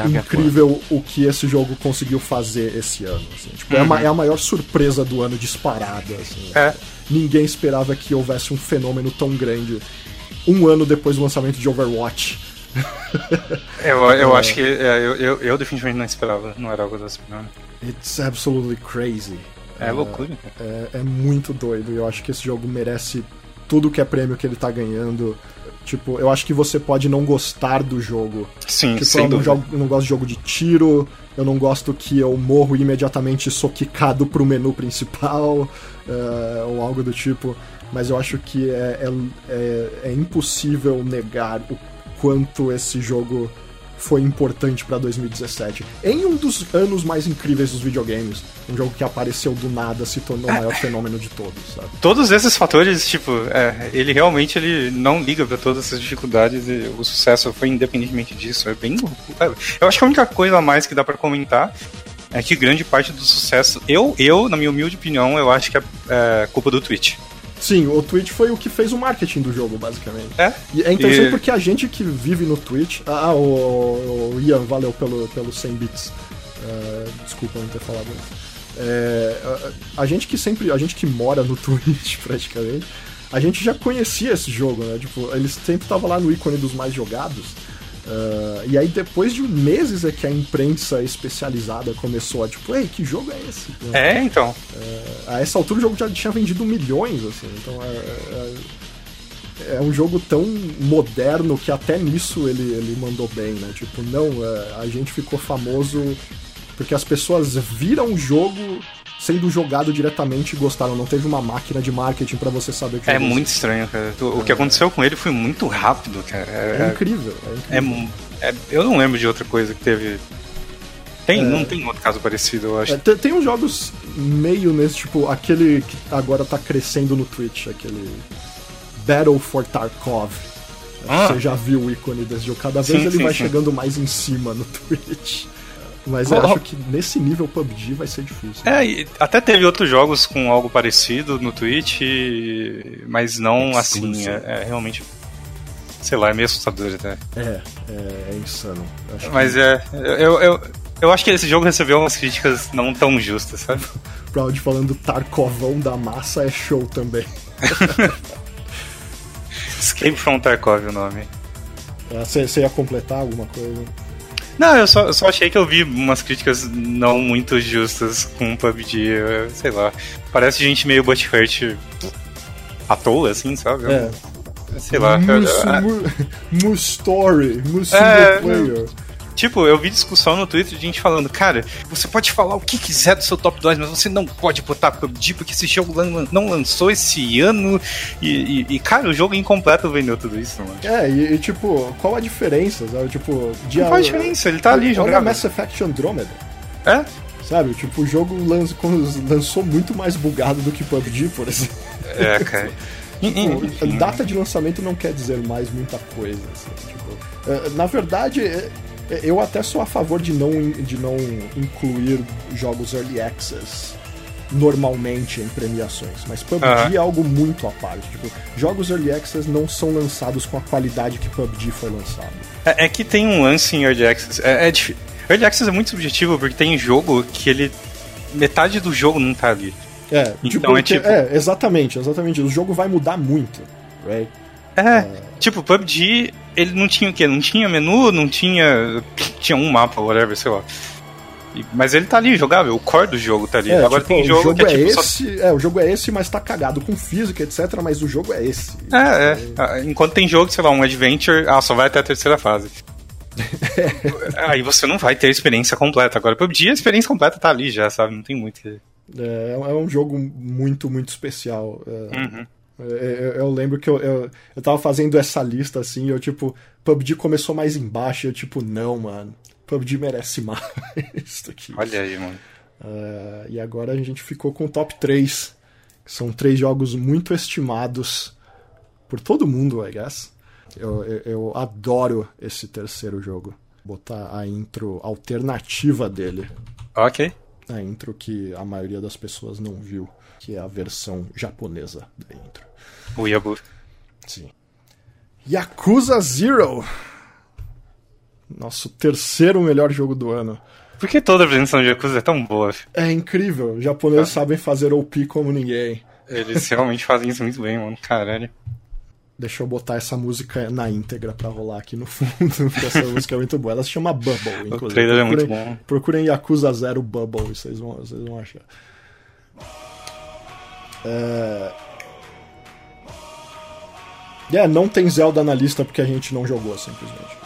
incrível o que esse jogo conseguiu fazer esse ano. Assim. Tipo, uhum. é, a, uhum. é, a, maior surpresa do ano disparada. Assim, é. Ninguém esperava que houvesse um fenômeno tão grande um ano depois do lançamento de Overwatch. eu, eu é. acho que é, eu, eu, eu, definitivamente não esperava, não era algo desse não. It's absolutely crazy. É, loucura. É, é, muito doido. Eu acho que esse jogo merece tudo que é prêmio que ele tá ganhando. Tipo, eu acho que você pode não gostar do jogo. Sim, tipo, sem eu não, jogo, eu não gosto de jogo de tiro, eu não gosto que eu morro e imediatamente sou quicado pro menu principal, uh, ou algo do tipo. Mas eu acho que é, é, é, é impossível negar o quanto esse jogo foi importante para 2017. Em um dos anos mais incríveis dos videogames, um jogo que apareceu do nada se tornou o maior fenômeno de todos, sabe? Todos esses fatores, tipo, é, ele realmente ele não liga para todas essas dificuldades e o sucesso foi independentemente disso. É bem. Eu acho que a única coisa a mais que dá para comentar é que grande parte do sucesso, eu, eu, na minha humilde opinião, eu acho que é, é culpa do Twitch. Sim, o Twitch foi o que fez o marketing do jogo, basicamente. É? E é interessante e... porque a gente que vive no Twitch. Ah, o, o Ian, valeu pelo, pelo 100 bits. Uh, desculpa não ter falado isso. É, a, a, gente que sempre. A gente que mora no Twitch, praticamente. A gente já conhecia esse jogo, né? Tipo, ele sempre tava lá no ícone dos mais jogados. Uh, e aí depois de meses é que a imprensa especializada começou a tipo, ei, que jogo é esse? É, então. Uh, a essa altura o jogo já tinha vendido milhões, assim, então é, é, é, um jogo tão moderno que até nisso ele, ele mandou bem, né? Tipo, não, a gente ficou famoso porque as pessoas viram o jogo sendo jogado diretamente e gostaram. Não teve uma máquina de marketing para você saber que É muito estranho, cara. O que aconteceu com ele foi muito rápido, cara. É, é incrível. É incrível. É, é, eu não lembro de outra coisa que teve. Tem, é. não tem outro caso parecido, eu acho. É, tem, tem, uns jogos meio nesse, tipo, aquele que agora tá crescendo no Twitch, aquele Battle for Tarkov. Ah. Você já viu o ícone desse jogo. Cada vez sim, ele sim, vai sim. chegando mais em cima no Twitch. Mas eu acho que nesse nível PUBG vai ser difícil. É, até teve outros jogos com algo parecido no Twitch, mas não assim. É, é, realmente. Sei lá, é meio assustador até. É, é, é insano. mas que... é. Eu, eu, eu acho que esse jogo recebeu umas críticas não tão justas, sabe? Proud falando Tarkovão da massa é show também. Escape from Tarkov o nome. Você é, ia completar alguma coisa? Não, eu só, eu só achei que eu vi umas críticas não muito justas com o PUBG. Sei lá. Parece gente meio butthurt à toa, assim, sabe? É. Sei lá. Mu story, mu single é, player. Tipo, eu vi discussão no Twitter de gente falando, cara, você pode falar o que quiser do seu top 2, mas você não pode botar PUBG porque esse jogo não lançou esse ano. E, e, e cara, o jogo incompleto vendeu tudo isso, mano. É, e, e tipo, qual a diferença? Sabe? Tipo, de não faz diferença, ele tá ali jogando. Olha Mass Effect Andromeda. É? Sabe, tipo, o jogo lançou muito mais bugado do que PUBG, por exemplo. É, cara. tipo, data de lançamento não quer dizer mais muita coisa. Assim, tipo, eh, na verdade, é, eu até sou a favor de não, de não incluir jogos early access normalmente em premiações, mas PUBG é algo muito à parte. Tipo, jogos early access não são lançados com a qualidade que PUBG foi lançado. É, é que tem um lance em early access. É, é early access é muito subjetivo porque tem jogo que ele metade do jogo não tá ali. É, então tipo, é tipo é exatamente, exatamente. O jogo vai mudar muito, right? É, é, tipo, PUBG, ele não tinha o quê? Não tinha menu, não tinha. Tinha um mapa, whatever, sei lá. Mas ele tá ali, jogável, o core do jogo tá ali. É, Agora tipo, tem jogo, jogo que é, é tipo. Esse, só... É, o jogo é esse, mas tá cagado com física, etc. Mas o jogo é esse. É, é. Ah, enquanto tem jogo, sei lá, um adventure, ah, só vai até a terceira fase. Aí você não vai ter a experiência completa. Agora, PUBG, a experiência completa tá ali já, sabe? Não tem muito que. É, é um jogo muito, muito especial. É, uhum. Eu, eu, lembro que eu, eu, eu tava fazendo essa lista assim, e eu tipo, PUBG começou mais embaixo, e eu tipo, não, mano, PUBG merece mais do que Olha aí, mano. Uh, e agora a gente ficou com o top 3. Que são três jogos muito estimados por todo mundo, I guess. Eu, eu, eu adoro esse terceiro jogo. Vou botar a intro alternativa dele. Ok. A intro que a maioria das pessoas não viu, que é a versão japonesa da intro. O Yabu. Sim. Yakuza Zero. Nosso terceiro melhor jogo do ano. Por que toda a apresentação de Yakuza é tão boa? É incrível. Os japoneses ah. sabem fazer OP como ninguém. Eles realmente fazem isso muito bem, mano. Caralho. Deixa eu botar essa música na íntegra pra rolar aqui no fundo, porque essa música é muito boa. Ela se chama Bubble, inclusive. O trailer procurem, é muito bom. Procurem Yakuza Zero Bubble, vocês vão, vocês vão achar. É... é, não tem Zelda na lista porque a gente não jogou, simplesmente.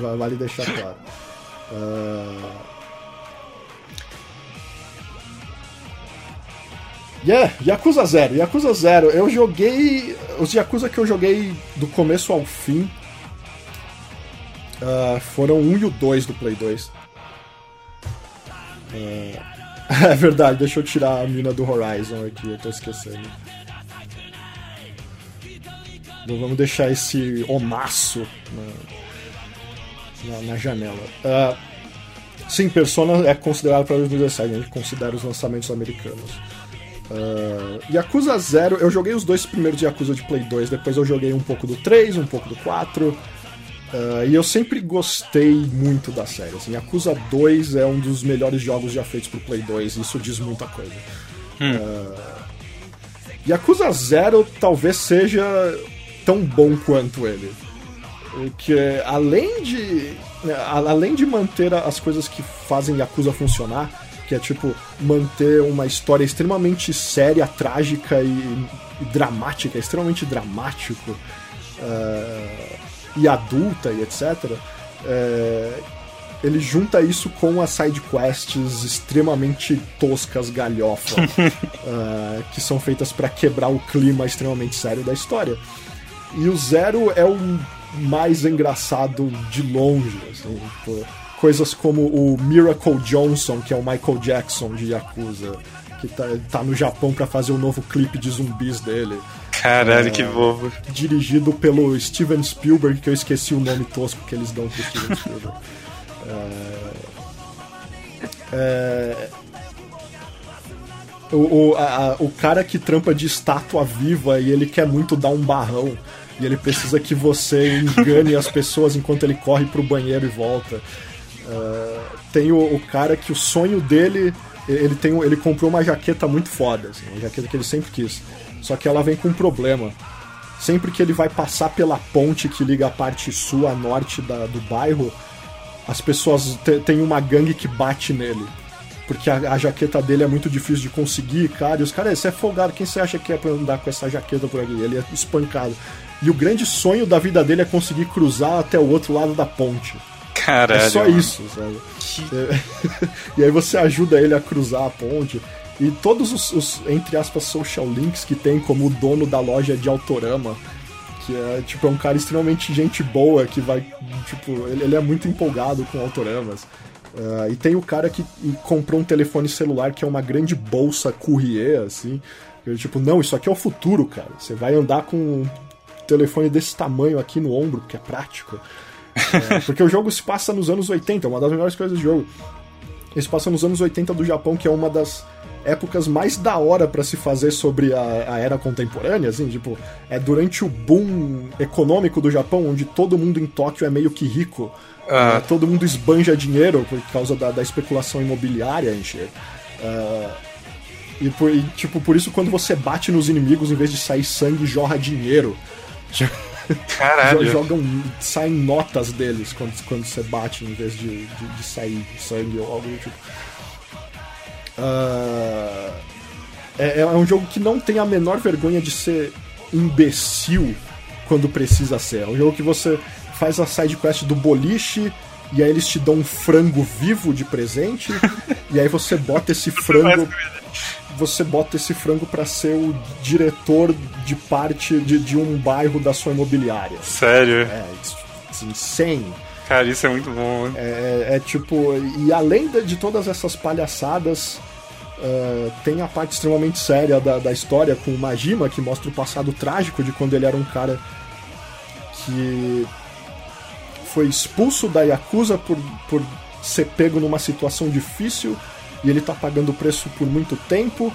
vale deixar claro. Uh... Yeah, Yakuza 0. Yakuza 0. Eu joguei. Os Yakuza que eu joguei do começo ao fim uh, foram o 1 e o 2 do Play 2. Uh, é verdade, deixa eu tirar a mina do Horizon aqui, eu tô esquecendo. Então, vamos deixar esse omaço na, na, na janela. Uh, sim, Persona é considerado para 2017, a gente considera os lançamentos americanos. Uh, Yakuza 0, eu joguei os dois primeiros de Yakuza de Play 2, depois eu joguei um pouco do 3, um pouco do 4. Uh, ah, e eu sempre gostei muito da série. Assim, Yakuza 2 é um dos melhores jogos já feitos pro Play 2, isso diz muita coisa. Hum. Uh, Yakuza 0 talvez seja tão bom quanto ele. Que além de. Né, além de manter as coisas que fazem Yakuza funcionar, que é tipo manter uma história extremamente séria, trágica e, e dramática, extremamente dramático uh, e adulta e etc. Uh, eh, ele junta isso com as side quests extremamente toscas, galhofa, uh, que são feitas para quebrar o clima extremamente sério da história. E o Zero é o mais engraçado de longe, assim, tipo, coisas como o Miracle Johnson, que é o Michael Jackson de Yakuza, que tá, tá no Japão para fazer o um novo clipe de zumbis dele. Caralho, é, que bobo. Dirigido pelo Steven Spielberg, que eu esqueci o nome tosco que eles dão pro Steven Spielberg. é, é, o, o, a, o cara que trampa de estátua viva e ele quer muito dar um barrão. E ele precisa que você engane as pessoas enquanto ele corre pro banheiro e volta. Uh, tem o, o, cara que o sonho dele. Ele, tem, ele comprou uma jaqueta muito foda, assim, uma jaqueta que ele sempre quis. Só que ela vem com um problema. Sempre que ele vai passar pela ponte que liga a parte sul a norte da, do bairro, as pessoas tem uma gangue que bate nele. Porque a, a, jaqueta dele é muito difícil de conseguir, cara. E os caras, você é folgado, quem você acha que é pra andar com essa jaqueta por aqui? Ele é espancado. E o grande sonho da vida dele é conseguir cruzar até o outro lado da ponte. Caralho. É só isso, sabe? Que... e aí você ajuda ele a cruzar a ponte. E todos os, os, entre aspas, social links que tem, como o dono da loja de Autorama, que é tipo é um cara extremamente gente boa, que vai. Tipo, ele, ele é muito empolgado com autoramas. Uh, e tem o cara que comprou um telefone celular que é uma grande bolsa courrier, assim. Eu, tipo, não, isso aqui é o futuro, cara. Você vai andar com telefone desse tamanho aqui no ombro, que é prático. É, porque o jogo se passa nos anos 80, uma das melhores coisas do jogo. Ele se passa nos anos 80 do Japão, que é uma das épocas mais da hora para se fazer sobre a, a, era contemporânea, assim, tipo, é durante o boom econômico do Japão, onde todo mundo em Tóquio é meio que rico, uh. é, todo mundo esbanja dinheiro por causa da, da especulação imobiliária, encher. Uh, e, por, e, tipo, por isso quando você bate nos inimigos, em vez de sair sangue, jorra dinheiro. Caralho. Jogam, saem notas deles quando, quando você bate em vez de, de, de sair sangue ou algo do tipo. Uh, é, é um jogo que não tem a menor vergonha de ser imbecil quando precisa ser. É um jogo que você faz a side quest do boliche e aí eles te dão um frango vivo de presente e aí você bota esse frango você bota esse frango para ser o diretor de parte de, de, um bairro da sua imobiliária. Sério? É, it's, it's insane. Cara, isso é muito bom. É, é, é tipo, e além de, de todas essas palhaçadas, uh, tem a parte extremamente séria da, da história com o Majima, que mostra o passado trágico de quando ele era um cara que foi expulso da Yakuza por, por ser pego numa situação difícil e ele tá pagando o preço por muito tempo.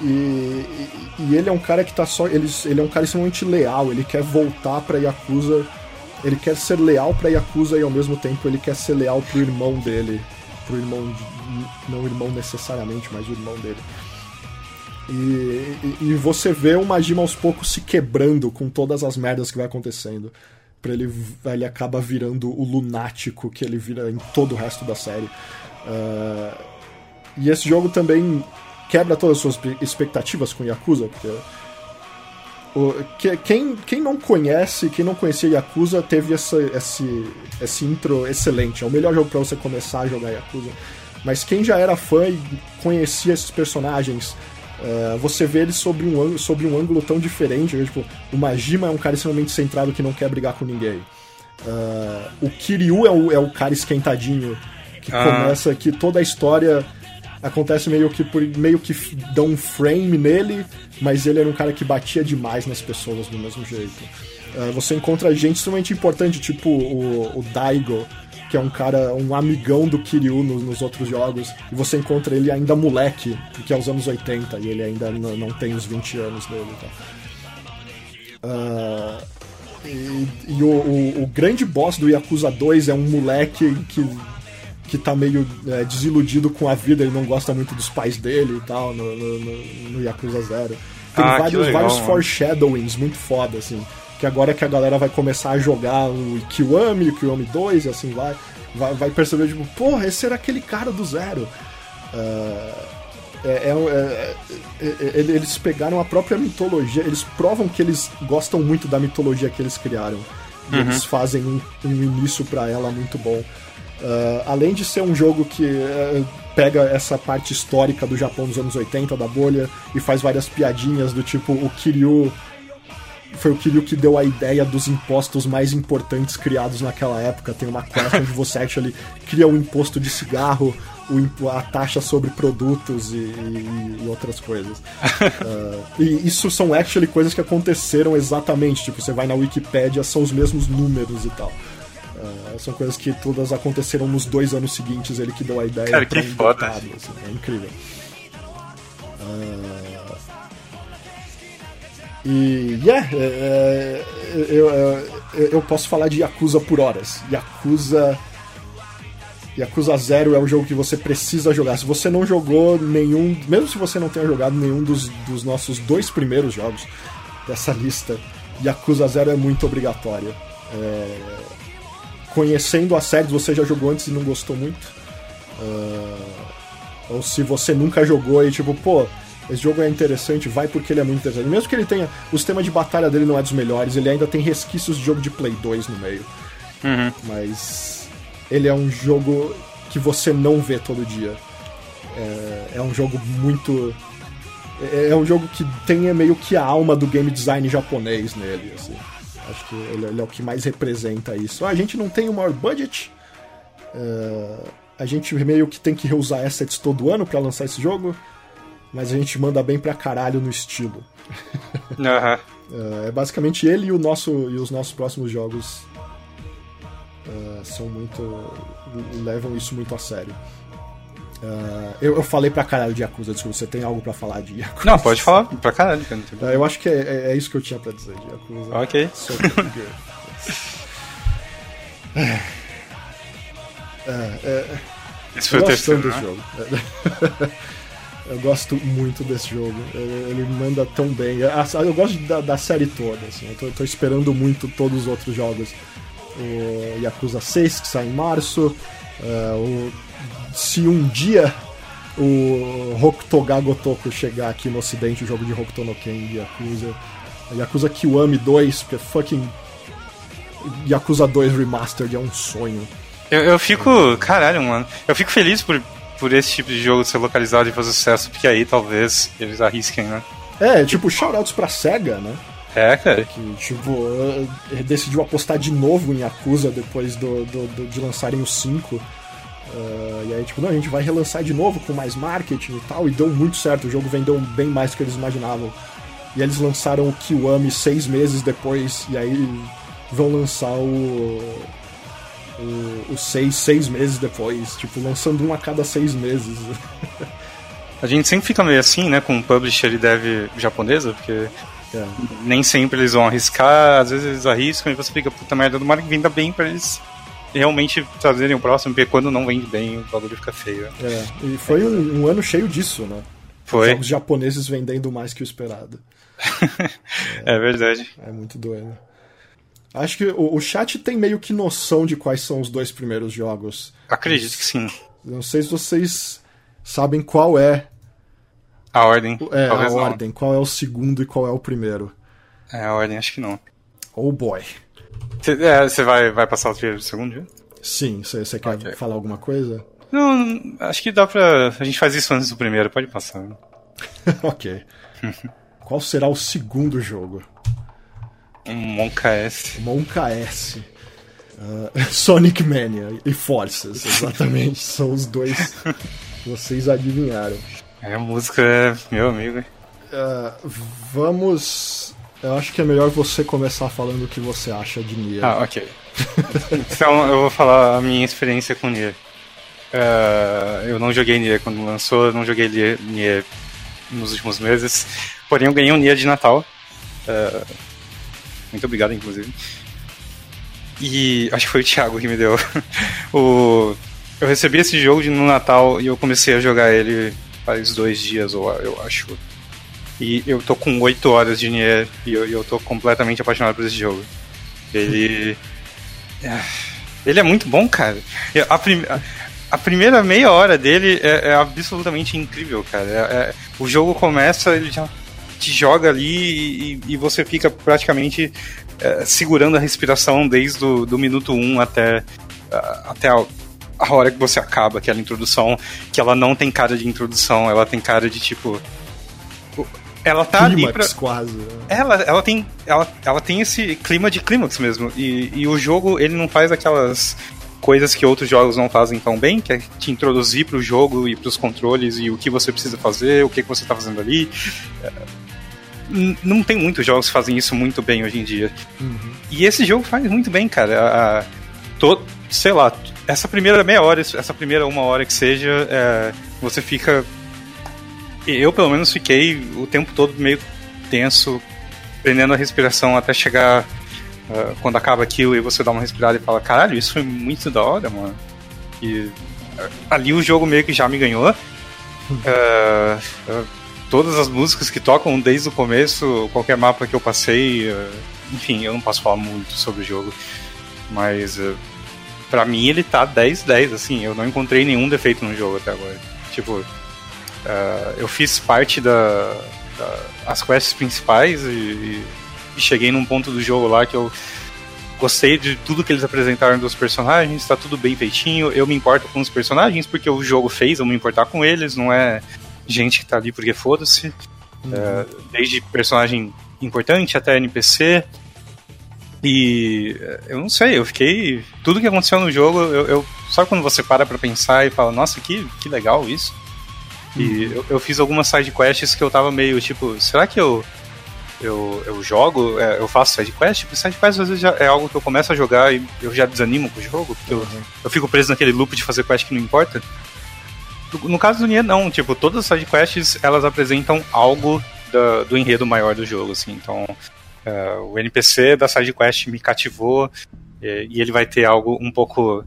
E, e, e, ele é um cara que tá só. Ele, ele é um cara extremamente leal, ele quer voltar pra Yakuza. Ele quer ser leal pra Yakuza e ao mesmo tempo ele quer ser leal pro irmão dele. Pro irmão. Não irmão necessariamente, mas o irmão dele. E, e, você vê o Majima aos poucos se quebrando com todas as merdas que vai acontecendo. Pra ele, ele acaba virando o lunático que ele vira em todo o resto da série. Uh, e esse jogo também quebra todas as suas expectativas com Yakuza, porque. O, que, quem, quem não conhece, quem não conhecia Yakuza, teve essa, esse, esse intro excelente. É o melhor jogo para você começar a jogar Yakuza. Mas quem já era fã e conhecia esses personagens, uh, você vê eles sobre um, sobre um ângulo tão diferente. Né? Tipo, o Majima é um cara extremamente centrado que não quer brigar com ninguém. Uh, o Kiryu é o, é o cara esquentadinho que ah. começa que toda a história acontece meio que por meio que dão um frame nele, mas ele era um cara que batia demais nas pessoas do mesmo jeito. Uh, você encontra gente extremamente importante, tipo o, o Daigo, que é um cara, um amigão do Kiryu nos, nos, outros jogos, e você encontra ele ainda moleque, porque é os anos 80, e ele ainda não tem os 20 anos dele. Tá? Uh, e, e o, o, o, grande boss do Yakuza 2 é um moleque que que tá meio é, desiludido com a vida, ele não gosta muito dos pais dele e tal, no, no, no, no Yakuza Zero. Tem ah, vários, legal, vários foreshadowings muito foda, assim. Que agora que a galera vai começar a jogar o Kiwami, o Kiwami 2 e assim vai, vai, vai perceber, tipo, porra, esse era aquele cara do Zero. Uh, é, é, é, é eles pegaram a própria mitologia, eles provam que eles gostam muito da mitologia que eles criaram. E uhum. eles fazem um, um início para ela muito bom. Uh, além de ser um jogo que uh, pega essa parte histórica do Japão dos anos 80, da bolha, e faz várias piadinhas do tipo o Kiryu. Foi o Kiryu que deu a ideia dos impostos mais importantes criados naquela época. Tem uma quest onde você actually cria o um imposto de cigarro, o, a taxa sobre produtos e, e, e outras coisas. uh, e isso são actually coisas que aconteceram exatamente. Tipo, você vai na Wikipedia, são os mesmos números e tal. Uh, são coisas que todas aconteceram nos dois anos seguintes, ele que deu a ideia. Cara, que um foda. Assim, é incrível. Uh, e, yeah, é, é, eu, eu, eu posso falar de Yakuza por horas. Yakuza. Yakuza Zero é o jogo que você precisa jogar. Se você não jogou nenhum, mesmo se você não tenha jogado nenhum dos, dos nossos dois primeiros jogos dessa lista, Yakuza Zero é muito obrigatório. É, conhecendo as séries, você já jogou antes e não gostou muito. Uh, ou se você nunca jogou e tipo, pô, esse jogo é interessante, vai porque ele é muito interessante. Mesmo que ele tenha. O sistema de batalha dele não é dos melhores, ele ainda tem resquícios de jogo de Play 2 no meio. Uhum. Mas ele é um jogo que você não vê todo dia. É, é um jogo muito. É, é um jogo que tem meio que a alma do game design japonês nele, assim. Acho que ele, ele, é o que mais representa isso. Ah, a gente não tem o maior budget. Uh, a gente meio que tem que reusar assets todo ano para lançar esse jogo. Mas a gente manda bem pra caralho no estilo. Uhum. uh, é basicamente ele e, o nosso, e os nossos próximos jogos uh, são muito. levam isso muito a sério. Uh, eu, eu, falei pra caralho de Yakuza, desculpa, você tem algo pra falar de Yakuza? Não, pode falar pra caralho. Uh, eu acho que é, é, é, isso que eu tinha pra dizer de Yakuza. Ok. é, é, Esse foi o terceiro, desse né? jogo. eu gosto muito desse jogo. Ele manda tão bem. Eu gosto da, da série toda. Assim. Eu tô, tô, esperando muito todos os outros jogos. O Yakuza 6, que sai em março. Uh, o se um dia o Hokutoga Gotoku chegar aqui no ocidente, o jogo de Hokuto no Ken Yakuza, Yakuza Kiwami 2, porque fucking Yakuza 2 Remastered é um sonho. Eu, eu fico, caralho, mano, eu fico feliz por por esse tipo de jogo ser localizado e fazer sucesso, porque aí talvez eles arrisquem, né? É, tipo, shoutouts pra SEGA, né? É, cara. Que, tipo, eh, decidiu apostar de novo em Yakuza depois do, do, do de lançarem o 5. Uh, e aí, tipo, não, a gente vai relançar de novo com mais marketing e tal, e deu muito certo, o jogo vendeu bem mais do que eles imaginavam. E eles lançaram o Kiwami seis meses depois, e aí vão lançar o. O 6 seis meses depois, tipo, lançando um a cada seis meses. a gente sempre fica meio assim, né, com publisher e dev japonesa, porque é. nem sempre eles vão arriscar, às vezes eles arriscam e você fica, puta merda, do mar que venda bem pra eles realmente trazerem o próximo, porque quando não vende bem, o bagulho fica feio. É, e foi um, um ano cheio disso, né? Foi. Os japoneses vendendo mais que o esperado. é, é, verdade. É muito doido. Acho que o, o, chat tem meio que noção de quais são os dois primeiros jogos. Acredito que sim. Não sei se vocês sabem qual é. A ordem. É, a não. ordem. Qual é o segundo e qual é o primeiro. É, a ordem acho que não. Oh boy. Você é, vai, vai passar o primeiro e o segundo dia? Sim, você quer okay. falar alguma coisa? Não, acho que dá pra. A gente faz isso antes do primeiro, pode passar. ok. Qual será o segundo jogo? Um Monka S. Monka S. Uh, Sonic Mania e Forces, exatamente. são os dois. Vocês adivinharam. É, a música é meu amigo. Uh, vamos eu acho que é melhor você começar falando o que você acha de Nier. Ah, ok. então eu vou falar a minha experiência com Nier. Uh, eu não joguei Nier quando lançou, não joguei Nier nos últimos meses. Porém, eu ganhei um Nier de Natal. Uh, muito obrigado, inclusive. E acho que foi o Thiago que me deu. o, eu recebi esse jogo no Natal e eu comecei a jogar ele faz dois dias, ou eu acho. E eu tô com 8 horas de Nier e eu, eu tô completamente apaixonado por esse jogo. Ele. É, ele é muito bom, cara. A, prim... a primeira meia hora dele é, é absolutamente incrível, cara. É, é... o jogo começa, ele já te joga ali e, e você fica praticamente é, segurando a respiração desde o do minuto 1 um até, até a, a hora que você acaba aquela introdução, que ela não tem cara de introdução, ela tem cara de tipo ela tá clímax, ali pra... quase. Né? Ela, ela, tem, ela, ela tem esse clima de clímax mesmo. E, e o jogo, ele não faz aquelas coisas que outros jogos não fazem tão bem, que é te introduzir pro jogo e pros controles e o que você precisa fazer, o que, que você tá fazendo ali. É, não tem muitos jogos que fazem isso muito bem hoje em dia. Uhum. E esse jogo faz muito bem, cara. A, sei lá, essa primeira meia hora, essa primeira uma hora que seja, é, você fica eu, pelo menos, fiquei o tempo todo meio tenso, prendendo a respiração até chegar uh, quando acaba aquilo e você dá uma respirada e fala: caralho, isso foi muito da hora, mano. E uh, ali o jogo meio que já me ganhou. Uh, todas as músicas que tocam desde o começo, qualquer mapa que eu passei, enfim, eu não posso falar muito sobre o jogo, mas para mim ele tá 10-10, assim, eu não encontrei nenhum defeito no jogo até agora. Tipo, Uh, eu fiz parte da, da, as quests principais e, e, cheguei num ponto do jogo lá que eu gostei de tudo que eles apresentaram dos personagens, tá tudo bem feitinho. Eu me importo com os personagens porque o jogo fez eu me importar com eles, não é gente que tá ali porque foda-se. Uhum. Uh, desde personagem importante até NPC. E eu não sei, eu fiquei. Tudo que aconteceu no jogo, eu, eu sabe quando você para pra pensar e fala, nossa, que, que legal isso? E eu, eu, fiz algumas side quests que eu tava meio tipo, será que eu eu, eu jogo, é, eu faço side quest? Porque side quest às vezes já é algo que eu começo a jogar e eu já desanimo com o jogo, porque uhum. eu, eu fico preso naquele loop de fazer quest que não importa. No, caso do Nier, não, tipo, todas as side quests elas apresentam algo da, do enredo maior do jogo, assim, então é, o NPC da side quest me cativou e, e ele vai ter algo um pouco.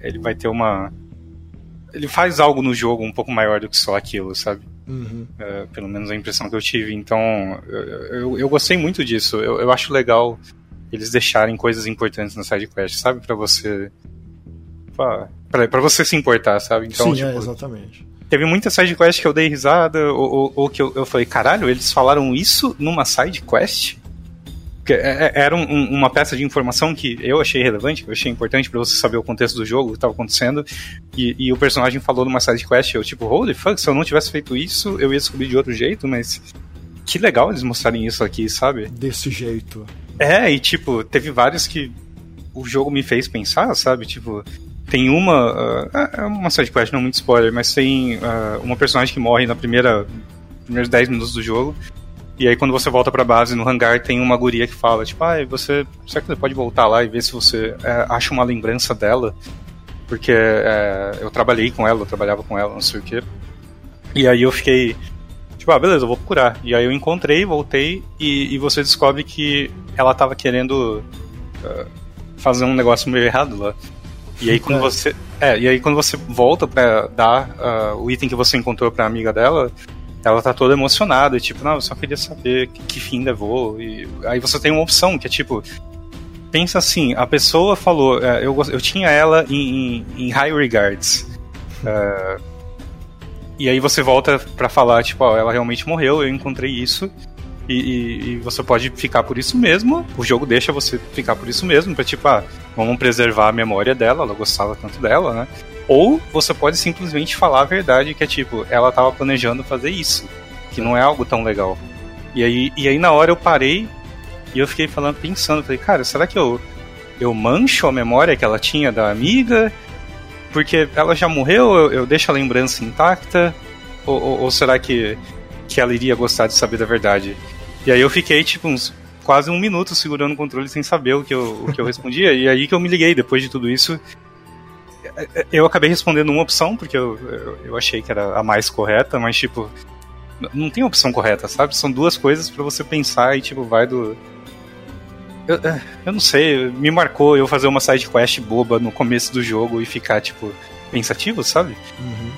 Ele vai ter uma ele faz algo no jogo um pouco maior do que só aquilo, sabe? Uhum. É, pelo menos a impressão que eu tive. Então, eu, eu, eu gostei muito disso. Eu, eu, acho legal eles deixarem coisas importantes na side quest, sabe? Para você. para você se importar, sabe? Então, Sim, é, tipo, é, exatamente. Teve muita side quest que eu dei risada, ou, ou, ou que eu, eu falei, caralho, eles falaram isso numa side quest? é, era um, um, uma peça de informação que eu achei relevante, que eu achei importante para você saber o contexto do jogo, o que estava acontecendo, e, e, o personagem falou numa side quest, eu tipo, holy fuck, se eu não tivesse feito isso, eu ia descobrir de outro jeito, mas que legal eles mostrarem isso aqui, sabe? Desse jeito. É, e tipo, teve vários que o jogo me fez pensar, sabe? Tipo, tem uma. Uh, é uma side quest, não muito spoiler, mas tem uh, uma personagem que morre na primeira. primeiros 10 minutos do jogo. E aí quando você volta pra base no hangar tem uma guria que fala, tipo, ah, você. Será que você pode voltar lá e ver se você é, acha uma lembrança dela? Porque é, eu trabalhei com ela, eu trabalhava com ela, não sei o quê. E aí eu fiquei. Tipo, ah, beleza, eu vou procurar. E aí eu encontrei, voltei, e, e você descobre que ela tava querendo uh, fazer um negócio meio errado lá. E aí quando é. você. É, e aí quando você volta pra dar uh, o item que você encontrou pra amiga dela, ela tá toda emocionada, tipo, não, eu só queria saber que, que fim levou. E aí você tem uma opção que é tipo. Pensa assim, a pessoa falou, uh, eu, eu tinha ela em, em, em high regards. Uh, e aí você volta para falar, tipo, ó, ela realmente morreu, eu encontrei isso. E, e, e, você pode ficar por isso mesmo. O jogo deixa você ficar por isso mesmo, pra tipo, ah, vamos preservar a memória dela, ela gostava tanto dela, né? Ou você pode simplesmente falar a verdade, que é tipo, ela tava planejando fazer isso, que não é algo tão legal. E aí, e aí na hora eu parei e eu fiquei falando, pensando, falei, cara, será que eu, eu mancho a memória que ela tinha da amiga? Porque ela já morreu, eu, eu deixo a lembrança intacta? Ou, ou, ou será que, que ela iria gostar de saber da verdade? E aí eu fiquei, tipo, uns quase um minuto segurando o controle sem saber o que eu, o que eu respondia. e aí que eu me liguei, depois de tudo isso. Eu acabei respondendo uma opção, porque eu, eu, eu achei que era a mais correta, mas, tipo, não tem opção correta, sabe? São duas coisas para você pensar e, tipo, vai do. Eu, eu não sei, me marcou eu fazer uma side quest boba no começo do jogo e ficar, tipo, pensativo, sabe? Uhum.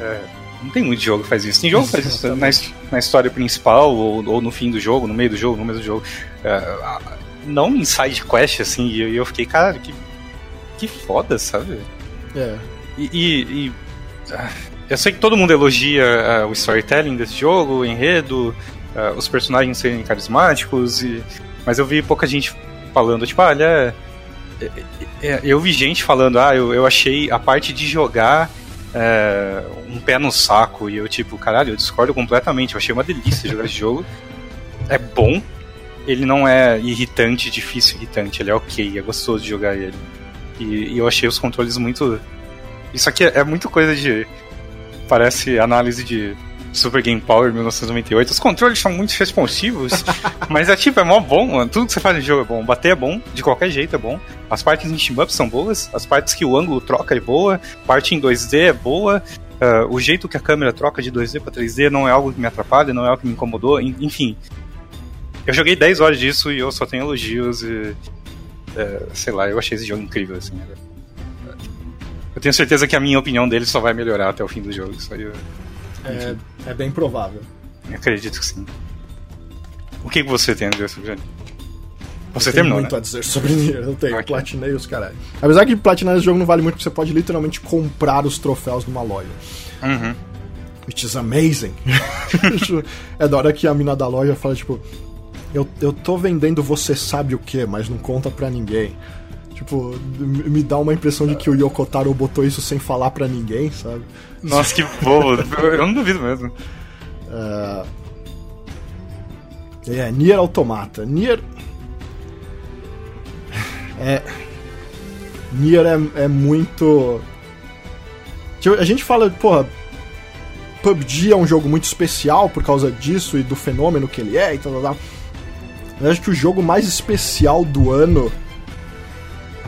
É, não tem muito jogo que faz isso. Tem jogo que faz isso na, na história principal, ou, ou, no fim do jogo, no meio do jogo, no meio do jogo. Uh, não em side quest, assim, e eu, eu, fiquei, cara, que, que foda, sabe? É. E. e, e uh, eu sei que todo mundo elogia uh, o storytelling desse jogo, o enredo, os personagens serem carismáticos, e, mas eu vi pouca gente falando, tipo, ah, olha. É, é, eu vi gente falando, ah, eu, eu achei a parte de jogar é, um pé no saco. E eu, tipo, caralho, eu discordo completamente. Eu achei uma delícia jogar esse jogo. É bom. Ele não é irritante, difícil irritante. Ele é ok, é gostoso de jogar ele. E, e eu achei os controles muito. Isso aqui é, é muito coisa de. Parece análise de Super Game Power 1998. Os controles são muito responsivos, mas é tipo, é mó bom, mano. Tudo que você faz no jogo é bom. Bater é bom, de qualquer jeito é bom. As partes em shmup são boas, as partes que o ângulo troca é boa, parte em 2D é boa. Uh, o jeito que a câmera troca de 2D para 3D não é algo que me atrapalha, não é algo que me incomodou, enfim. Eu joguei 10 horas disso e eu só tenho elogios e. Uh, sei lá, eu achei esse jogo incrível, assim. Né? Eu tenho certeza que a minha opinião dele só vai melhorar até o fim do jogo. Isso aí é, é bem provável. Eu acredito que sim. O que você tem a dizer sobre ele? Você terminou, muito né? a dizer sobre Nier, eu tenho. Okay. Platinei os caralho. Apesar que platinar esse jogo não vale muito, porque você pode literalmente comprar os troféus numa loja. Uhum. Which is amazing. é da hora que a mina da loja fala, tipo, eu, eu tô vendendo você sabe o que, mas não conta pra ninguém. Tipo, me dá uma impressão de que o Yokotaro botou isso sem falar pra ninguém, sabe? Nossa, que bobo. Eu não duvido mesmo. Uh... É, Nier Automata. Nier. É. Nier é, é muito. Tipo, a gente fala, porra, PUBG é um jogo muito especial por causa disso e do fenômeno que ele é e tal, tal, tal. Eu acho que o jogo mais especial do ano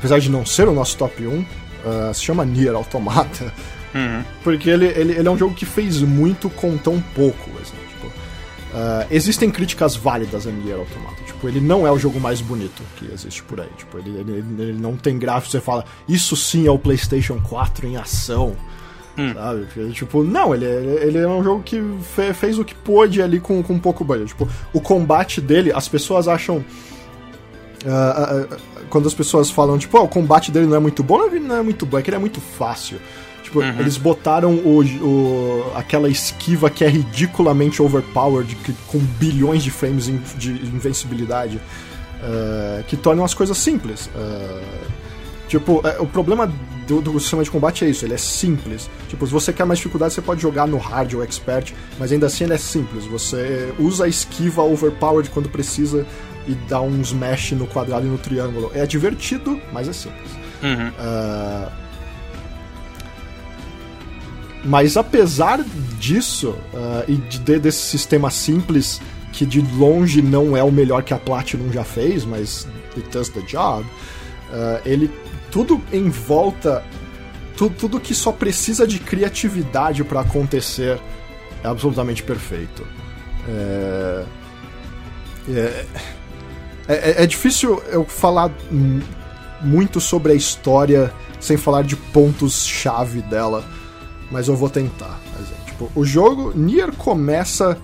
apesar de não ser o nosso top 1, uh, ah, se chama Nier Automata. Uhum. Porque ele, ele, ele, é um jogo que fez muito com tão pouco. Assim, tipo, uh, existem críticas válidas a Nier Automata. Tipo, ele não é o jogo mais bonito que existe por aí. Tipo, ele, ele, ele não tem gráficos, você fala, isso sim é o PlayStation 4 em ação. Hum. Sabe? Tipo, não, ele, ele é um jogo que fe, fez o que pôde ali com, com pouco budget. Tipo, o combate dele, as pessoas acham. Uh, uh, quando as pessoas falam, tipo, oh, o combate dele não é muito bom, não é muito bom, é que ele é muito fácil. Tipo, uhum. eles botaram o, o, aquela esquiva que é ridiculamente overpowered, que, com bilhões de frames de invencibilidade. uh, que tornam as coisas simples. Uh, tipo, o problema do, do, sistema de combate é isso, ele é simples. Tipo, se você quer mais dificuldade, você pode jogar no hard ou expert, mas ainda assim ele é simples. Você usa a esquiva overpowered quando precisa e dá um smash no quadrado e no triângulo. É divertido, mas é simples. Uhum. Uh, mas apesar disso, uh, e de, desse sistema simples, que de longe não é o melhor que a Platinum já fez, mas it does the job, uh, ele tudo em volta, tudo, tudo que só precisa de criatividade para acontecer é absolutamente perfeito. É, é, é, é difícil eu falar muito sobre a história sem falar de pontos-chave dela mas eu vou tentar. Mas, é, tipo, o jogo Nier começa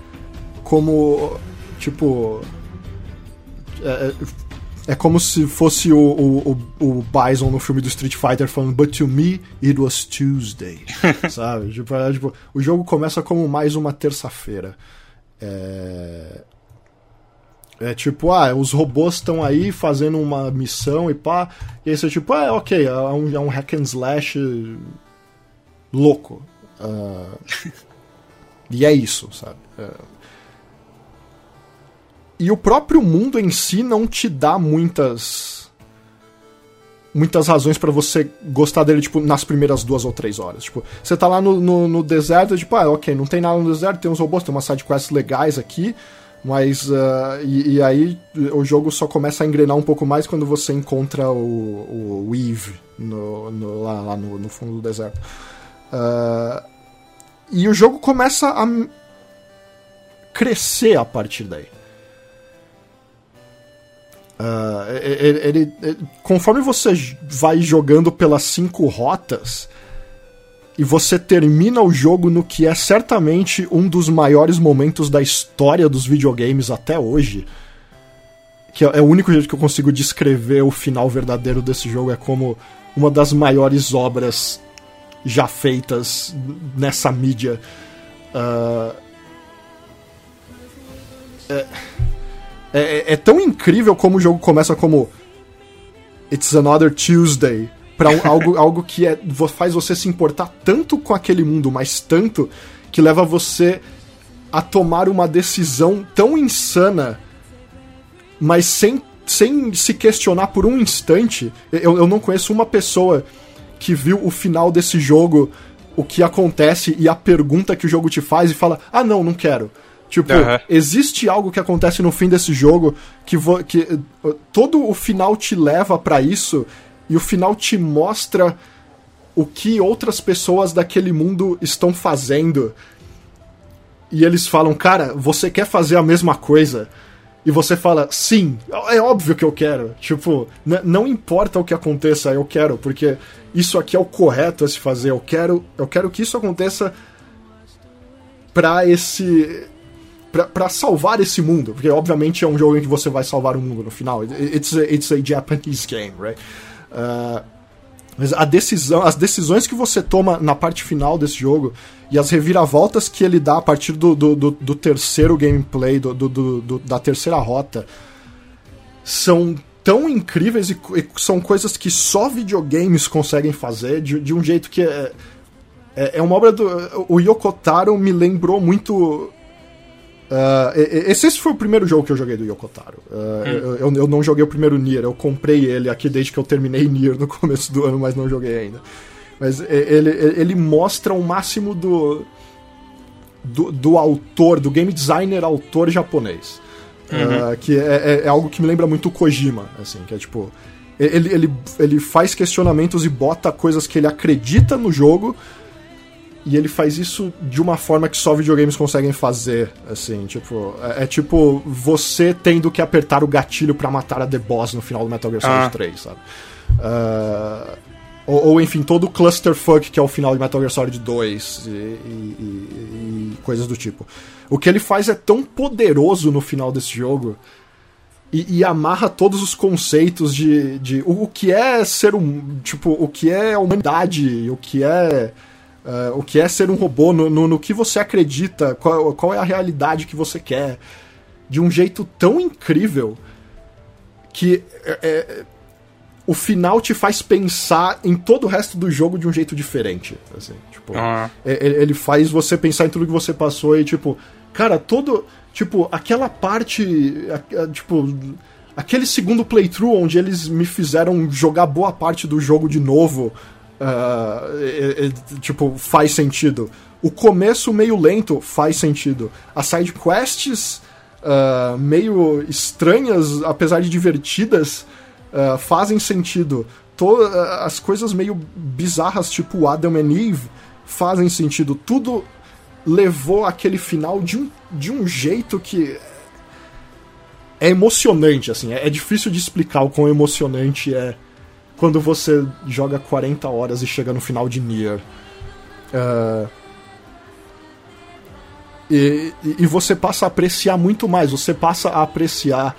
como tipo é, é, é como se fosse o, o, o, Bison no filme do Street Fighter falando But to me, it was Tuesday. Sabe? Tipo, é, tipo, o jogo começa como mais uma terça-feira. É... É tipo, ah, os robôs estão aí fazendo uma missão e pá. E aí você, tipo, ah, ok, é um, é um hack and slash louco. Uh, e é isso, sabe? Uh, e o próprio mundo em si não te dá muitas muitas razões para você gostar dele, tipo, nas primeiras duas ou três horas. Tipo, você tá lá no, no, no deserto, tipo, ah, ok, não tem nada no deserto, tem uns robôs, tem umas sidequests legais aqui, mas. Uh, e, e, aí o jogo só começa a engrenar um pouco mais quando você encontra o, o Weave no, no, lá, lá no, no fundo do deserto. Uh, e o jogo começa a crescer a partir daí. Uh, ele, ele, ele, conforme você vai jogando pelas cinco rotas e você termina o jogo no que é certamente um dos maiores momentos da história dos videogames até hoje, que é, o único jeito que eu consigo descrever o final verdadeiro desse jogo é como uma das maiores obras já feitas nessa mídia. Uh, é, é, é, tão incrível como o jogo começa como It's Another Tuesday para um, algo, algo que é, faz você se importar tanto com aquele mundo, mas tanto que leva você a tomar uma decisão tão insana, mas sem, sem se questionar por um instante. Eu, eu não conheço uma pessoa que viu o final desse jogo, o que acontece e a pergunta que o jogo te faz e fala: ah, não, não quero. Tipo, uhum. existe algo que acontece no fim desse jogo que, que uh, todo o final te leva para isso e o final te mostra o que outras pessoas daquele mundo estão fazendo. E eles falam, cara, você quer fazer a mesma coisa? e você fala, sim, é óbvio que eu quero. Tipo, não importa o que aconteça, eu quero, porque isso aqui é o correto a se fazer. Eu quero, eu quero que isso aconteça pra esse. Pra, salvar esse mundo, porque obviamente é um jogo em que você vai salvar o mundo no final. It's a, it's a Japanese game, right? Uh, mas a decisão, as decisões que você toma na parte final desse jogo e as reviravoltas que ele dá a partir do, do, do, do terceiro gameplay, do, do, da terceira rota, são tão incríveis e, e, são coisas que só videogames conseguem fazer de, de um jeito que é, é, é, uma obra do. O Yokotaro me lembrou muito Uh, esse, esse foi o primeiro jogo que eu joguei do Yokotaro. Uh, hum. eu, eu, não joguei o primeiro Nier, eu comprei ele aqui desde que eu terminei Nier no começo do ano, mas não joguei ainda. Mas ele, ele mostra o máximo do, do, do autor, do game designer autor japonês. Uhum. Uh, que é, é, é, algo que me lembra muito Kojima, assim, que é tipo. Ele, ele, ele faz questionamentos e bota coisas que ele acredita no jogo e ele faz isso de uma forma que só videogames conseguem fazer, assim, tipo, é, é tipo você tendo que apertar o gatilho para matar a The Boss no final do Metal Gear Solid ah. 3, sabe? Uh, ou, ou, enfim, todo o clusterfuck que é o final de Metal Gear Solid 2 e, e, e, e, coisas do tipo. O que ele faz é tão poderoso no final desse jogo e, amarra todos os conceitos de, de o, o que é ser um. Tipo, o que é humanidade, o que é Uh, o que é ser um robô, no, no, no que você acredita, qual, qual, é a realidade que você quer, de um jeito tão incrível que é, é, o final te faz pensar em todo o resto do jogo de um jeito diferente. Assim, tipo, Ah. é- ele faz você pensar em tudo que você passou e, tipo, cara, todo. Tipo, aquela parte. a- a- Tipo. Aquele segundo playthrough onde eles me fizeram jogar boa parte do jogo de novo. Ah, é- tipo, faz sentido. O começo meio lento faz sentido. As side quests ah, meio estranhas, apesar de divertidas, ah, fazem sentido. To- as coisas meio bizarras, tipo Adam and Eve, fazem sentido. Tudo levou aquele final de um, de um jeito que é emocionante, assim. É, é difícil de explicar o quão emocionante é quando você joga 40 horas e chega no final de Nier. Ah, e, e- você passa a apreciar muito mais, você passa a apreciar.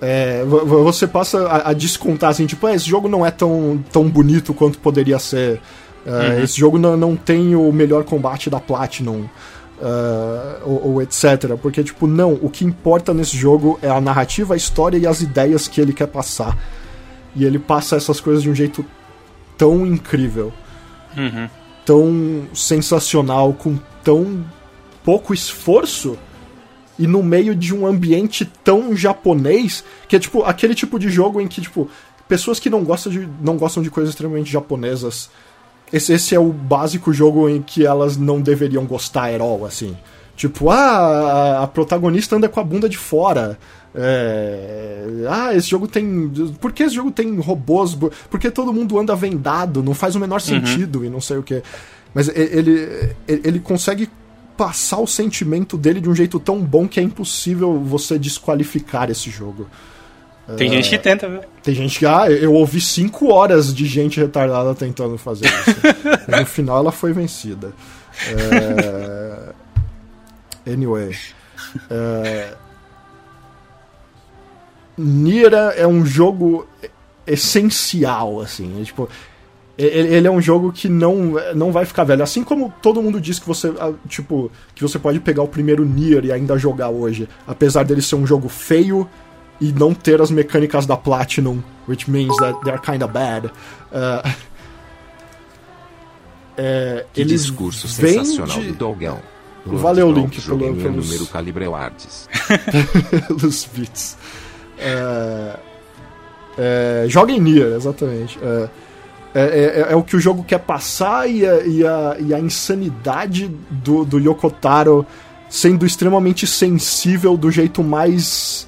é, vo- vo- você passa a, a descontar assim, tipo, "Ah, esse jogo não é tão, tão bonito quanto poderia ser. É, Esse jogo não, não tem o melhor combate da Platinum. é, ou, ou etc. Porque, tipo, não, o que importa nesse jogo é a narrativa, a história e as ideias que ele quer passar. E ele passa essas coisas de um jeito tão incrível Uhum. tão sensacional, com tão pouco esforço e no meio de um ambiente tão japonês, que é tipo aquele tipo de jogo em que tipo pessoas que não gostam de não gostam de coisas extremamente japonesas, esse, esse é o básico jogo em que elas não deveriam gostar at all, assim. Tipo, ah, a- protagonista anda com a bunda de fora. É, ah, esse jogo tem. Por que esse jogo tem robôs? Por que todo mundo anda vendado? Não faz o menor sentido e não sei o que. Mas ele, ele consegue passar o sentimento dele de um jeito tão bom que é impossível você desqualificar esse jogo. Tem gente que tenta, viu? Tem gente que, ah, eu ouvi cinco horas de gente retardada tentando fazer isso. no final ela foi vencida. É... Anyway. É... Nira é um jogo essencial, assim. É, tipo, ele, é um jogo que não, não vai ficar velho. Assim como todo mundo diz que você, ah, tipo, que você pode pegar o primeiro Nier e ainda jogar hoje. Apesar dele ser um jogo feio e não ter as mecânicas da Platinum, which means that they're kinda bad. Uh, é, Que discurso sensacional de- do Dogão. Valeu, Lord Link, pelo- pelos- número Calibre Arts. pelos bits. É, é, joguem Nier, exatamente. É, é, é- é o que o jogo quer passar e a, e a, e a insanidade do, do Yoko Taro sendo extremamente sensível do jeito mais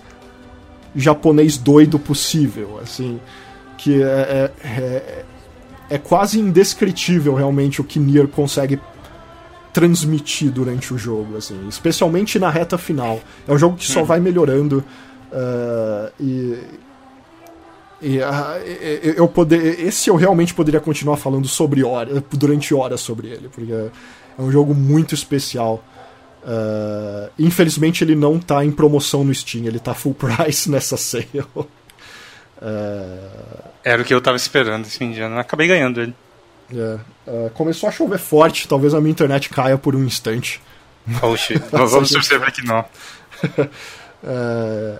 japonês doido possível, assim. Que é, é, é, é quase indescritível realmente o que Nier consegue transmitir durante o jogo, assim, especialmente na reta final. É um jogo que só vai melhorando ah, e e, e- eu poder, esse eu realmente poderia continuar falando sobre horas, durante horas sobre ele, porque é um jogo muito especial. Ah, infelizmente ele não tá em promoção no Steam, ele tá full price nessa sale. Ah, Era o que eu tava esperando esse fim de ano. Acabei ganhando ele. É, ah, começou a chover forte, talvez a minha internet caia por um instante. Oxi, vamos torcer pra que não. É...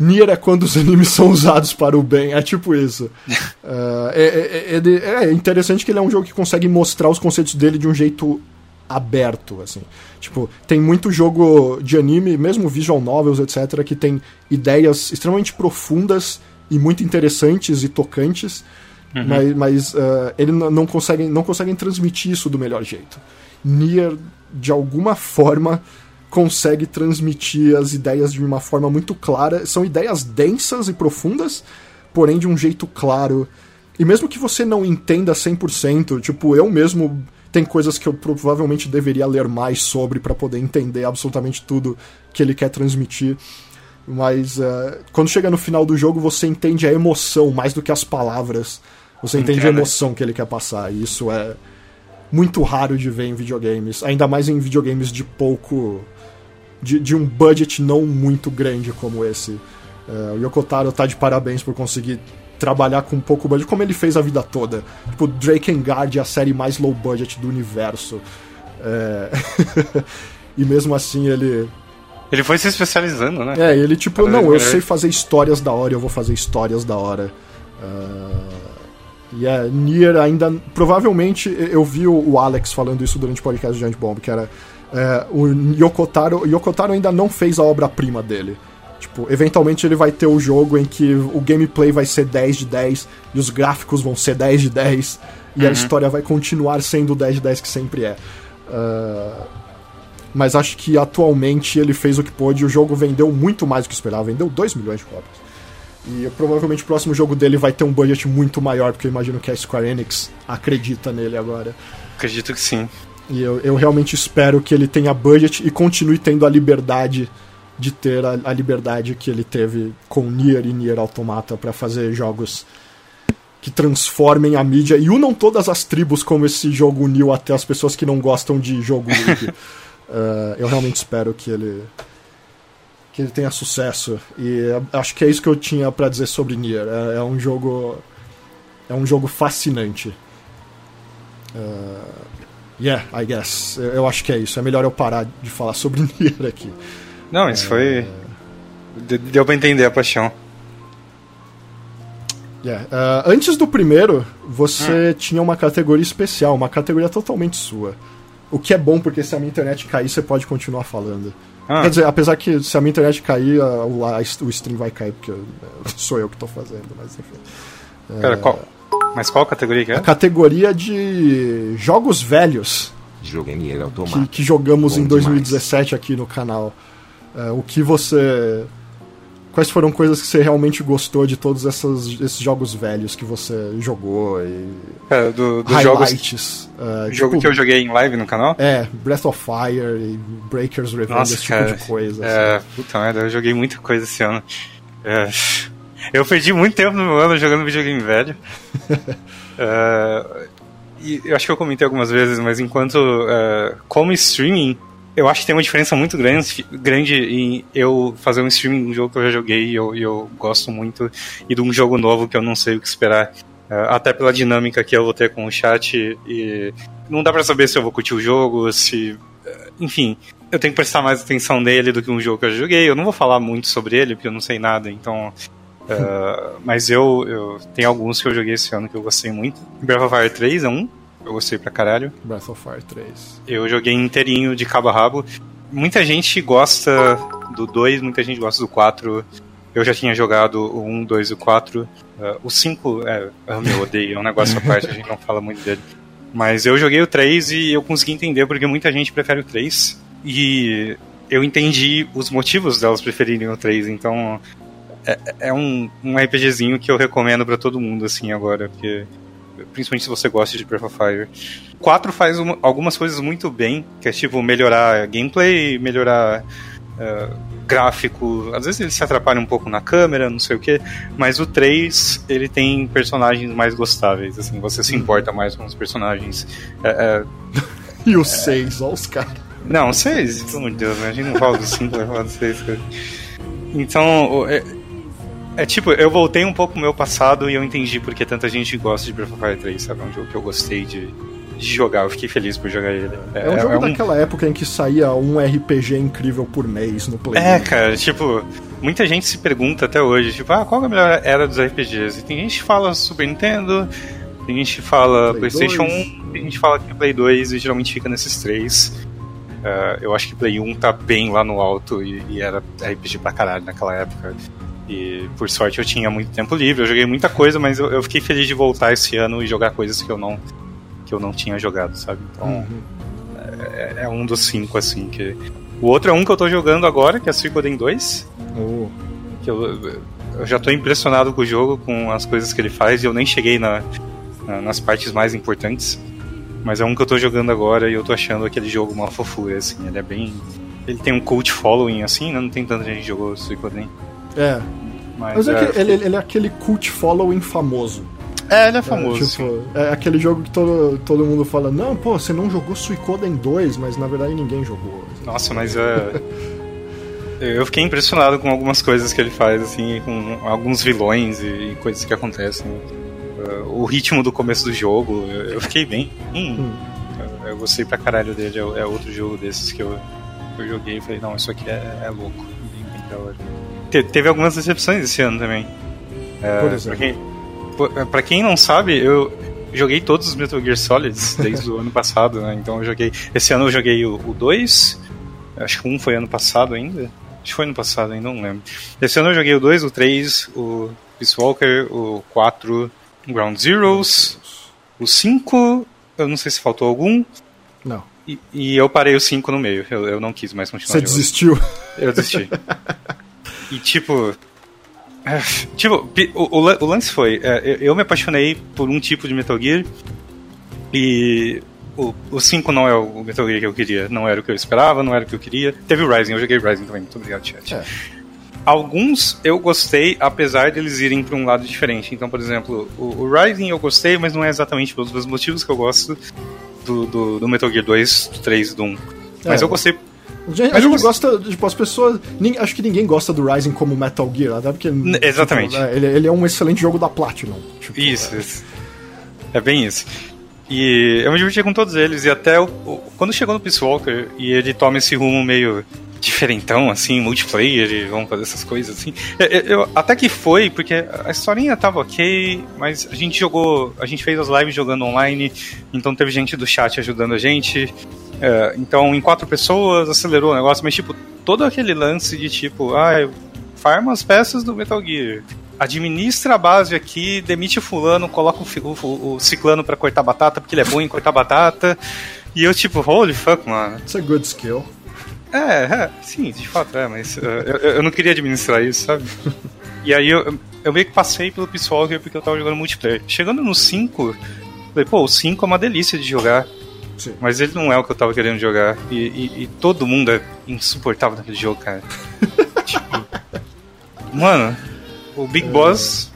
Nier é quando os animes são usados para o bem, é tipo isso. É, é, é- ele- é interessante que ele é um jogo que consegue mostrar os conceitos dele de um jeito aberto, assim. Tipo, tem muito jogo de anime, mesmo visual novels, etc., que tem ideias extremamente profundas e muito interessantes e tocantes, mas, mas uh, ele não conseguem, não conseguem transmitir isso do melhor jeito. Nier, de alguma forma, consegue transmitir as ideias de uma forma muito clara. São ideias densas e profundas, porém de um jeito claro. E mesmo que você não entenda 100%, tipo, eu mesmo tem coisas que eu provavelmente deveria ler mais sobre para poder entender absolutamente tudo que ele quer transmitir. Mas uh, quando chega no final do jogo, você entende a emoção mais do que as palavras. Você entende a emoção que ele quer passar. E isso é muito raro de ver em videogames. Ainda mais em videogames de pouco. de, de um budget não muito grande como esse. Uh, o Yokotaro tá de parabéns por conseguir trabalhar com pouco budget, como ele fez a vida toda. Tipo, Drakengard é a série mais low budget do universo. É... e mesmo assim ele Ele foi se especializando, né? É, ele tipo, Cada não, eu sei fazer histórias da hora, eu vou fazer histórias da hora. Uh, e é, Nier ainda. Provavelmente eu vi o, Alex falando isso durante o podcast de Giant Bomb, que era. É, o Yokotaro, Yokotaro ainda não fez a obra-prima dele. Tipo, eventualmente ele vai ter o jogo em que o gameplay vai ser 10 de 10 e os gráficos vão ser 10 de 10 e uhum. a história vai continuar sendo 10 de 10 que sempre é. Uh, mas acho que atualmente ele fez o que pôde e o jogo vendeu muito mais do que esperava. Vendeu 2 milhões de cópias. E provavelmente o próximo jogo dele vai ter um budget muito maior, porque eu imagino que a Square Enix acredita nele agora. Acredito que sim. E eu, eu realmente espero que ele tenha budget e continue tendo a liberdade de ter a, a liberdade que ele teve com Nier e Nier Automata para fazer jogos que transformem a mídia e unam todas as tribos como esse jogo uniu até as pessoas que não gostam de jogo uh, eu realmente espero que ele que ele tenha sucesso. E acho que é isso que eu tinha para dizer sobre Nier. É, é, um jogo. É um jogo fascinante. Uh, yeah, I guess. Eu, eu, acho que é isso. É melhor eu parar de falar sobre Nier aqui. Não, isso é, foi. Deu pra entender a paixão. Yeah. Uh, antes do primeiro, você hum. tinha uma categoria especial, uma categoria totalmente sua. O que é bom, porque se a minha internet cair, você pode continuar falando. Ah. Quer dizer, apesar que se a minha internet cair, a, o, stream vai cair, porque sou eu que estou fazendo, mas enfim. Pera, é... qual? Mas qual categoria que é? A categoria de jogos velhos. Joguei ele automático. Que, que jogamos Bom em 2017 demais. aqui no canal. É, o que você quais foram coisas que você realmente gostou de todos essas, esses jogos velhos que você jogou e é, do, dos highlights. Jogos, uh, jogo tipo, que eu joguei em live no canal? É, Breath of Fire e Breakers Revenge, Nossa, esse tipo cara, tipo de coisa. É, assim. puta merda, eu joguei muita coisa esse ano. É, eu perdi muito tempo no meu ano jogando videogame velho. uh, e eu acho que eu comentei algumas vezes, mas enquanto uh, como streaming eu acho que tem uma diferença muito grande, grande em eu fazer um streaming de um jogo que eu já joguei e eu, eu gosto muito, e de um jogo novo que eu não sei o que esperar. Uh, até pela dinâmica que eu vou ter com o chat, e não dá para saber se eu vou curtir o jogo, se. Uh, enfim, eu tenho que prestar mais atenção nele do que um jogo que eu já joguei. Eu não vou falar muito sobre ele, porque eu não sei nada, então. Uh, mas eu, eu. Tem alguns que eu joguei esse ano que eu gostei muito. Breath of Fire 3 é um, eu gostei pra caralho. Breath of Fire 3. Eu joguei inteirinho de cabo a rabo. Muita gente gosta do 2, muita gente gosta do 4. Eu já tinha jogado o 1, 2 e o 4. Uh, o 5, é, eu odeio, é um negócio à parte, a gente não fala muito dele. Mas eu joguei o 3 e eu consegui entender porque muita gente prefere o 3. E eu entendi os motivos delas preferirem o 3, então é, é um, um RPGzinho que eu recomendo para todo mundo, assim, agora, porque principalmente se você gosta de Breath of Fire. 4 faz uma, algumas coisas muito bem, que é tipo melhorar gameplay, melhorar uh, gráfico. Às vezes ele se atrapalha um pouco na câmera, não sei o que, mas o 3 ele tem personagens mais gostáveis, assim, você se importa mais com os personagens. Uh, uh, e o 6, olha os caras. Não, o 6, pelo amor de Deus, né? a gente não fala do 5, vai falar do 6. Então, é tipo, eu voltei um pouco pro meu passado e eu entendi porque tanta gente gosta de Breath of Fire 3, sabe? É um jogo que eu gostei de, de jogar, eu fiquei feliz por jogar ele. É, é um jogo é um... daquela época em que saía um RPG incrível por mês no Play. É, cara, tipo, muita gente se pergunta até hoje, tipo, ah, qual é a melhor era dos RPGs? E tem gente que fala Super Nintendo, tem gente que fala Play PlayStation 2. 1, tem gente que fala que é Play 2 e geralmente fica nesses três. Uh, eu acho que Play 1 tá bem lá no alto e, e era RPG pra caralho naquela época. E por sorte eu tinha muito tempo livre, eu joguei muita coisa, mas eu, eu fiquei feliz de voltar esse ano e jogar coisas que eu não que eu não tinha jogado, sabe? Então uhum. é, é, um dos cinco assim que o outro é um que eu tô jogando agora, que é Suicoden 2. Oh. Que eu, eu já tô impressionado com o jogo, com as coisas que ele faz, e eu nem cheguei na, na, nas partes mais importantes. Mas é um que eu tô jogando agora e eu tô achando aquele jogo uma fofura, assim. Ele é bem. Ele tem um cult following, assim, né? Não tem tanta gente que jogou Suicoden. É, mas, Mas é, é ele, ele, é aquele cult following famoso. É, ele é famoso. É, tipo, é aquele jogo que todo, todo mundo fala, não, pô, você não jogou Suicoden 2, mas na verdade ninguém jogou. Nossa, mas é. eu fiquei impressionado com algumas coisas que ele faz, assim, com alguns vilões e coisas que acontecem. Uh, o ritmo do começo do jogo, eu, fiquei bem. Hum, hum. Eu gostei pra caralho dele, é, é outro jogo desses que eu, eu joguei e falei, não, isso aqui é, é louco. Bem, bem da hora. Te, teve algumas decepções esse ano também. É, Por exemplo? Pra quem, pra quem não sabe, eu joguei todos os Metal Gear Solids desde o ano passado, né? Então eu joguei. Esse ano eu joguei o 2. Acho que um foi ano passado ainda. Acho que foi ano passado ainda, não lembro. Esse ano eu joguei o 2, o 3, o Peace Walker, o 4, Ground Zeroes, o 5. Eu não sei se faltou algum. Não. E, e eu parei o 5 no meio. Eu, eu não quis mais continuar. Você jogando. desistiu? Eu desisti. e tipo. é, Tipo, o, o o lance foi: é, eu, eu me apaixonei por um tipo de Metal Gear e o, o 5 não é o Metal Gear que eu queria. Não era o que eu esperava, não era o que eu queria. Teve o Rising, eu joguei Rising também. Muito obrigado, chat. É. Alguns eu gostei, apesar deles irem para um lado diferente. Então, por exemplo, o, o Rising eu gostei, mas não é exatamente pelos mesmos motivos que eu gosto do, do, do Metal Gear 2, do 3, do 1. Mas É. eu gostei Gente, a Mas eu gosta, tipo, as pessoas. nin- acho que ninguém gosta do Rising como Metal Gear, até porque. tipo, exatamente. é, ele, ele é um excelente jogo da Platinum. Tipo, Isso, é. isso. É bem isso. E eu me diverti com todos eles. E até o, o- quando chegou no Peace Walker e ele toma esse rumo meio diferentão, assim, multiplayer, e vamos fazer essas coisas assim. Eu, eu- até que foi, porque a historinha tava ok, mas a gente jogou, a gente fez as lives jogando online, então teve gente do chat ajudando a gente. É, então, em quatro pessoas, acelerou o negócio, mas tipo, todo aquele lance de tipo, ah, farma as peças do Metal Gear. Administra a base aqui, demite fulano, coloca o, o, o- ciclano pra cortar batata, porque ele é bom em cortar batata. E eu, tipo, holy fuck, mano. It's a good skill. É, é, sim, de fato é, mas uh, eu, eu não queria administrar isso, sabe? E aí eu, eu meio que passei pelo Peace Walker porque eu tava jogando multiplayer. Chegando no 5, falei, pô, o 5 é uma delícia de jogar. Sim. Mas ele não é o que eu tava querendo jogar. E, e- e todo mundo é insuportável naquele jogo, cara. tipo. Mano, o Big Boss.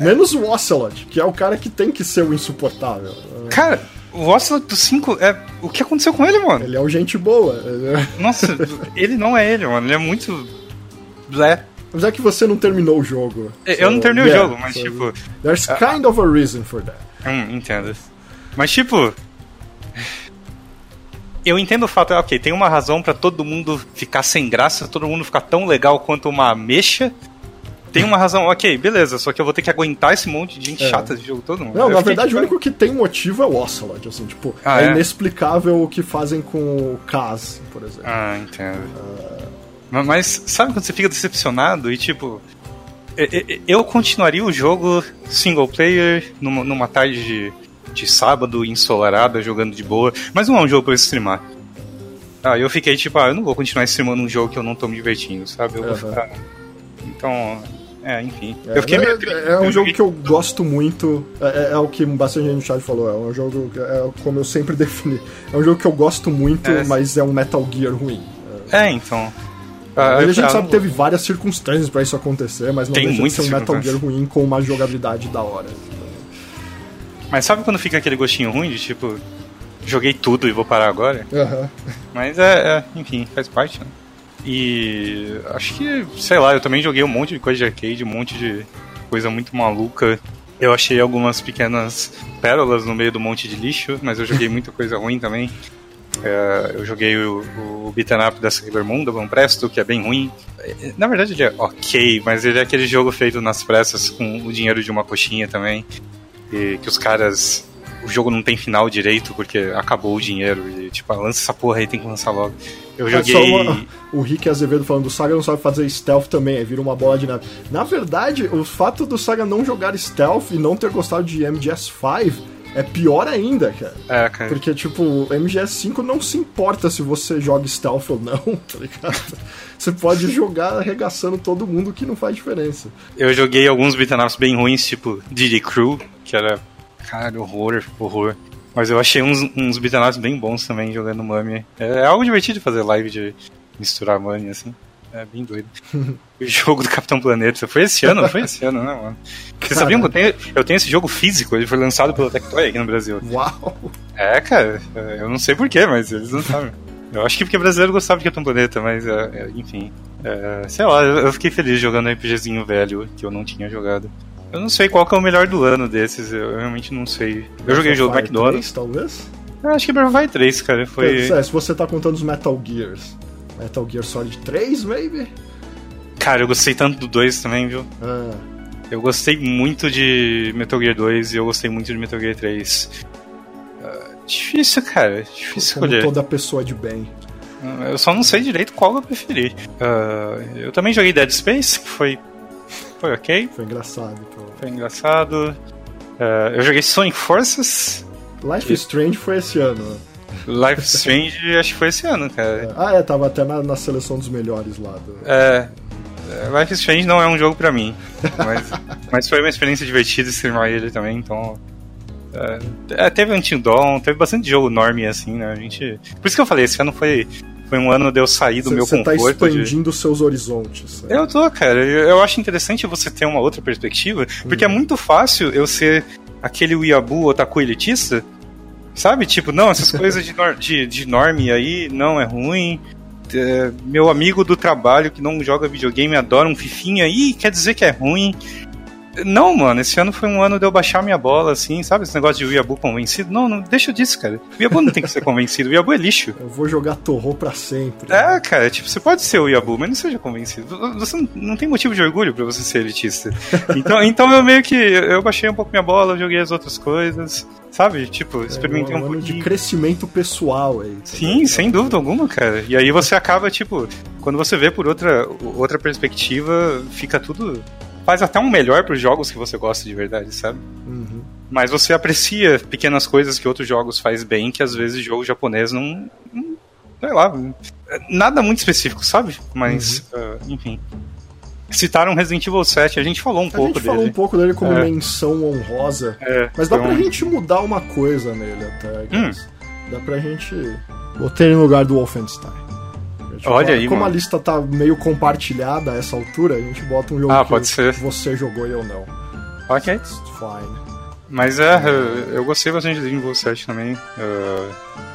Menos o Ocelot, que é o cara que tem que ser o insuportável. Cara, o Ocelot do 5 é. O que aconteceu com ele, mano? Ele é o gente boa. Nossa, ele não é ele, mano. Ele é muito. Blé. Mas é que você não terminou o jogo. Eu não So, terminei yeah, o jogo, mas so tipo. There's kind of a reason for that. Hum, entendo. Mas tipo. Eu entendo o fato, ok, tem uma razão pra todo mundo ficar sem graça, todo mundo ficar tão legal quanto uma ameixa. Tem uma razão, ok, beleza, só que eu vou ter que aguentar esse monte de gente É. chata de jogo todo mundo. Não, Eu na verdade, tipo, o único que tem motivo é o Ocelot, assim, tipo, Ah, é, é? inexplicável o que fazem com o Kaz, por exemplo. Ah, entendo. Ma- Mas sabe quando você fica decepcionado e tipo. Eu continuaria o jogo single player numa, numa tarde de, de sábado ensolarada, jogando de boa, mas não é um jogo pra eu streamar. Ah, eu fiquei tipo, ah, eu não vou continuar streamando um jogo que eu não tô me divertindo, sabe? Eu vou Aham. ficar. Então. É, é, enfim. É, eu fiquei é, meio triste. é um jogo que eu gosto muito. É, é- é o que bastante gente no chat falou. É um jogo, é como eu sempre defini. É um jogo que eu gosto muito, É. mas é um Metal Gear ruim. É, então. Ah, a gente sabe que teve várias circunstâncias pra isso acontecer, mas não Tem deixa de ser um Metal Gear ruim com uma jogabilidade da hora. Mas sabe quando fica aquele gostinho ruim de tipo. Joguei tudo e vou parar agora? Aham. Mas é, é, enfim, faz parte, né? E acho que, sei lá, eu também joguei um monte de coisa de arcade, um monte de coisa muito maluca. Eu achei algumas pequenas pérolas no meio do monte de lixo, mas eu joguei muita coisa ruim também. É, eu joguei o, o beat'em up da Sailor Moon, da Van Presto, que é bem ruim. É, Na verdade ele é ok, mas ele é aquele jogo feito nas pressas com o dinheiro de uma coxinha também. E que os caras o jogo não tem final direito porque acabou o dinheiro e tipo, lança essa porra aí, tem que lançar logo. Eu É joguei. uma- o Rick Azevedo falando do Saga não sabe fazer stealth também, aí vira uma bola de neve. Na verdade, o fato do Saga não jogar stealth e não ter gostado de MGS5 é pior ainda, cara. É, cara. Porque, tipo, o MGS5 não se importa se você joga stealth ou não, tá ligado? Você pode jogar arregaçando todo mundo que não faz diferença. Eu joguei alguns beat'em bem ruins, tipo Diddy Crew, que era. Cara, horror, horror. Mas eu achei uns, uns bem bons também jogando Mummy. É algo divertido fazer live de misturar Mummy, assim. É bem doido. o jogo do Capitão Planeta. Foi esse ano? Foi esse ano, né, mano? Vocês sabiam que eu tenho, eu tenho esse jogo físico? Ele foi lançado pela Tectoy aqui no Brasil. Uau! É, cara, é, eu não sei porquê, mas eles não sabem. Eu acho que porque brasileiro gostava de Capitão Planeta, mas é, é, enfim. É, sei lá, eu eu fiquei feliz jogando um RPGzinho velho que eu não tinha jogado. Eu não sei qual que é o melhor do ano desses, eu realmente não sei. Eu joguei o jogo Fire McDonald's. 3, talvez? Eu acho que Breath of Wild 3, cara, foi... É, se você tá contando os Metal Gears. Metal Gear Solid 3, maybe? Cara, eu gostei tanto do 2 também, viu? Ah, Eu gostei muito de Metal Gear 2 e eu gostei muito de Metal Gear 3. Ah, difícil, cara. Difícil como escolher. toda pessoa de bem. Eu só não sei direito qual eu preferi. Ah, eu também joguei Dead Space, que foi, foi ok, Foi engraçado. Então. foi engraçado. Ah, eu joguei Sonic Forces, Life is Strange foi esse ano. Life Strange, acho que foi esse ano, cara. Ah, é, tava até na, na seleção dos melhores lá. Do... É, é, Life Strange não é um jogo pra mim, mas, mas foi uma experiência divertida streamar ele também, então. É, é, teve Until Dawn, teve bastante jogo enorme assim, né? A gente. Por isso que eu falei, esse ano foi, foi um ano de eu sair do meu Você tá conforto. de- expandindo os seus horizontes. né? Eu tô, cara. Eu, eu acho interessante você ter uma outra perspectiva, porque é muito fácil eu ser aquele Weeaboo otaku elitista, sabe? Tipo, não, essas coisas de, nor de, de norme aí não é ruim. É, meu amigo do trabalho que não joga videogame adora um fifinha aí, quer dizer que é ruim. Não, mano, esse ano foi um ano de eu baixar minha bola, assim, sabe? Esse negócio de Weeaboo convencido. Não, não deixa disso, cara. Weeaboo não tem que ser convencido, Weeaboo é lixo. Eu vou jogar Torro pra sempre. É, cara, tipo, você pode ser o Yabu, mas não seja convencido. Você não, não tem motivo de orgulho pra você ser elitista. Então, então eu meio que. Eu baixei um pouco minha bola, joguei as outras coisas. Sabe? Tipo, experimentei é um um ano de pouquinho. crescimento pessoal aí. tá Sim, ligado? sem dúvida alguma, cara. E aí você acaba, tipo, quando você vê por outra, outra perspectiva, fica tudo. Faz até um melhor pros jogos que você gosta de verdade, sabe? Uhum. Mas você aprecia pequenas coisas que outros jogos faz bem, que às vezes jogo japonês não. não- sei lá. Nada muito específico, sabe? Mas, ah, enfim. Citaram Resident Evil 7, a gente falou um A pouco gente dele. falou um pouco dele como É. menção honrosa. É, Mas dá então- pra gente mudar uma coisa nele até, Hum. Dá pra gente. Botei ele no lugar do Wolfenstein. Tipo, Olha aí, Como mano. a lista tá meio compartilhada a essa altura, a gente bota um jogo Ah, que você jogou e eu não. Ok. It's fine. Mas é, eu- eu gostei bastante de Evil 7 também. Ah,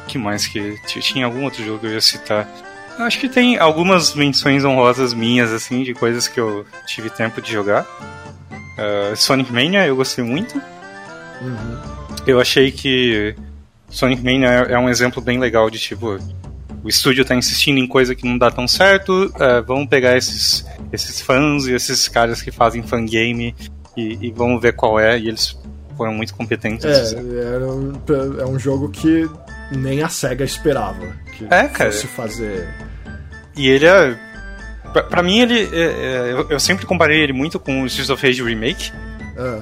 que mais que. Tinha algum outro jogo que eu ia citar? Acho que tem algumas menções honrosas minhas, assim, de coisas que eu tive tempo de jogar. Ah, Sonic Mania, eu gostei muito. Uhum. Eu achei que Sonic Mania é é um exemplo bem legal de tipo. O estúdio tá insistindo em coisa que não dá tão certo. é, vamos pegar esses, esses fãs e esses caras que fazem fangame e, e vamos ver qual é. E eles foram muito competentes. É, era um, é um jogo que nem a SEGA esperava que É, cara. fosse fazer. E ele é. Pra, pra mim, ele. é- é, eu, eu sempre comparei ele muito com o Streets of Rage Remake. Ah,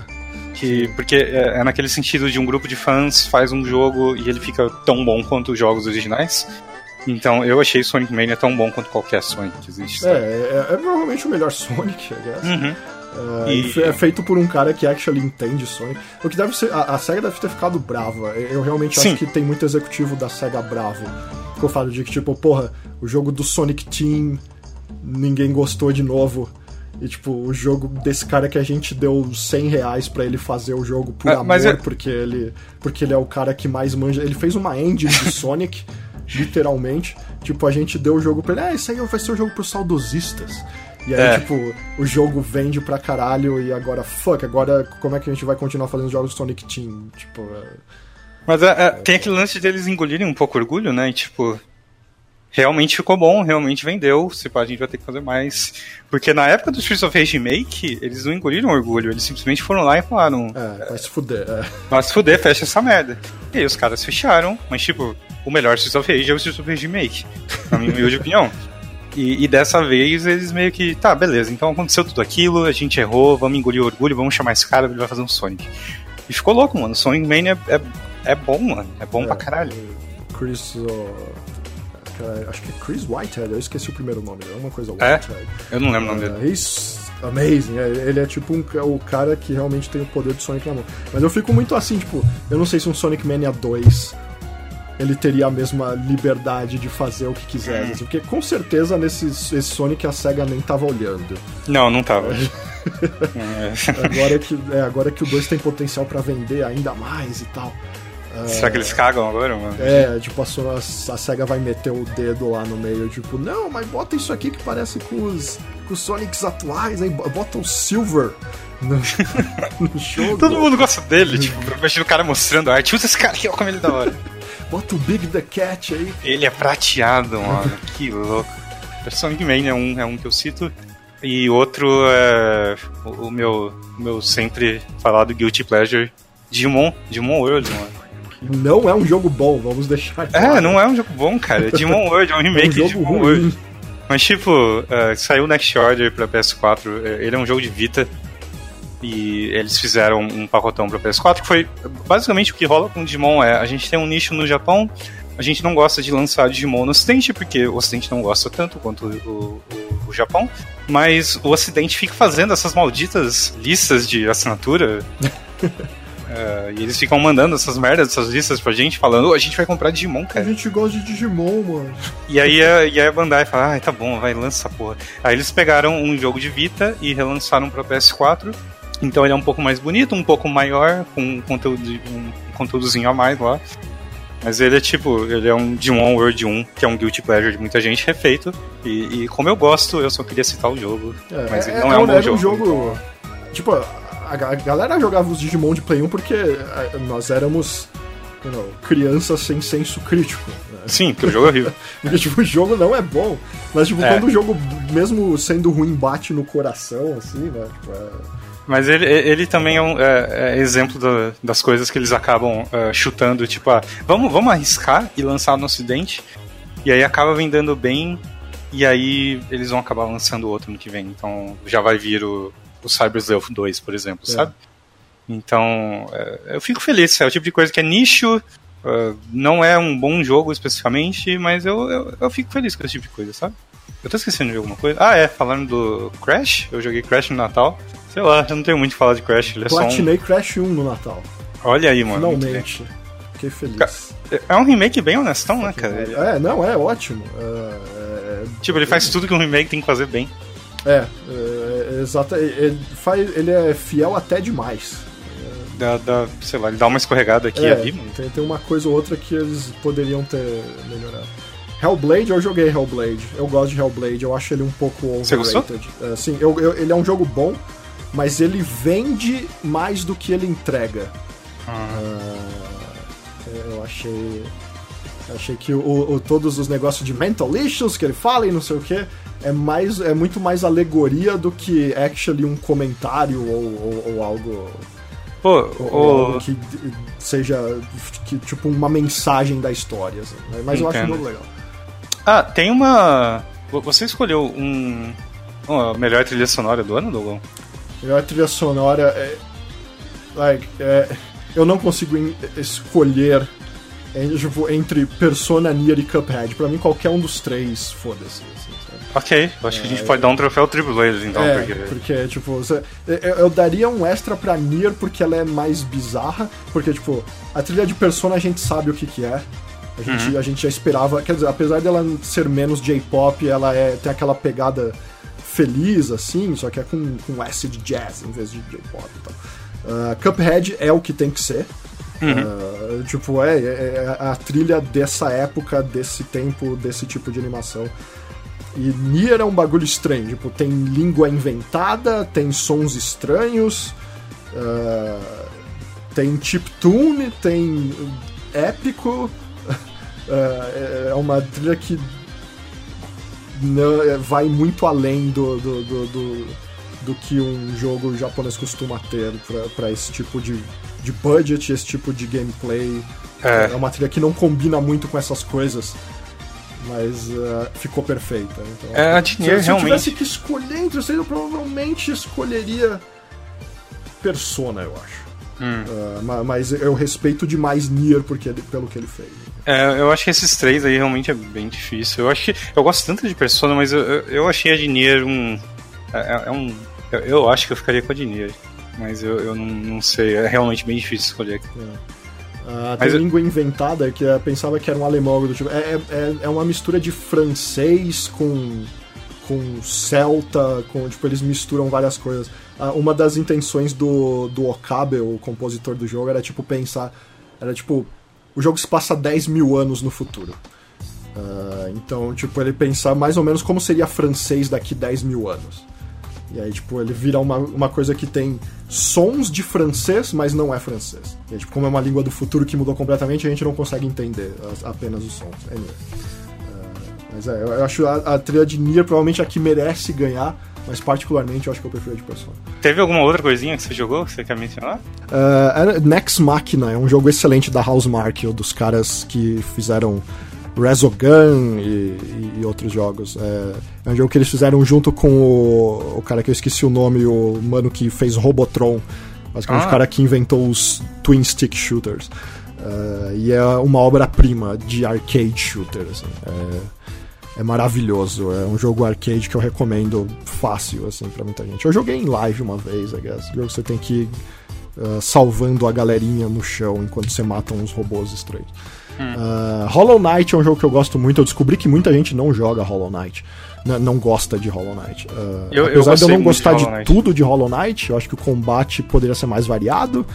Que, porque é, é naquele sentido de um grupo de fãs faz um jogo e ele fica tão bom quanto os jogos originais. Então eu achei Sonic Mania tão bom quanto qualquer Sonic que existe. é, é, é provavelmente o melhor Sonic, I guess. Uhum. É, E- é feito por um cara que actually entende Sonic. O que deve ser. A, a SEGA deve ter ficado brava. Eu realmente Sim. acho que tem muito executivo da SEGA bravo. Com o fato de que, tipo, porra, o jogo do Sonic Team ninguém gostou de novo. E, tipo, o jogo desse cara que a gente deu 100 reais pra ele fazer o jogo por Ah, amor, é- porque, ele, porque ele é o cara que mais manja. Ele fez uma engine de Sonic, literalmente. Tipo, a gente deu o jogo pra ele. Ah, isso aí vai ser o jogo pros saudosistas. E aí, É. tipo, o jogo vende pra caralho e agora, fuck, agora como é que a gente vai continuar fazendo jogos Sonic Team? Tipo, é... Mas é, é, tem aquele lance deles engolirem um pouco orgulho, né? E tipo. Realmente ficou bom, realmente vendeu. Se pá, a gente vai ter que fazer mais. Porque na época do Streets of Rage Remake, eles não engoliram orgulho, eles simplesmente foram lá e falaram: É, vai se fuder. É. Vai se fuder, fecha essa merda. E aí os caras fecharam, mas tipo, o melhor Streets of Rage é o Streets of Rage Remake. Na minha humilde opinião. E, e dessa vez eles meio que, tá, beleza, então aconteceu tudo aquilo, a gente errou, vamos engolir o orgulho, vamos chamar esse cara, ele vai fazer um Sonic. E ficou louco, mano. Sonic Mania é, é, é bom, mano. É bom É. pra caralho. Chris. cara, acho que é Chris Whitehead, eu esqueci o primeiro nome é uma coisa É? Whitehead. Eu não lembro o nome Uh, dele. he's amazing. é, Ele é tipo um, o cara que realmente tem o poder do Sonic na mão. Mas eu fico muito assim, tipo, eu não sei se um Sonic Mania 2 ele teria a mesma liberdade de fazer o que Hum. quisesse. assim, Porque com certeza nesse esse Sonic a SEGA nem tava olhando. Não, não tava. É. Agora que, é, agora que o 2 tem potencial pra vender ainda mais e tal. Será que eles cagam agora, mano? É, tipo, a, Sony- a SEGA vai meter o dedo lá no meio, tipo, não, mas bota isso aqui que parece com os, com os Sonics atuais, aí bota o Silver no, no jogo. Todo mundo gosta dele, tipo, imagina o cara mostrando a arte. Usa esse cara aqui, ó, como ele é da hora. Bota o Big the Cat aí. Ele é prateado, mano. que louco. Sonic Mania é um, é um que eu cito. E outro é o, o meu, meu sempre falado Guilty Pleasure, Digimon, Digimon World, mano. Não é um jogo bom, vamos deixar claro. É, não é um jogo bom, cara. É Digimon World, é um remake é um de Digimon ruim. World. Mas, tipo, uh, saiu Next Order pra PS4. É, ele é um jogo de Vita. E eles fizeram um pacotão pra PS4, que foi basicamente o que rola com o Digimon é, a gente tem um nicho no Japão, a gente não gosta de lançar Digimon no Ocidente, porque o Ocidente não gosta tanto quanto o, o, o Japão, mas o Ocidente fica fazendo essas malditas listas de assinatura Uh, e eles ficam mandando essas merdas, essas listas pra gente, falando, oh, a gente vai comprar Digimon, cara. A gente gosta de Digimon, mano. E aí a, e aí a Bandai fala, ah, tá bom, vai, lança essa porra. Aí eles pegaram um jogo de Vita e relançaram pra PS4. Então ele é um pouco mais bonito, um pouco maior, com um conteúdo, um conteúdozinho a mais lá. Mas ele é tipo, ele é um Digimon World 1, que é um guilty pleasure de muita gente refeito. E, e como eu gosto, eu só queria citar o jogo. É, mas ele é, não é, é um bom jogo. Um jogo então... Tipo, a, galera jogava os Digimon de Play 1 porque é, nós éramos you know, crianças sem senso crítico. Né? Sim, porque o jogo é horrível. porque tipo, o jogo não é bom. Mas tipo, é. quando o jogo, mesmo sendo ruim, bate no coração, assim, né? Tipo, é... Mas ele, ele também é um é, é exemplo do, das coisas que eles acabam uh, chutando, tipo, ah, vamos, vamos arriscar e lançar no ocidente, e aí acaba vendendo bem, e aí eles vão acabar lançando outro no que vem. Então já vai vir o, o Cyber Sleuth 2, por exemplo, é. sabe? Então, é, eu fico feliz. É o tipo de coisa que é nicho, uh, não é um bom jogo especificamente, mas eu, eu, eu, fico feliz com esse tipo de coisa, sabe? Eu tô esquecendo de alguma coisa. Ah, é, falando do Crash, eu joguei Crash no Natal. Sei lá, eu não tenho muito o que falar de Crash. Ele é Platinei um... Crash 1 no Natal. Olha aí, mano. Finalmente. Fiquei feliz. É um remake bem honestão, né, cara? É, não, é ótimo. É, é... Tipo, ele faz tudo que um remake tem que fazer bem. É, é exato. Ele, faz, ele é fiel até demais. Dá, dá, sei lá, ele dá uma escorregada aqui é, ali, Tem, tem uma coisa ou outra que eles poderiam ter melhorado. Hellblade, eu joguei Hellblade. Eu gosto de Hellblade, eu acho ele um pouco overrated. Você gostou? É, sim, eu, eu, ele é um jogo bom, mas ele vende mais do que ele entrega. Uh, eu achei. Achei que o, o, todos os negócios de mental issues que ele fala e não sei o que é mais é muito mais alegoria do que actually um comentário ou, ou, ou algo Pô, ou, ou que seja que, tipo uma mensagem da história assim. mas Entendo. eu acho jogo legal ah tem uma você escolheu um uma melhor trilha sonora do ano Dogon melhor trilha sonora é, like, é, eu não consigo escolher tipo, entre Persona, Nier e Cuphead. Pra mim, qualquer um dos três, foda-se. Assim, ok, eu acho é, que a gente é, pode dar um troféu eles, então. É, porque... porque, tipo, você, eu, eu, daria um extra pra Nier porque ela é mais bizarra. Porque, tipo, a trilha de Persona a gente sabe o que que é. A gente, uhum. a gente já esperava. Quer dizer, apesar dela ser menos J-pop, ela é, tem aquela pegada feliz, assim, só que é com, com acid jazz em vez de J-pop e tal. Uh, Cuphead é o que tem que ser. Uhum. Uh, tipo, é, é, é, a trilha dessa época, desse tempo, desse tipo de animação. E Nier é um bagulho estranho, tipo, tem língua inventada, tem sons estranhos, uh, tem chiptune, tem épico. Uh, é uma trilha que não, é, vai muito além do, do, do, do, do que um jogo japonês costuma ter para esse tipo de de budget, esse tipo de gameplay. É. é uma trilha que não combina muito com essas coisas. Mas uh, ficou perfeita. Então, é, a se, se eu tivesse que escolher entre vocês, eu provavelmente escolheria Persona, eu acho. Hum. Uh, mas eu respeito demais Nier porque ele, pelo que ele fez. É, eu acho que esses três aí realmente é bem difícil. Eu acho que eu gosto tanto de Persona, mas eu, eu achei a de Nier um é, é, é um eu, eu, acho que eu ficaria com a de Nier mas eu, eu não, não, sei, é realmente bem difícil escolher. É. Uh, tem língua inventada que eu pensava que era um alemão do tipo. É, é, é uma mistura de francês com, com celta, com tipo, eles misturam várias coisas. Uh, uma das intenções do, do Okabe, o compositor do jogo, era tipo pensar. Era tipo. O jogo se passa 10 mil anos no futuro. Uh, então, tipo, ele pensar mais ou menos como seria francês daqui 10 mil anos. E aí, tipo, ele vira uma, uma coisa que tem sons de francês, mas não é francês. E aí, tipo, como é uma língua do futuro que mudou completamente, a gente não consegue entender as, apenas os sons. Mas é, eu acho a, a trilha de Nier provavelmente a que merece ganhar, mas particularmente eu acho que eu prefiro a de Persona. Teve alguma outra coisinha que você jogou que você quer mencionar? Uh, Next Machina é um jogo excelente da Housemark, dos caras que fizeram Resogun e, e, outros jogos. É, é, um jogo que eles fizeram junto com o, o, cara que eu esqueci o nome, o mano que fez Robotron. Basicamente ah. o cara que inventou os Twin Stick Shooters. Uh, e é uma obra-prima de arcade shooter. Assim. É, é, maravilhoso. É um jogo arcade que eu recomendo fácil assim, para muita gente. Eu joguei em live uma vez, I guess. jogo você tem que ir uh, salvando a galerinha no chão enquanto você mata uns robôs estranhos. Uh, Hollow Knight é um jogo que eu gosto muito. Eu descobri que muita gente não joga Hollow Knight. não gosta de Hollow Knight. Uh, eu, apesar eu de eu não gostar de, de tudo de Hollow Knight, eu acho que o combate poderia ser mais variado.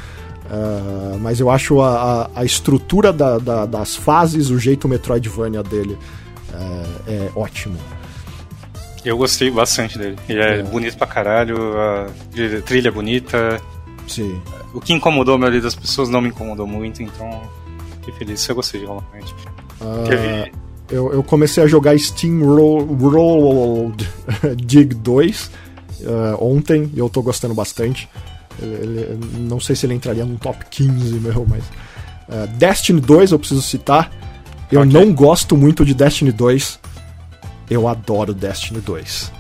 Uh, mas eu acho a, a, a estrutura da, da, das fases, o jeito Metroidvania dele é ótimo. Eu gostei bastante dele. Ele é, é. bonito pra caralho, a trilha é bonita. Sim. O que incomodou a maioria das pessoas não me incomodou muito, então fiquei feliz. Eu gostei de Hollow. Uh, eu, eu, comecei a jogar Steam Rolled Dig 2 uh, ah, ontem e eu tô gostando bastante. Ele, não sei se ele entraria no top 15, meu, mas. Uh, Destiny 2 eu preciso citar. Eu okay. não gosto muito de Destiny 2. Eu adoro Destiny 2.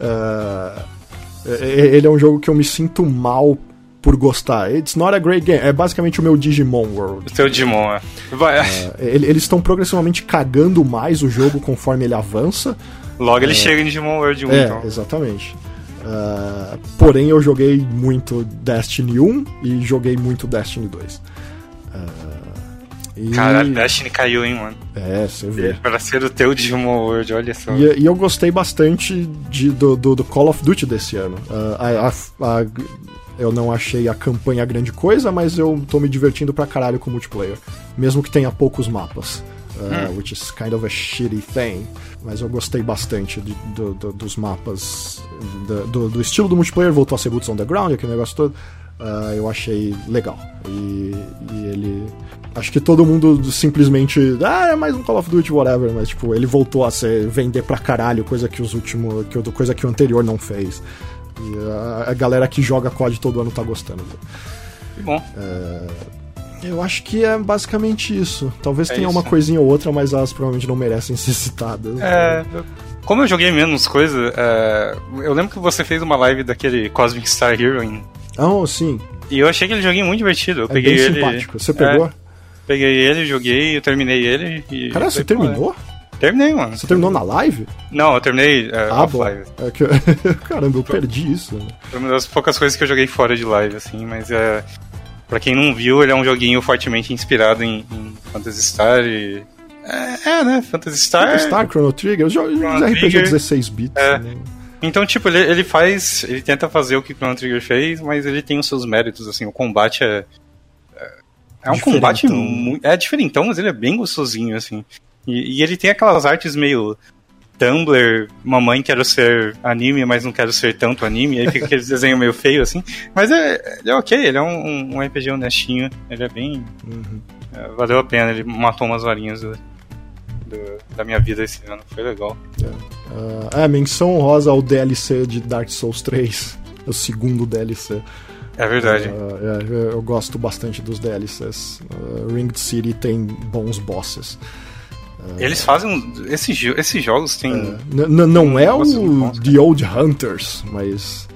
uh, ele é um jogo que eu me sinto mal por gostar. It's not a great game. É basicamente o meu Digimon World. O teu Digimon, é. Vai. é eles estão progressivamente cagando mais o jogo conforme ele avança. Logo ele é, chega em Digimon World 1, é, então. exatamente. Uh, porém, eu joguei muito Destiny 1 e joguei muito Destiny 2. Uh, e... Caralho, Destiny caiu, hein, mano. É, você vê. Para ser o teu Digimon World, olha só. E, e eu gostei bastante de, do, do, do, Call of Duty desse ano. Uh, a, a, a, eu não achei a campanha grande coisa, mas eu tô me divertindo pra caralho com o multiplayer. Mesmo que tenha poucos mapas. Uh, hum. Which is kind of a shitty thing. Mas eu gostei bastante de, do, do, dos mapas. Do, do, estilo do multiplayer, voltou a ser Boots on the Ground, aquele negócio todo. Uh, eu achei legal. E, e, ele. Acho que todo mundo simplesmente. Ah, é mais um Call of Duty, whatever. Mas, tipo, ele voltou a ser vender pra caralho, coisa que os últimos. Que, coisa que o anterior não fez. E a, a galera que joga COD todo ano tá gostando. Que bom. É, eu acho que é basicamente isso. Talvez é tenha isso. uma coisinha ou outra, mas elas provavelmente não merecem ser citadas. É. Como eu joguei menos coisa, é, eu lembro que você fez uma live daquele Cosmic Star Hero. Ah, oh, sim. E eu achei aquele joguinho muito divertido. Eu é peguei bem ele. simpático. Você pegou? É, peguei ele, joguei, eu terminei ele e. Cara, você terminou? Terminei, mano. Você terminou na live? Não, eu terminei é, ah, live. É que... Caramba, eu perdi isso. Né? Foi uma das poucas coisas que eu joguei fora de live, assim, mas é. Pra quem não viu, ele é um joguinho fortemente inspirado em, em Phantasy Star e. É, é, né? Phantasy Star. Phantasy Star, Chrono Trigger, os jogos RPG 16 bits. É. Né? Então, tipo, ele, ele faz. Ele tenta fazer o que Chrono Trigger fez, mas ele tem os seus méritos, assim. O combate é. É, é um combate muito. É diferentão, mas ele é bem gostosinho, assim. E, e, ele tem aquelas artes meio Tumblr, mamãe quero ser anime, mas não quero ser tanto anime, aí fica aquele desenho meio feio assim. Mas é, é ok, ele é um, um RPG honestinho, ele é bem. Uhum. É, valeu a pena, ele matou umas varinhas do, do, da minha vida esse ano, foi legal. É, uh, é menção honrosa ao DLC de Dark Souls 3, o segundo DLC. É verdade. Uh, eu gosto bastante dos DLCs. Uh, Ringed City tem bons bosses. Eles fazem. Esses, esses jogos têm. É, não é o The Old Hunters, mas.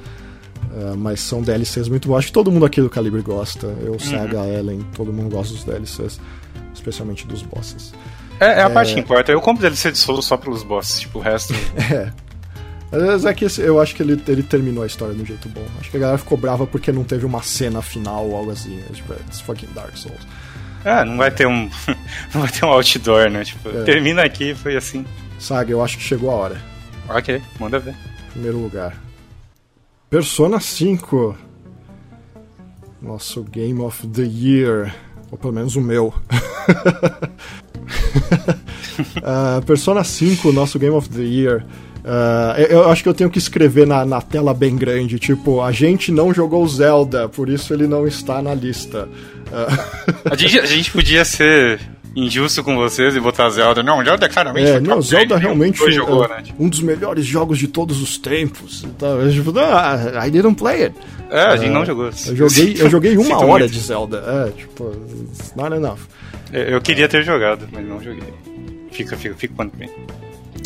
Uh, mas são DLCs muito bons. Acho que todo mundo aqui do Calibre gosta. Eu, uhum. Sega, Ellen, todo mundo gosta dos DLCs, especialmente dos bosses. É, é a é... parte que importa. Eu compro DLC de solo só pelos bosses, tipo, o resto. é. Mas é que eu acho que ele, ele terminou a história de um jeito bom. Acho que a galera ficou brava porque não teve uma cena final ou algo assim. Tipo, it's fucking Dark Souls. Ah, não vai ter um. não vai ter um outdoor, né? Tipo, é. termina aqui foi assim. Saga, eu acho que chegou a hora. Ok, manda ver. Primeiro lugar. Persona 5. Nosso Game of the Year. Ou pelo menos o meu. uh, Persona 5, nosso Game of the Year. Uh, eu acho que eu tenho que escrever na, na, tela bem grande, tipo, a gente não jogou Zelda, por isso ele não está na lista. Uh... A, gente, a gente podia ser injusto com vocês e botar Zelda. Não, Zelda claramente é, não, Zelda realmente foi jogou, né? um dos melhores jogos de todos os tempos. Então, eu, tipo, ah, I didn't play it. É, a gente uh, não jogou. Eu joguei, eu joguei uma hora muito. de Zelda. É, tipo, not enough. Eu, eu queria ter jogado, mas não joguei. Fica, fica, fica quanto vem.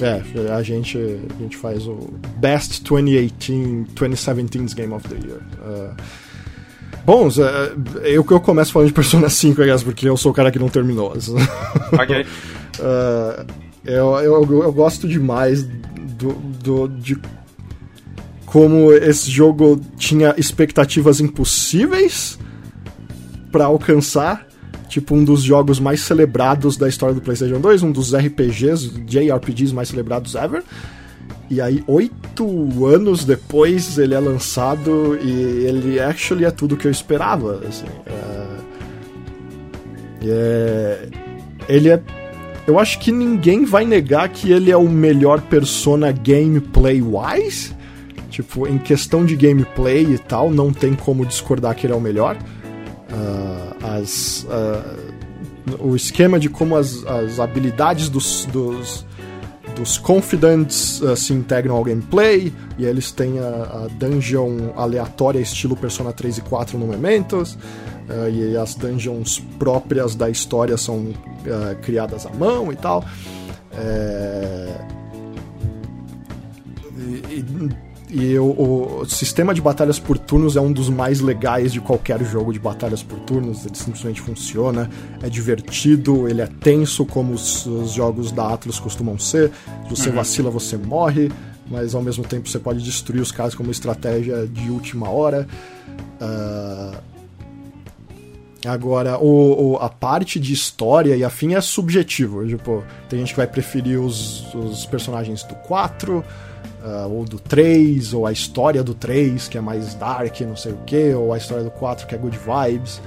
É, a gente, a gente faz o Best 2018, 2017's Game of the Year. Uh, bom, uh, eu, eu começo falando de Persona 5, aliás, porque eu sou o cara que não terminou. Ok. uh, eu, eu, eu gosto demais do, do, de como esse jogo tinha expectativas impossíveis para alcançar tipo um dos jogos mais celebrados da história do PlayStation 2, um dos RPGs, JRPGs mais celebrados ever. E aí, oito anos depois, ele é lançado e ele actually é tudo que eu esperava. Assim, é... É... Ele é. Eu acho que ninguém vai negar que ele é o melhor persona gameplay-wise. Tipo, em questão de gameplay e tal, não tem como discordar que ele é o melhor. Uh, as, uh, o esquema de como as, as habilidades dos, dos, dos Confidents uh, se integram ao gameplay, e eles têm a, a, dungeon aleatória estilo Persona 3 e 4 no Mementos, e as dungeons próprias da história são criadas à mão e tal. É... E, e, e o, o, sistema de batalhas por turnos é um dos mais legais de qualquer jogo de batalhas por turnos. Ele simplesmente funciona, é divertido, ele é tenso, como os, os jogos da Atlas costumam ser. Se você uhum. vacila, você morre, mas ao mesmo tempo você pode destruir os caras como estratégia de última hora. Uh... Agora, o, o, a parte de história e afim é subjetivo. Tipo, tem gente que vai preferir os, os personagens do 4 Uh, ou do 3, ou a história do 3, que é mais dark, não sei o que, ou a história do 4, que é good vibes.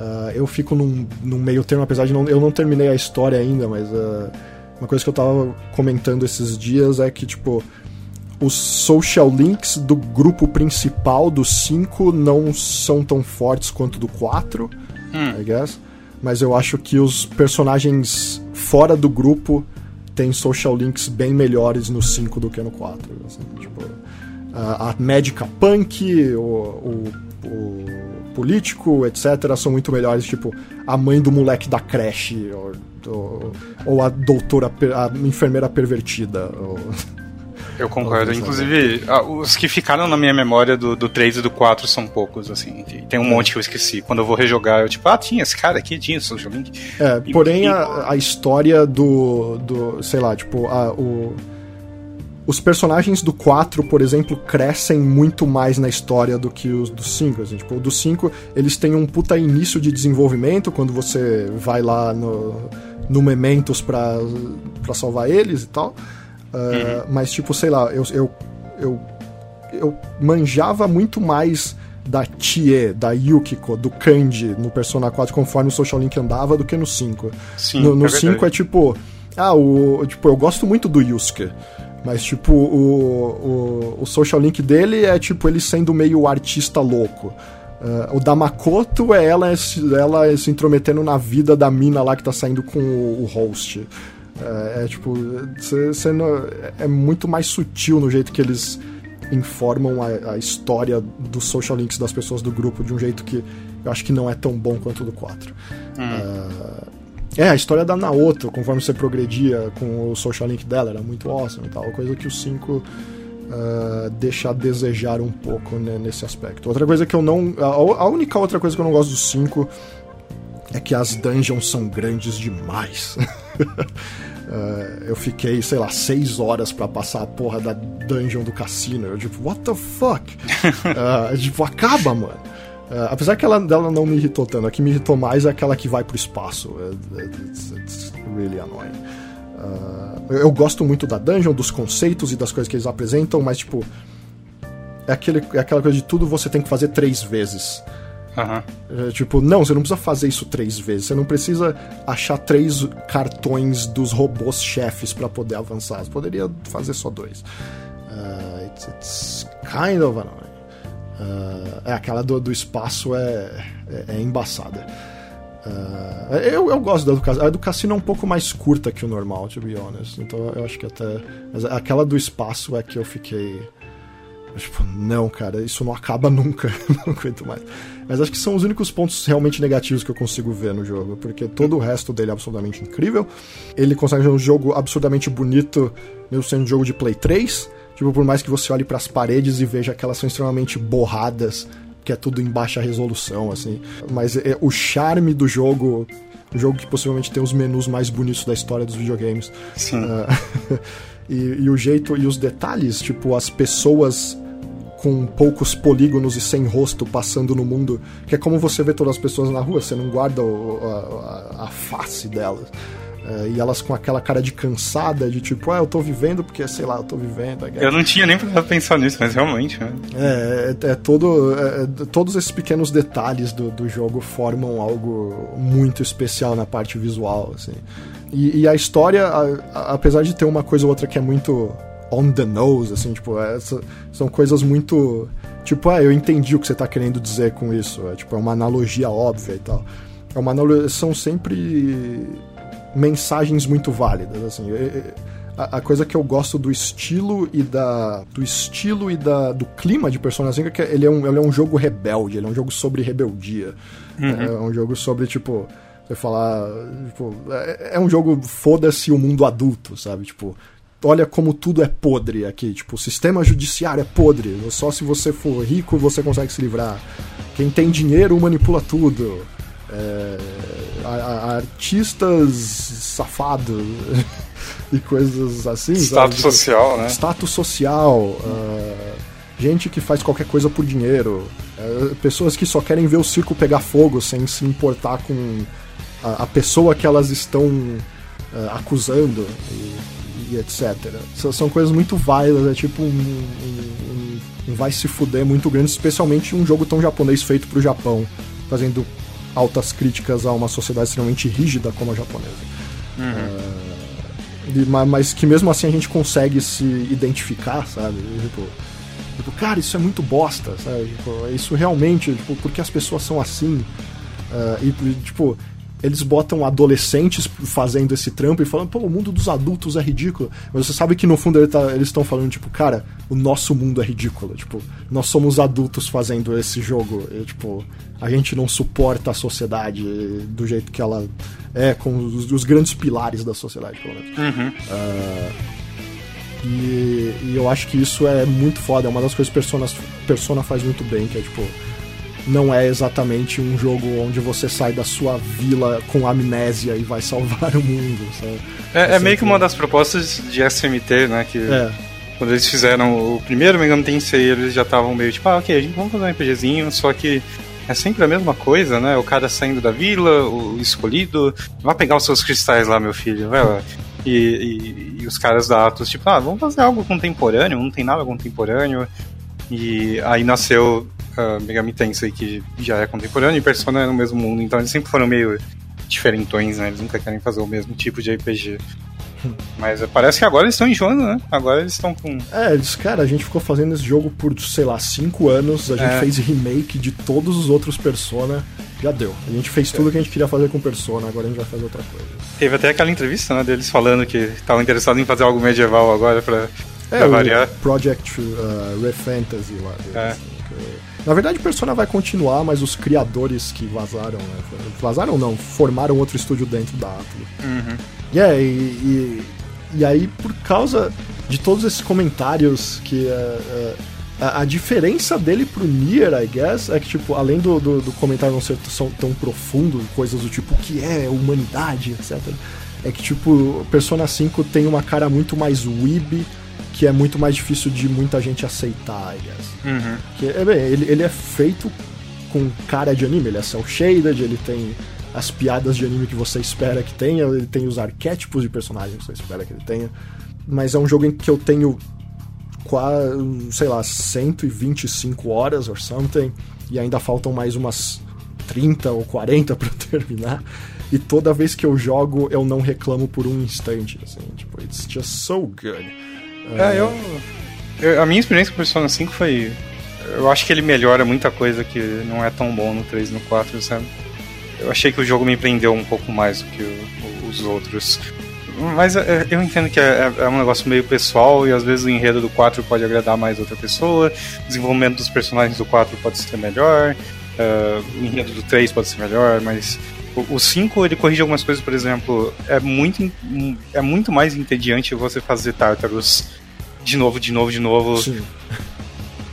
Uh, eu fico num, num, meio termo, apesar de não, eu não terminei a história ainda, mas uh, uma coisa que eu tava comentando esses dias é que, tipo, os social links do grupo principal do 5 não são tão fortes quanto do 4, hum. I guess. Mas eu acho que os personagens fora do grupo tem social links bem melhores no 5 do que no 4. Assim, tipo, a, a médica punk, o, o, o, político, etc., são muito melhores. Tipo, a mãe do moleque da creche, ou, ou, ou a doutora, a enfermeira pervertida. Ou... Eu concordo. Inclusive, os que ficaram na minha memória do, do 3 e do 4 são poucos, assim. Tem um monte que eu esqueci. Quando eu vou rejogar, eu tipo, ah, tinha esse cara aqui, tinha Social Link. É, e, porém, e... A, a história do, do. Sei lá, tipo, a, o. Os personagens do 4, por exemplo, crescem muito mais na história do que os do 5. Assim, tipo, o do 5, eles têm um puta início de desenvolvimento quando você vai lá no, no Mementos pra, pra salvar eles e tal. Uh. Mas, tipo, sei lá, eu, eu, eu, eu manjava muito mais da Tie, da Yukiko, do Kanji no Persona 4 conforme o Social Link andava do que no 5. Sim, no, no é 5 é tipo, ah, o, tipo, eu gosto muito do Yusuke. Mas, tipo, o, o, o Social Link dele é, tipo, ele sendo meio artista louco. Uh, o da Makoto é ela, ela se intrometendo na vida da mina lá que tá saindo com o, o host. É, é tipo, cê, cê não, é muito mais sutil no jeito que eles informam a, a, história dos social links das pessoas do grupo de um jeito que eu acho que não é tão bom quanto o do 4. Hum. Uh, é, a história da Naoto, conforme você progredia com o social link dela, era muito awesome e tal, coisa que o 5 uh, ah, deixa a desejar um pouco né, nesse aspecto. Outra coisa que eu não. A, a, única outra coisa que eu não gosto do 5 é que as dungeons são grandes demais. Uh, eu fiquei, sei lá, seis horas para passar a porra da dungeon do cassino. Eu, tipo, what the fuck? uh, tipo, acaba, mano. Uh, apesar que ela, dela não me irritou tanto, a que me irritou mais é aquela que vai pro espaço. It's, it's really annoying. Uh, eu gosto muito da dungeon, dos conceitos e das coisas que eles apresentam, mas tipo. É, aquele, é aquela coisa de tudo você tem que fazer três vezes. Uhum. É, tipo, não, você não precisa fazer isso três vezes. Você não precisa achar três cartões dos robôs chefes para poder avançar. Você poderia fazer só dois. Uh, it's, it's, kind of annoying. Uh, é, aquela do, do espaço é, é, é embaçada. Uh, eu, eu gosto da do cassino. A do cassino é um pouco mais curta que o normal, to be honest. Então eu acho que até. Mas aquela do espaço é que eu fiquei. Tipo, não, cara, isso não acaba nunca. não aguento mais. Mas acho que são os únicos pontos realmente negativos que eu consigo ver no jogo. Porque todo o resto dele é absolutamente incrível. Ele consegue ser um jogo absurdamente bonito, mesmo sendo um jogo de Play 3. Tipo, por mais que você olhe para as paredes e veja que elas são extremamente borradas que é tudo em baixa resolução, assim. Mas é, o charme do jogo, o jogo que possivelmente tem os menus mais bonitos da história dos videogames. Sim. Uh, e, e, o jeito e os detalhes, tipo, as pessoas com poucos polígonos e sem rosto passando no mundo, que é como você vê todas as pessoas na rua, você não guarda o, a, a, face delas. É, e elas com aquela cara de cansada, de tipo, ah, eu tô vivendo porque, sei lá, eu tô vivendo. Eu não tinha nem pra pensar nisso, mas realmente. Né? É, é, é todo. É, é, todos esses pequenos detalhes do, do jogo formam algo muito especial na parte visual, assim. E, e a história, a, a, apesar de ter uma coisa ou outra que é muito on the nose, assim, tipo, essa, são coisas muito. Tipo, ah, eu entendi o que você tá querendo dizer com isso. É, tipo, é uma analogia óbvia e tal. É uma analogia, são sempre mensagens muito válidas, assim. A, a, coisa que eu gosto do estilo e da do estilo e da, do clima de Persona 5 é que ele é, um, ele é um jogo rebelde, ele é um jogo sobre rebeldia. Uhum. É, é um jogo sobre, tipo, você falar, tipo, é, é um jogo foda-se o mundo adulto, sabe? Tipo, olha como tudo é podre aqui. Tipo, o sistema judiciário é podre. Só se você for rico você consegue se livrar. Quem tem dinheiro manipula tudo. É, a, a artistas safados e coisas assim. Status sabe? social, né? Status social. Uh, gente que faz qualquer coisa por dinheiro. Uh, pessoas que só querem ver o circo pegar fogo sem se importar com a, a pessoa que elas estão uh, acusando e, e etc. S são coisas muito válidas, é tipo um, um, um, vai se fuder muito grande, especialmente um jogo tão japonês feito pro Japão, fazendo altas críticas a uma sociedade extremamente rígida como a japonesa. Uhum. Uh, mas que mesmo assim a gente consegue se identificar, sabe? Tipo, tipo cara, isso é muito bosta, sabe? Tipo, isso realmente, tipo, porque as pessoas são assim. Uh, e, tipo, eles botam adolescentes fazendo esse trampo e falando, pô, o mundo dos adultos é ridículo. Mas você sabe que no fundo tá, eles estão falando, tipo, cara, o nosso mundo é ridículo. Tipo, nós somos adultos fazendo esse jogo. E, tipo, a gente não suporta a sociedade do jeito que ela é, com os, os grandes pilares da sociedade, pelo menos. Uhum. Uh, e, e, eu acho que isso é muito foda. É uma das coisas que Persona, Persona faz muito bem, que é, tipo não é exatamente um jogo onde você sai da sua vila com amnésia e vai salvar o mundo. É, é, é meio que uma das propostas de SMT, né? Que é. quando eles fizeram o primeiro Megami Tensei, eles já estavam meio tipo, ah, ok, a gente vamos fazer um RPGzinho, só que é sempre a mesma coisa, né? O cara saindo da vila, o escolhido, vai pegar os seus cristais lá, meu filho, vai lá. E, e, e os caras da Atos, tipo, ah, vamos fazer algo contemporâneo, não tem nada contemporâneo. E aí nasceu uh, Megami Tensei, que já é contemporâneo, e Persona é no mesmo mundo, então eles sempre foram meio diferentões, né? Eles nunca querem fazer o mesmo tipo de RPG. Mas parece que agora eles estão enjoando, né? Agora eles estão com. É, eles, cara, a gente ficou fazendo esse jogo por, sei lá, 5 anos. A gente é. fez remake de todos os outros Persona. Já deu. A gente fez tudo que a gente queria fazer com Persona, agora a gente vai fazer outra coisa. Teve até aquela entrevista, né, deles falando que estavam interessados em fazer algo medieval agora pra, é, pra variar. Project uh, Refantasy lá. Deles, é. Assim. Na verdade, Persona vai continuar, mas os criadores que vazaram, né? Vazaram não, formaram outro estúdio dentro da Atlus. Uhum. Yeah, e, e, e, aí, por causa de todos esses comentários que. Uh, uh, a, a, diferença dele pro Nier, I guess, é que, tipo, além do, do, do comentário não ser tão, tão profundo, coisas do tipo, o que é humanidade, etc. É que, tipo, Persona 5 tem uma cara muito mais weeb que é muito mais difícil de muita gente aceitar, I guess. Uhum. Que, é, bem, ele, ele é feito com cara de anime, ele é cel shaded, ele tem as piadas de anime que você espera que tenha, ele tem os arquétipos de personagem que você espera que ele tenha. Mas é um jogo em que eu tenho quase, sei lá, 125 horas or something. e ainda faltam mais umas 30 ou 40 para terminar. E toda vez que eu jogo, eu não reclamo por um instante, assim, tipo, it's just so good. É, eu, eu, A minha experiência com Persona 5 foi. Eu acho que ele melhora muita coisa que não é tão bom no 3 e no 4, sabe? Eu achei que o jogo me prendeu um pouco mais do que o, os outros. Mas é, eu entendo que é, é, um negócio meio pessoal e às vezes o enredo do 4 pode agradar mais outra pessoa, o desenvolvimento dos personagens do 4 pode ser melhor, uh, o enredo do 3 pode ser melhor, mas o 5 ele corrige algumas coisas, por exemplo, é muito, é muito mais entediante você fazer Tartarus de novo, de novo, de novo Sim.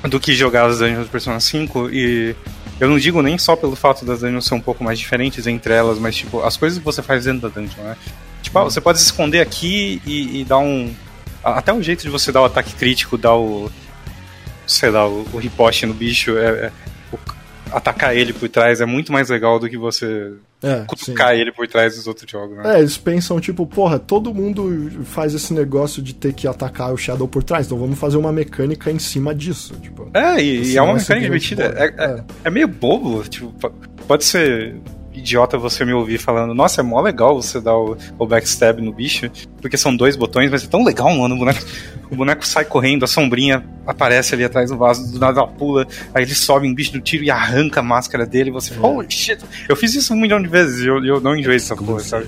do que jogar as dungeons do Persona 5 e eu não digo nem só pelo fato das dungeons ser um pouco mais diferentes entre elas, mas tipo, as coisas que você faz dentro da dungeon, né? Tipo, ah, você pode se esconder aqui e, e, dar um. Até o jeito de você dar o ataque crítico, dar o. Sei lá, o, o riposte no bicho, é, é atacar ele por trás é muito mais legal do que você é, cutucar ele por trás dos outros jogos, né? É, eles pensam, tipo, porra, todo mundo faz esse negócio de ter que atacar o Shadow por trás, então vamos fazer uma mecânica em cima disso. Tipo, é, e, e é uma mecânica divertida. É, é, é, meio bobo, tipo, pode ser idiota você me ouvir falando, nossa, é mó legal você dar o, o backstab no bicho, porque são dois botões, mas é tão legal, mano, o boneco, o boneco sai correndo, a sombrinha aparece ali atrás do vaso, do nada ela pula, aí ele sobe um bicho no tiro e arranca a máscara dele, e você fala, holy shit, eu fiz isso um milhão de vezes e eu, eu não enjoei essa porra, sabe?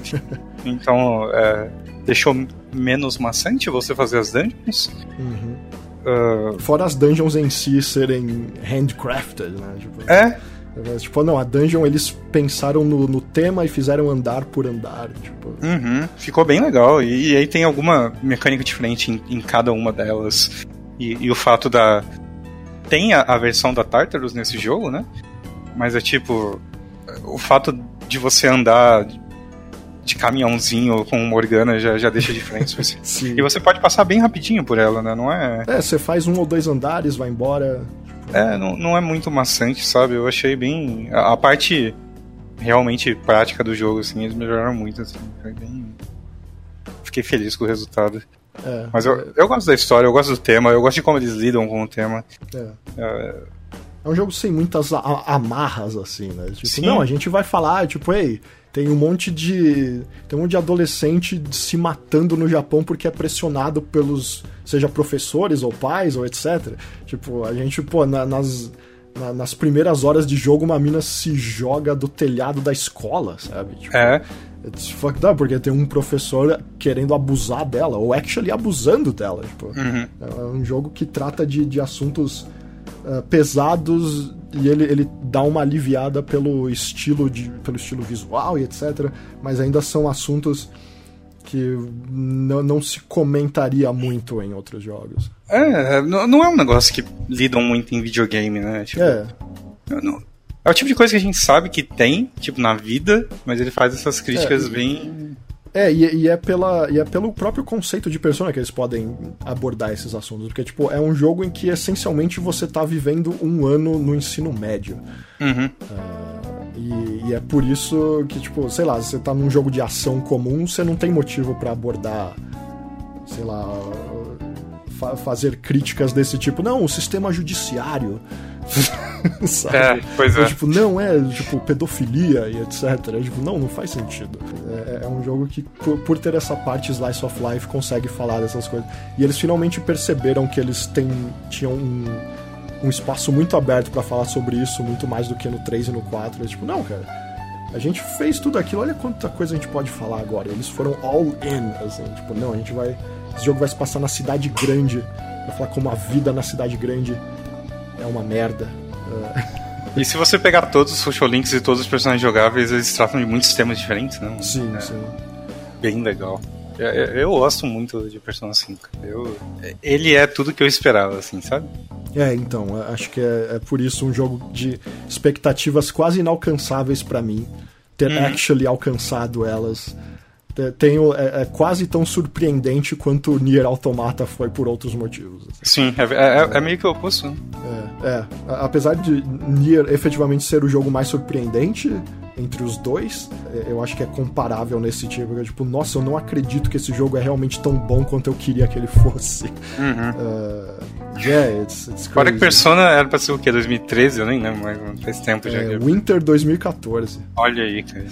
Então, é, deixou menos maçante você fazer as dungeons. Uhum. Uh... Fora as dungeons em si serem handcrafted, né? Tipo... É, Tipo, não, a dungeon eles pensaram no, no tema e fizeram andar por andar. Tipo. Uhum, ficou bem legal. E, e, aí tem alguma mecânica diferente em, em cada uma delas. E, e, o fato da. Tem a, a, versão da Tartarus nesse jogo, né? Mas é tipo. O fato de você andar de caminhãozinho com Morgana já, já deixa diferente. Sim. E você pode passar bem rapidinho por ela, né? Não é. É, você faz um ou dois andares, vai embora. É, não, não é muito maçante, sabe? Eu achei bem. A, a, parte realmente prática do jogo, assim, eles melhoraram muito, assim. Foi bem. Fiquei feliz com o resultado. É, Mas eu, eu gosto da história, eu gosto do tema, eu gosto de como eles lidam com o tema. É. é... é um jogo sem muitas amarras, assim, né? Tipo, Sim. não, a gente vai falar, tipo, ei, tem um monte de. Tem um monte de adolescente se matando no Japão porque é pressionado pelos. seja professores ou pais ou etc. Tipo, a gente, pô, na, nas. Na, nas primeiras horas de jogo, uma mina se joga do telhado da escola, sabe? Tipo, é. It's fucked up, porque tem um professor querendo abusar dela, ou actually abusando dela. Tipo, uhum. É um jogo que trata de, de assuntos uh, pesados e ele, ele dá uma aliviada pelo estilo, de, pelo estilo visual e etc. Mas ainda são assuntos que não, não se comentaria muito em outros jogos. É, não é um negócio que lidam muito em videogame, né? Tipo, é. Não, é o tipo de coisa que a gente sabe que tem, tipo, na vida, mas ele faz essas críticas é, bem é, e, e, é pela, e é pelo próprio conceito de persona que eles podem abordar esses assuntos. Porque, tipo, é um jogo em que essencialmente você tá vivendo um ano no ensino médio. Uhum. Uh, e, e, é por isso que, tipo, sei lá, você tá num jogo de ação comum, você não tem motivo para abordar, sei lá, fa fazer críticas desse tipo. Não, o sistema judiciário Sabe? É, pois é. tipo, não é, tipo, pedofilia e etc. É, tipo, não, não faz sentido. É, é um jogo que, por, por, ter essa parte Slice of Life, consegue falar dessas coisas. E eles finalmente perceberam que eles têm, tinham um, um espaço muito aberto para falar sobre isso, muito mais do que no 3 e no 4. Eles, tipo, não, cara. A gente fez tudo aquilo, olha quanta coisa a gente pode falar agora. Eles foram all in, assim, tipo, não, a gente vai. Esse jogo vai se passar na cidade grande. Vai falar como a vida na cidade grande é uma merda. E se você pegar todos os social links e todos os personagens jogáveis, eles tratam de muitos temas diferentes, não? Né? Sim, é sim. Bem legal. Eu, eu, gosto muito de Persona 5. Eu, ele é tudo que eu esperava, assim, sabe? É, então, acho que é, é por isso um jogo de expectativas quase inalcançáveis para mim. Ter uhum. actually alcançado elas tenho, é, é, quase tão surpreendente quanto Nier Automata foi por outros motivos. Assim. Sim, é, é, é, meio que o oposto. Né? É. É, apesar de Nier efetivamente ser o jogo mais surpreendente entre os dois, é, eu acho que é comparável nesse tipo. É tipo, nossa, eu não acredito que esse jogo é realmente tão bom quanto eu queria que ele fosse. Uhum. Yeah, it's, it's Fora que Persona era pra ser o quê? 2013? Eu nem lembro, mas faz tempo já. É, Winter 2014. Olha aí, cara.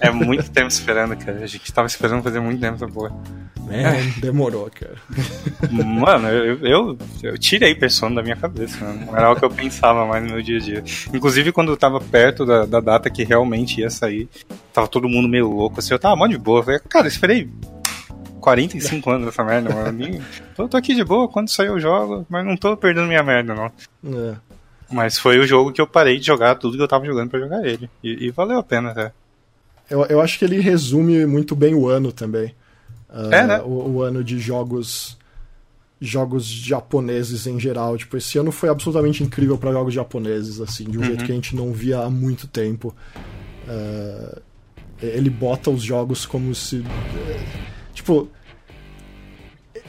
É muito tempo esperando, cara. A gente tava esperando fazer muito tempo essa porra. É, demorou, cara. Mano, eu, eu, eu, tirei Persona da minha cabeça. Né? Não era o que eu pensava mais no meu dia a dia. Inclusive, quando eu tava perto da, da data que realmente ia sair, tava todo mundo meio louco, assim, eu tava mó de boa. Eu falei, cara, esperei 45 anos essa merda, mano. tô, tô, aqui de boa, quando sair eu jogo, mas não tô perdendo minha merda, não. É. Mas foi o jogo que eu parei de jogar tudo que eu tava jogando para jogar ele. E, e, valeu a pena até. Eu, eu acho que ele resume muito bem o ano também. Uh, é, né? O, o, ano de jogos jogos japoneses em geral. Tipo, esse ano foi absolutamente incrível para jogos japoneses, assim, de um uhum. jeito que a gente não via há muito tempo. Uh, ele bota os jogos como se. Tipo.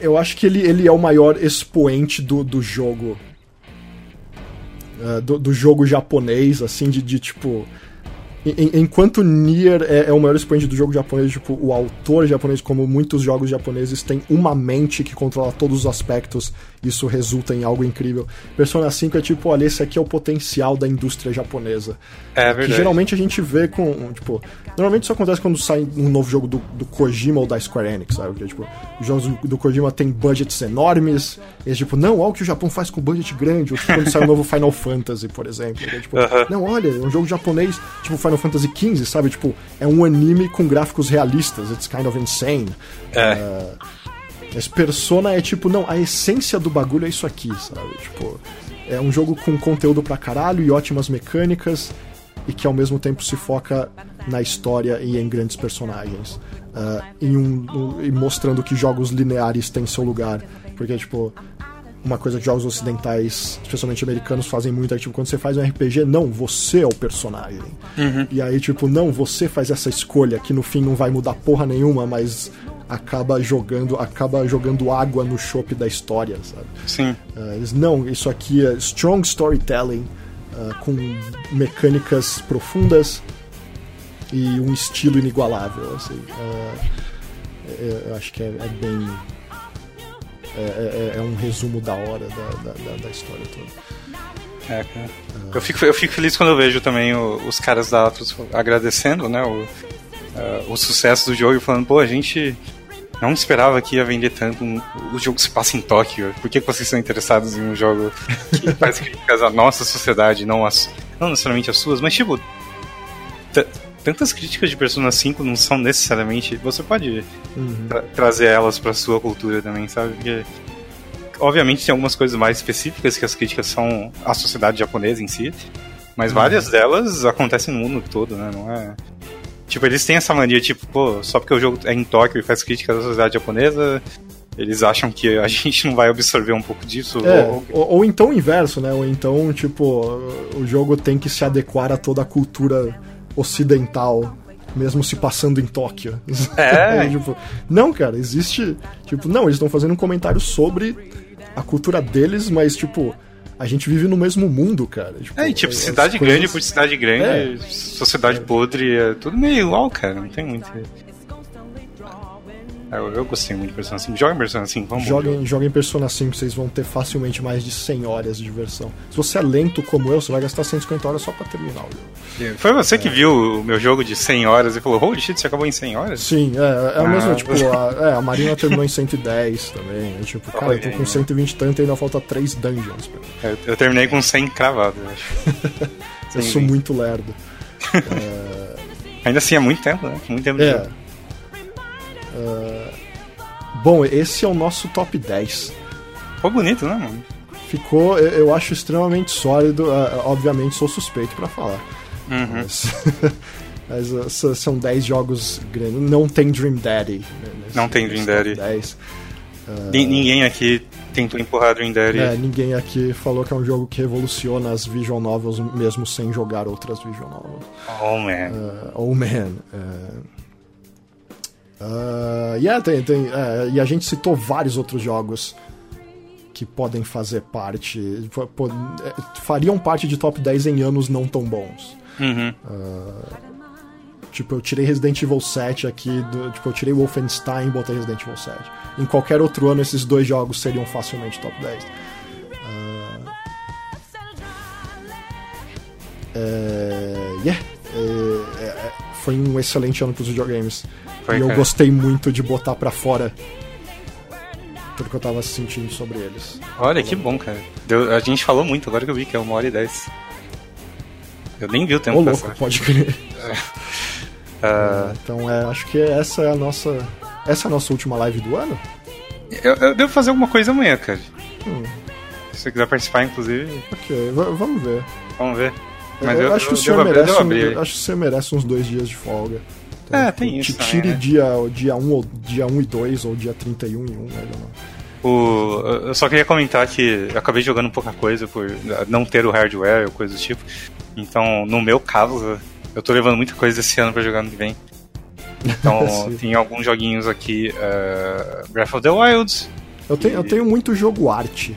Eu acho que ele, ele é o maior expoente do, do jogo. Uh, do, do jogo japonês, assim, de, de tipo enquanto Nier é, é, o maior expoente do jogo japonês, tipo, o autor japonês, como muitos jogos japoneses, tem uma mente que controla todos os aspectos, isso resulta em algo incrível. Persona 5 é tipo, olha, esse aqui é o potencial da indústria japonesa. É verdade. Que geralmente a gente vê com, tipo, normalmente isso acontece quando sai um novo jogo do, do Kojima ou da Square Enix, sabe? Porque, tipo, os jogos do, do Kojima tem budgets enormes, e é tipo, não, olha o que o Japão faz com budget grande, ou tipo, quando sai um novo Final Fantasy, por exemplo. É, tipo, uh -huh. não, olha, é um jogo japonês, tipo, Final Fantasy XV, sabe? Tipo, é um anime com gráficos realistas. It's kind of insane. É. Uh, mas Persona é tipo, não, a essência do bagulho é isso aqui, sabe? Tipo, é um jogo com conteúdo pra caralho e ótimas mecânicas e que ao mesmo tempo se foca na história e em grandes personagens. Uh, em um, um, e mostrando que jogos lineares têm seu lugar. Porque, tipo, uma coisa que jogos ocidentais, especialmente americanos, fazem muito é tipo, quando você faz um RPG, não, você é o personagem. Uhum. E aí, tipo, não, você faz essa escolha que no fim não vai mudar porra nenhuma, mas acaba jogando acaba jogando água no chope da história, sabe? Sim. Uh, eles, não, isso aqui é strong storytelling, uh, com mecânicas profundas e um estilo inigualável, assim. Uh, eu acho que é, é bem é, é, é, um resumo da hora da, da, da história toda. É, cara. Eu, fico, eu fico feliz quando eu vejo também o, os caras da Atos agradecendo né, o, uh, o sucesso do jogo e falando, pô, a gente não esperava que ia vender tanto. Um, o jogo se passa em Tóquio. Por que vocês são interessados em um jogo que faz críticas à nossa sociedade, não, as, não necessariamente as suas, mas tipo tantas críticas de Persona 5 não são necessariamente. Você pode uhum. tra trazer elas para sua cultura também, sabe? Porque, obviamente, tem algumas coisas mais específicas que as críticas são a sociedade japonesa em si, mas uhum. várias delas acontecem no mundo todo, né? Não é. Tipo, eles têm essa mania, tipo, pô, só porque o jogo é em Tóquio e faz críticas à sociedade japonesa, eles acham que a gente não vai absorver um pouco disso. É, ou... Ou, ou... então o inverso, né? Ou então, tipo, o jogo tem que se adequar a toda a cultura ocidental, mesmo se passando em Tóquio. É. tipo, não, cara, existe. Tipo, não, eles estão fazendo um comentário sobre a cultura deles, mas, tipo, a gente vive no mesmo mundo, cara. Tipo, é, e, tipo, cidade coisas... grande por cidade grande, é. sociedade podre, é tudo meio igual, cara. Não tem muito. É, eu, eu gostei muito de Persona 5. Joguem Persona 5, vamos joguem, joguem Persona 5, vocês vão ter facilmente mais de 100 horas de diversão. Se você é lento como eu, você vai gastar 150 horas só pra terminar o jogo. Foi você é. que viu o meu jogo de 100 horas e falou, holy shit, você acabou em 100 horas? Sim, é, é ah, mesma, tipo, a, é, a Marina terminou em 110 também. É, tipo, cara, eu tô com 120 tanto e ainda falta 3 dungeons. Eu, eu, terminei com 100 cravados, eu acho. eu sou muito lerdo. é... Ainda assim, é muito tempo, né? Muito tempo de é. jogo. Uh, bom, esse é o nosso top 10. Ficou bonito, né, mano? Ficou, eu, eu acho extremamente sólido. Uh, obviamente, sou suspeito para falar. Uhum. Mas, mas uh, são 10 jogos grandes. Não tem Dream Daddy. Né, nesse, Não tem Dream Daddy. 10. Ninguém aqui tentou empurrar Dream Daddy. É, ninguém aqui falou que é um jogo que revoluciona as visual novels mesmo sem jogar outras visual novels. Oh man. Uh, oh man. Uh, Uh, yeah, tem, tem, uh, e a gente citou vários outros jogos que podem fazer parte, é, fariam parte de top 10 em anos não tão bons. Uhum. Uh, tipo, eu tirei Resident Evil 7 aqui, do, tipo, eu tirei Wolfenstein e botei Resident Evil 7. Em qualquer outro ano, esses dois jogos seriam facilmente top 10. Uh, é, yeah, é, é, foi um excelente ano para os videogames. Foi, e eu cara. gostei muito de botar para fora tudo que eu tava sentindo sobre eles. Olha, que bom, cara. Deu, a gente falou muito, agora que eu vi que é uma hora e dez. Eu nem vi o tempo Ô, louco, pode crer. Uh... Então, é, acho que essa é a nossa. Essa é a nossa última live do ano? Eu, eu devo fazer alguma coisa amanhã, cara. Hum. Se você quiser participar, inclusive. Ok, vamos ver. Vamos ver. Mas eu, eu acho, que o senhor merece um, acho que o senhor merece uns dois dias de folga. É, tem isso. Te tire né? dia, dia 1 ou dia 1 e 2 ou dia 31 e 1, né? O, eu só queria comentar que eu acabei jogando pouca coisa por não ter o hardware ou coisa do tipo. Então, no meu caso, eu tô levando muita coisa esse ano pra jogar no que vem. Então, tem alguns joguinhos aqui. Uh, Breath of the Wild. Eu tenho, e... eu tenho muito jogo arte.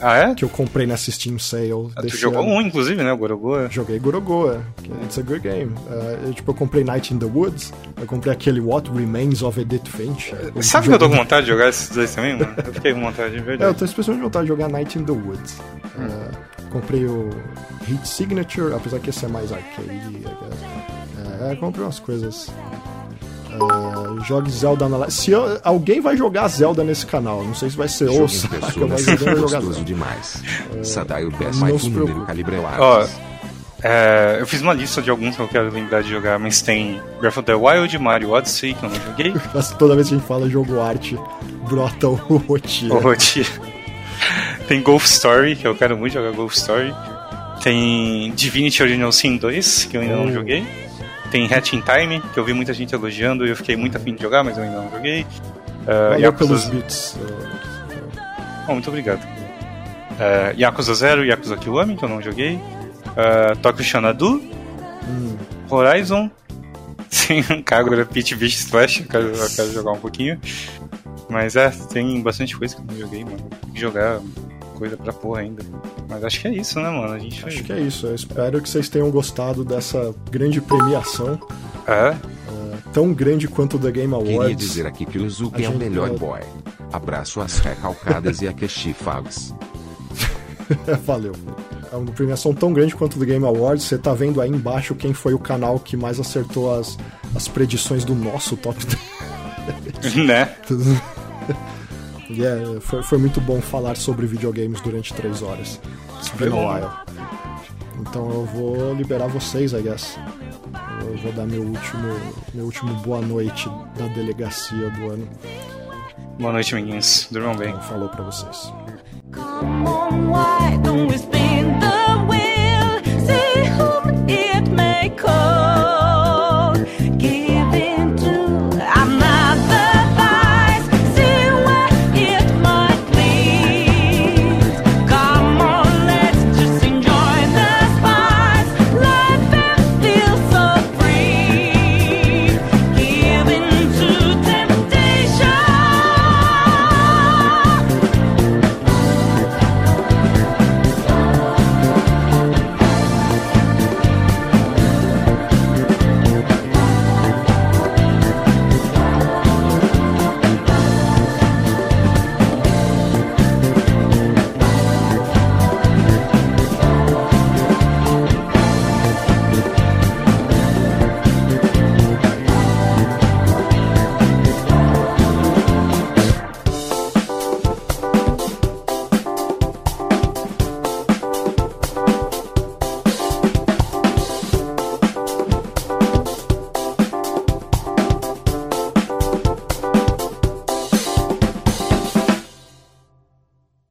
Ah, é? Que eu comprei nessa Steam Sale. Ah, tu jogou ano. um, inclusive, né? O Gorogoa. Joguei Gorogoa. It's a good game. Uh, eu, tipo, eu comprei Night in the Woods. Eu comprei aquele What Remains of Edith Finch. Sabe que eu tô com vontade de jogar esses dois também, mano? Eu fiquei com vontade, de verdade. É, eu tô especialmente vontade de jogar Night in the Woods. Hum. Uh, comprei o Heat Signature, apesar que esse é mais arcade. É, comprei umas coisas Uh, jogue Zelda na live. Se eu, alguém vai jogar Zelda nesse canal, não sei se vai ser ou Saka, mas alguém vai jogar Zelda. demais. Uh, Sadaio Best mais um número calibrado. Ó, é, eu fiz uma lista de alguns que eu quero lembrar de jogar, mas tem Breath of the Wild, Mario Odyssey, que eu não joguei. Toda vez que a gente fala jogo arte, brota o Rotier. O Rotier. tem Golf Story, que eu quero muito jogar Golf Story. Tem Divinity Original Sin 2, que eu ainda não joguei. Tem Hatch in Time, que eu vi muita gente elogiando e eu fiquei muito afim de jogar, mas eu ainda não joguei. Uh, Yakuza... pelos bits. Oh, muito obrigado. Uh, Yakuza Zero e Yakuza Kiwami, que eu não joguei. Uh, Tokyo Xanadu. Hum. Horizon. Sim, Kagura Pit Beach Splash, eu quero, eu quero jogar um pouquinho. Mas é, tem bastante coisa que eu não joguei, mano. Tem que jogar coisa pra porra ainda. Mas acho que é isso, né, mano? A gente Acho que é isso. Eu espero que vocês tenham gostado dessa grande premiação. É? é tão grande quanto o The Game Awards. Queria dizer aqui que o Zuki é o melhor boy. Abraço às recalcadas e a quechifags. Valeu. É uma premiação tão grande quanto o The Game Awards. Você tá vendo aí embaixo quem foi o canal que mais acertou as, as predições do nosso top 10. né? E é, foi, foi muito bom falar sobre videogames durante três horas. It's been a while. Então eu vou liberar vocês, I guess. Eu vou dar meu último, meu último boa noite da delegacia do ano. Boa noite, meninos. Durmam bem. Então, falou para vocês. Come on, why don't we spin the wheel? See whom it may call.